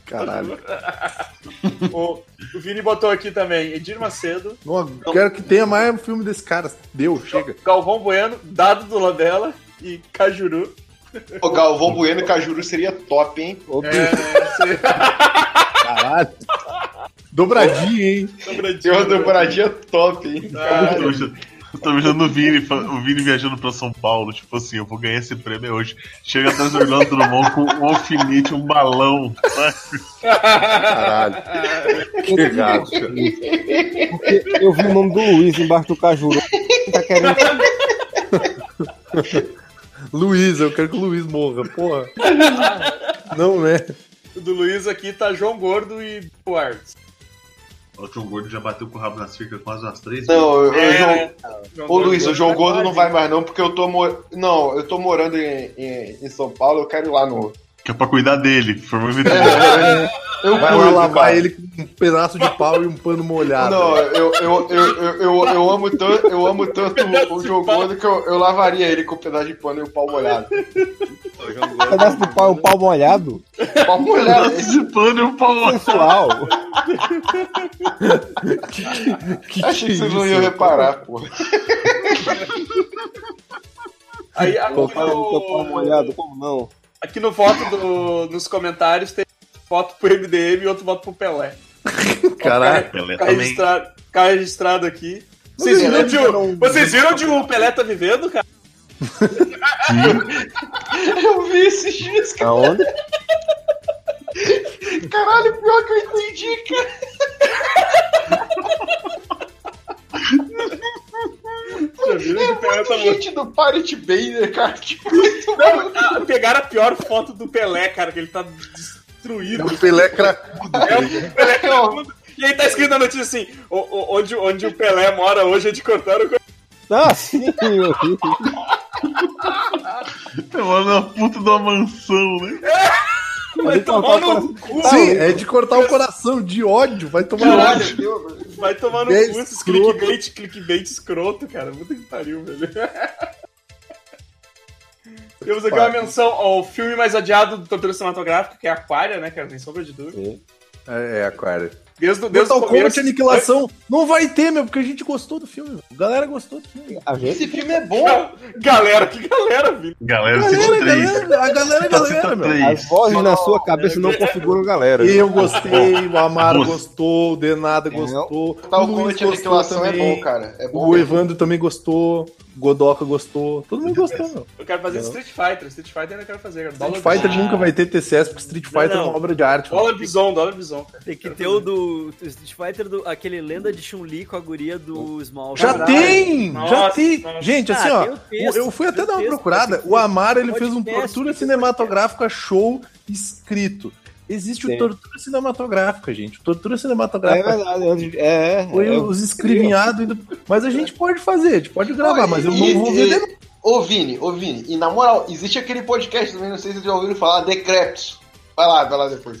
Caralho. O, o Vini botou aqui também Edir Macedo, Não, quero que tenha mais um filme desse cara. Deu, chega. Galvão Bueno, Dado do Labella e Cajuru. O Galvão Bueno e Cajuru seria top, hein? É, Caralho. Dobradinha, hein? Tem uma dobradinha top, hein? Ah. Eu tô imaginando o Vini, o Vini viajando pra São Paulo, tipo assim, eu vou ganhar esse prêmio hoje. Chega atrás do Orlando Drummond com um alfinete, um balão. sabe? Caralho. Que gato, cara. Porque eu vi o nome do Luiz embaixo do Cajuru. Tá querendo. Luiz, eu quero que o Luiz morra, porra. Não, né? O do Luiz aqui tá João Gordo e Duarte. O João Gordo já bateu com o rabo na cerca quase umas três Não, eu, eu, É, João- né? João Ô Gordo Luiz, o João Gordo não vai mais não, porque eu tô mor... Não, eu tô morando em, em, em São Paulo, eu quero ir lá no. Que é pra cuidar dele. Forma evidente. Eu Vai curto, lavar cara. ele com um pedaço de pau e um pano molhado. Não, eu, eu, eu, eu, eu, eu amo tanto, eu amo tanto o, João Gordo que eu, eu lavaria ele com um pedaço de pano e o pau molhado. Pedaço de pau, um pau molhado. Pau molhado. Pedaço de pano e um pau. Sensual. que Achei que vocês isso, não iam reparar, porra. Aí, teu pau molhado, como não? Aqui no voto do- nos comentários tem voto pro MDM e outro voto pro Pelé. Caralho. Pelé também. registrado, ficar registrado aqui. Vocês viram, onde o, vocês viram onde o Pelé tá vivendo, cara? Eu vi esses dias, cara. Aonde? Caralho, pior que eu entendi, cara. Tá Muita gente do Pirate Bay, né, cara? Tipo, muito Não, ah, pegaram a pior foto do Pelé, cara, que ele tá destruído. O Pelé cracudo. É o Pelé cracudo. E aí tá escrito na notícia assim: o- o- onde, onde o Pelé mora hoje é de cortar o Ah, sim, eu vi. Eu moro na puta de uma mansão, né? Vai tomar no cu, Sim, é de cortar o coração, de ódio. Vai tomar Caralho, ódio. Deus. vai tomar no Bem cu esses clickbait, clickbait escroto, cara. Puta que pariu, velho. Temos aqui uma menção ao filme mais adiado do Tortura Cinematográfica, que é Aquária, né, cara? Sem sombra de dúvida. É, é, Aquário. Desde, desde Mortal. Kombat Aniquilação não vai ter, meu, porque a gente gostou do filme. A galera gostou do filme. A gente? Esse filme é bom. Galera, que galera, Vini. Galera, Galera, galera, a galera é galera, meu. As vozes na sua cabeça não configuram galera. Eu gostei, o Amaro gostou, o Denada gostou, Mortal Kombat Aniquilação é bom, cara. É bom. o mesmo. Evandro também gostou, Godoka gostou, todo mundo gostou, meu. Eu quero fazer Street Fighter. Street Fighter eu ainda quero fazer. Street Fighter nunca vai ter TCS, porque Street Fighter Não, é não. uma obra de arte. Dólar Bison, Dólar Bison. cara. Tem que ter o do, Street Fighter, do, aquele lenda de Chun-Li com a guria do Small. Já Caralho. tem! já Nossa, tem! nossa. Gente, assim, Ah, ó, texto, eu fui até dar uma texto, procurada. O Amaro, ele fez um tem Tortura. Cinematográfica show escrito. Existe o Sim. Tortura Cinematográfica, gente. O Tortura É Cinematográfica verdade, antes- é, é. foi é, os escrivinhados. ainda- Mas a gente pode fazer, a gente pode gravar, mas eu não E- vou e- ver de Ô, Vini, ô, Vini, e na moral, existe aquele podcast também, não sei se vocês já ouviram falar, Decreptos. Vai lá, vai lá depois.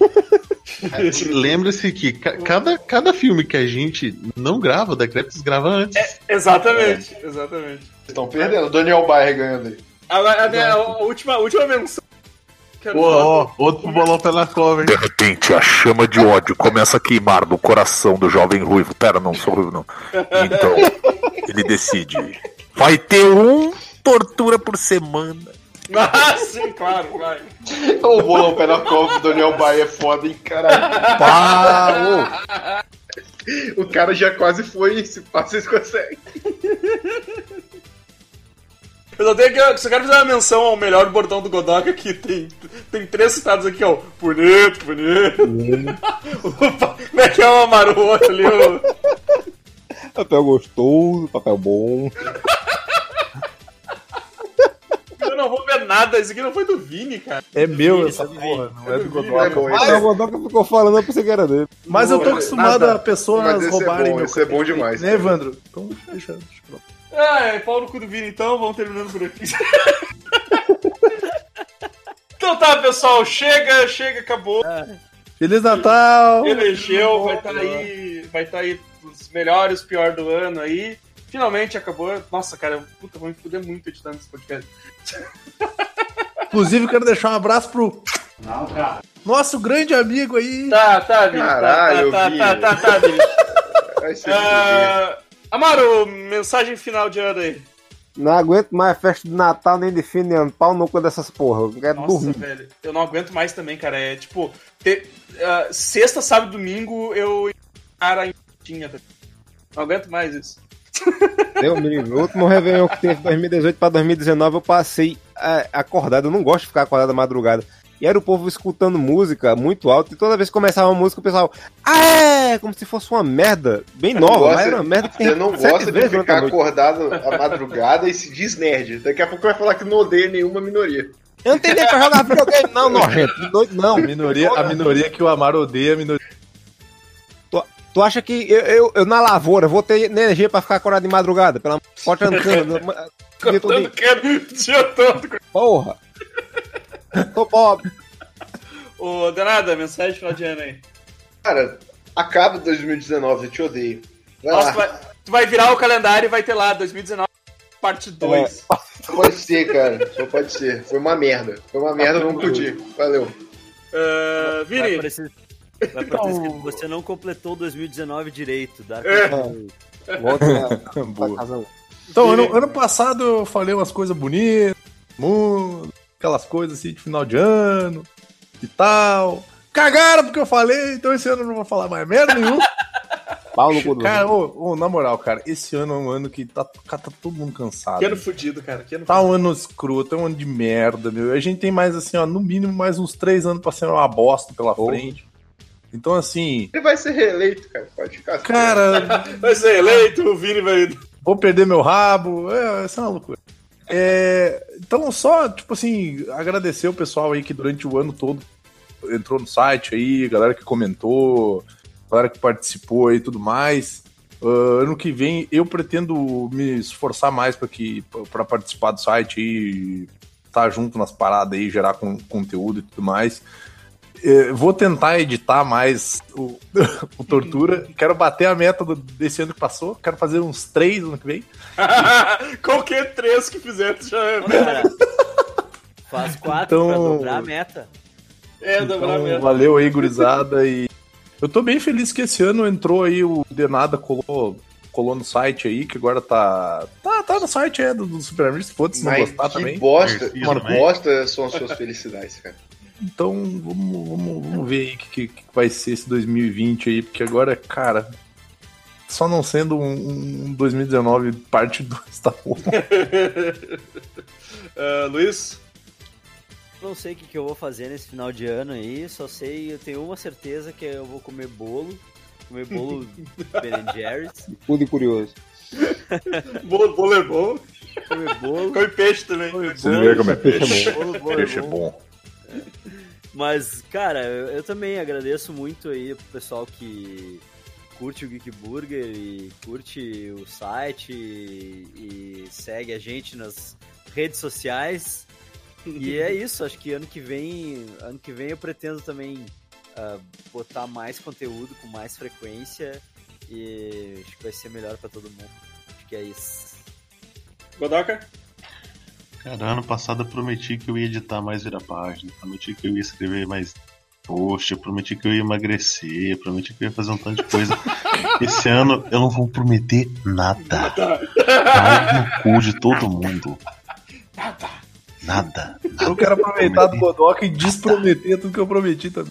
Lembre-se que ca- cada, cada filme que a gente não grava, o Decreptus grava antes. Exatamente, exatamente. Vocês estão perdendo. O Daniel Bayer ganhando aí. A, a minha a última, a última menção. Quero Pô, ó, outro pro bolão pela cover. De repente, a chama de ódio começa a queimar no coração do jovem ruivo. Pera, não sou ruivo, não. Então, ele decide. Vai ter um tortura por semana. Ah, sim, claro, vai. O bolão pé na cova do Daniel Bayer é foda, hein, caralho. pá! O cara já quase foi, se passa, vocês conseguem. Eu só, tenho que, só quero fazer uma menção ao melhor bordão do Godoka, que tem, tem três citados aqui, ó. Bonito, bonito. Opa, Como é que é o Amaru o outro ali? O... Papel gostoso, papel bom. Eu não vou ver nada, esse aqui não foi do Vini, cara. É meu Vini, essa porra, não é do É Godoka. bom, Ah, o Godoka ficou falando, eu pensei que era dele. Mas eu tô acostumado Nada. a pessoas Mas é roubarem bom, meu esse é bom demais, Né. Evandro? Então deixa, deixa Ah, é pau no cu do Vini, então, vamos terminando por aqui. então tá, pessoal, chega, chega, acabou. Feliz Natal! Elegeu, vai estar aí, vai estar aí os melhores, pior do ano aí. Finalmente acabou. Nossa, cara, puta, vou me fuder muito editando esse podcast. Inclusive, quero deixar um abraço pro nosso grande amigo aí. Tá, tá, Vini. Caralho, tá, tá, Vini. tá, tá, tá, Vini. Vai ser Ah, Amaro, mensagem final de ano aí. Não aguento mais festa de Natal nem de fim de ano. Pau no cu dessas porra. Eu quero Nossa, dormir. velho, eu não aguento mais também, cara. É tipo, ter, ah, sexta, sábado, domingo, eu cara em tinha. tá? Não aguento mais isso. Deu, menino. O último Réveillon que teve 2018 pra 2019 eu passei é, acordado. Eu não gosto de ficar acordado à madrugada. E era o povo escutando música muito alto. E toda vez que começava uma música, o pessoal. Ah, é! Como se fosse uma merda. Bem nova. gosta- mas era uma merda que tem Você não gosta de ficar acordado à madrugada e se diz nerd. Daqui a pouco vai falar que não odeia nenhuma minoria. Eu não entendi pra jogar videogame. Não, nojento. Não. A minoria, a minoria que o Amaro odeia, a minoria. Tu acha que eu, eu, eu na lavoura vou ter energia pra ficar acordado de madrugada? Pela forte andando. o dia todo Cortando cano. Porra! Tô Bob. Ô, Danada, mensagem final de ano aí. Cara, acaba 2019, eu te odeio. Vai Nossa, tu vai, tu vai virar o calendário e vai ter lá 2019, parte 2. Só pode ser, cara. Só pode ser. Foi uma merda. Foi uma merda, vamos curtir. Valeu. Vai Vini, parecer, vai parecer escrito, você não completou 2019 direito. Dá É. Volta pra Boa. casa. Então, ano, ano passado eu falei umas coisas bonitas, mundo, aquelas coisas assim de final de ano e tal. Cagaram porque eu falei, então esse ano eu não vou falar mais merda nenhuma. Pau no cu do Cara, ô, ô, na moral, cara, esse ano é um ano que tá, tá todo mundo cansado. que ano fudido, cara. Que ano Tá um ano escroto, é um ano de merda, meu. A gente tem mais, assim, ó, no mínimo mais uns três anos pra ser uma bosta pela frente. Então, assim, Ele vai ser reeleito, cara. Pode ficar. cara, Vai ser eleito, o Vini vai. vou perder meu rabo, é, essa é uma loucura. É, então, só, tipo assim, agradecer o pessoal aí que durante o ano todo entrou no site aí, galera que comentou, galera que participou aí e tudo mais. Ah, ano que vem eu pretendo me esforçar mais para que para participar do site e estar junto nas paradas aí, gerar con- conteúdo e tudo mais. É, vou tentar editar mais o, o Tortura. Quero bater a meta do- desse ano que passou. Quero fazer uns três ano que vem. Qualquer três que fizer, tu já Ô, cara, faz quatro Então- pra dobrar a meta. é dobrar Então, mesmo. valeu aí, gurizada. E eu tô bem feliz que esse ano entrou aí o Denada, colou, colou no site aí, que agora tá. Tá, tá no site é, do, do Super Amigos, foda-se não gostar que também. bosta, uma também. bosta são as suas felicidades, cara. Então vamos, vamos, vamos ver aí o que, que, vai ser esse 2020 aí, porque agora, cara. Só não sendo um, um 2019 parte 2, tá bom. Ah, Luiz? Não sei o que, que eu vou fazer nesse final de ano aí, só sei, eu tenho uma certeza que eu vou comer bolo, comer bolo Ben Jerry's, Tudo e curioso. Bolo, bolo é bom. comer bolo, Come peixe também. Vocês veem como é peixe. bolo, bolo, Peixe é bom. Mas, cara, eu, eu também agradeço muito aí pro pessoal que curte o Geek Burger e curte o site e, e segue a gente nas redes sociais. E é isso, acho que ano que vem, ano que vem eu pretendo também ah, botar mais conteúdo com mais frequência e acho que vai ser melhor pra todo mundo. Acho que é isso. Godoka? Cara, ano passado eu prometi que eu ia editar mais virar página, prometi que eu ia escrever mais post, eu prometi que eu ia emagrecer, eu prometi que eu ia fazer um tanto de coisa. Esse ano eu não vou prometer nada. Pau no cu de todo mundo. Nada. Nada. Eu quero aproveitar do Godoka e desprometer tudo que eu prometi também.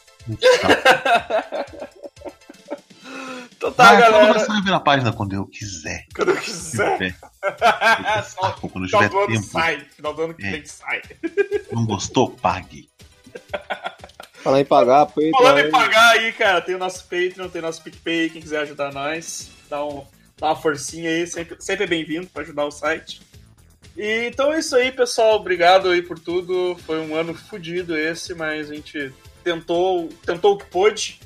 Então tá, Vai, galera. começar a virar página quando eu quiser. Quando eu Se quiser. tiver, saco, quando eu Final tiver do ano tempo. sai. Final do ano que É. vem sai. Não gostou? Pague. Falar em pagar, peito. Falando em pagar aí, cara, tem o nosso Patreon, tem o nosso PicPay, quem quiser ajudar nós, dá, um, dá uma forcinha aí, sempre, sempre é bem-vindo pra ajudar o site. E, então é isso aí, pessoal, obrigado aí por tudo, foi um ano fodido esse, mas a gente tentou, tentou o que pôde,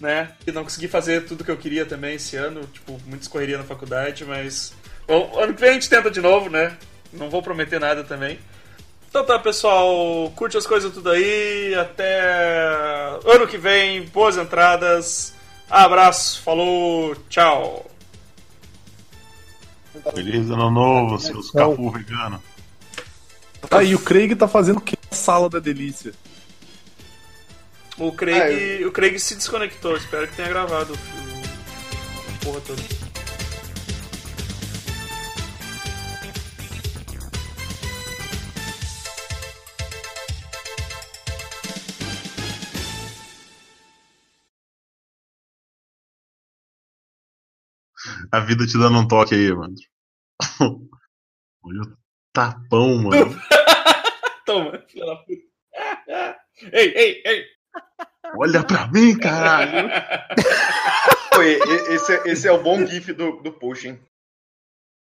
né, e não consegui fazer tudo que eu queria também esse ano, tipo, muita correria na faculdade, mas bom, ano que vem a gente tenta de novo, né, não vou prometer nada também. Então tá, pessoal. Curte as coisas tudo aí. Até ano que vem. Boas entradas. Abraço. Falou. Tchau. Feliz ano novo, seus capu vegano. Tá aí, o Craig tá fazendo o que na sala da delícia? O Craig, Ah, eu- o Craig se desconectou. Espero que tenha gravado o o porra toda. A vida te dando um toque aí, mano. Olha o tapão, mano. Toma, filha da puta. Ei, ei, ei. Olha pra mim, caralho. Pô, e- e- esse, é- esse é o bom gif do, do post, hein?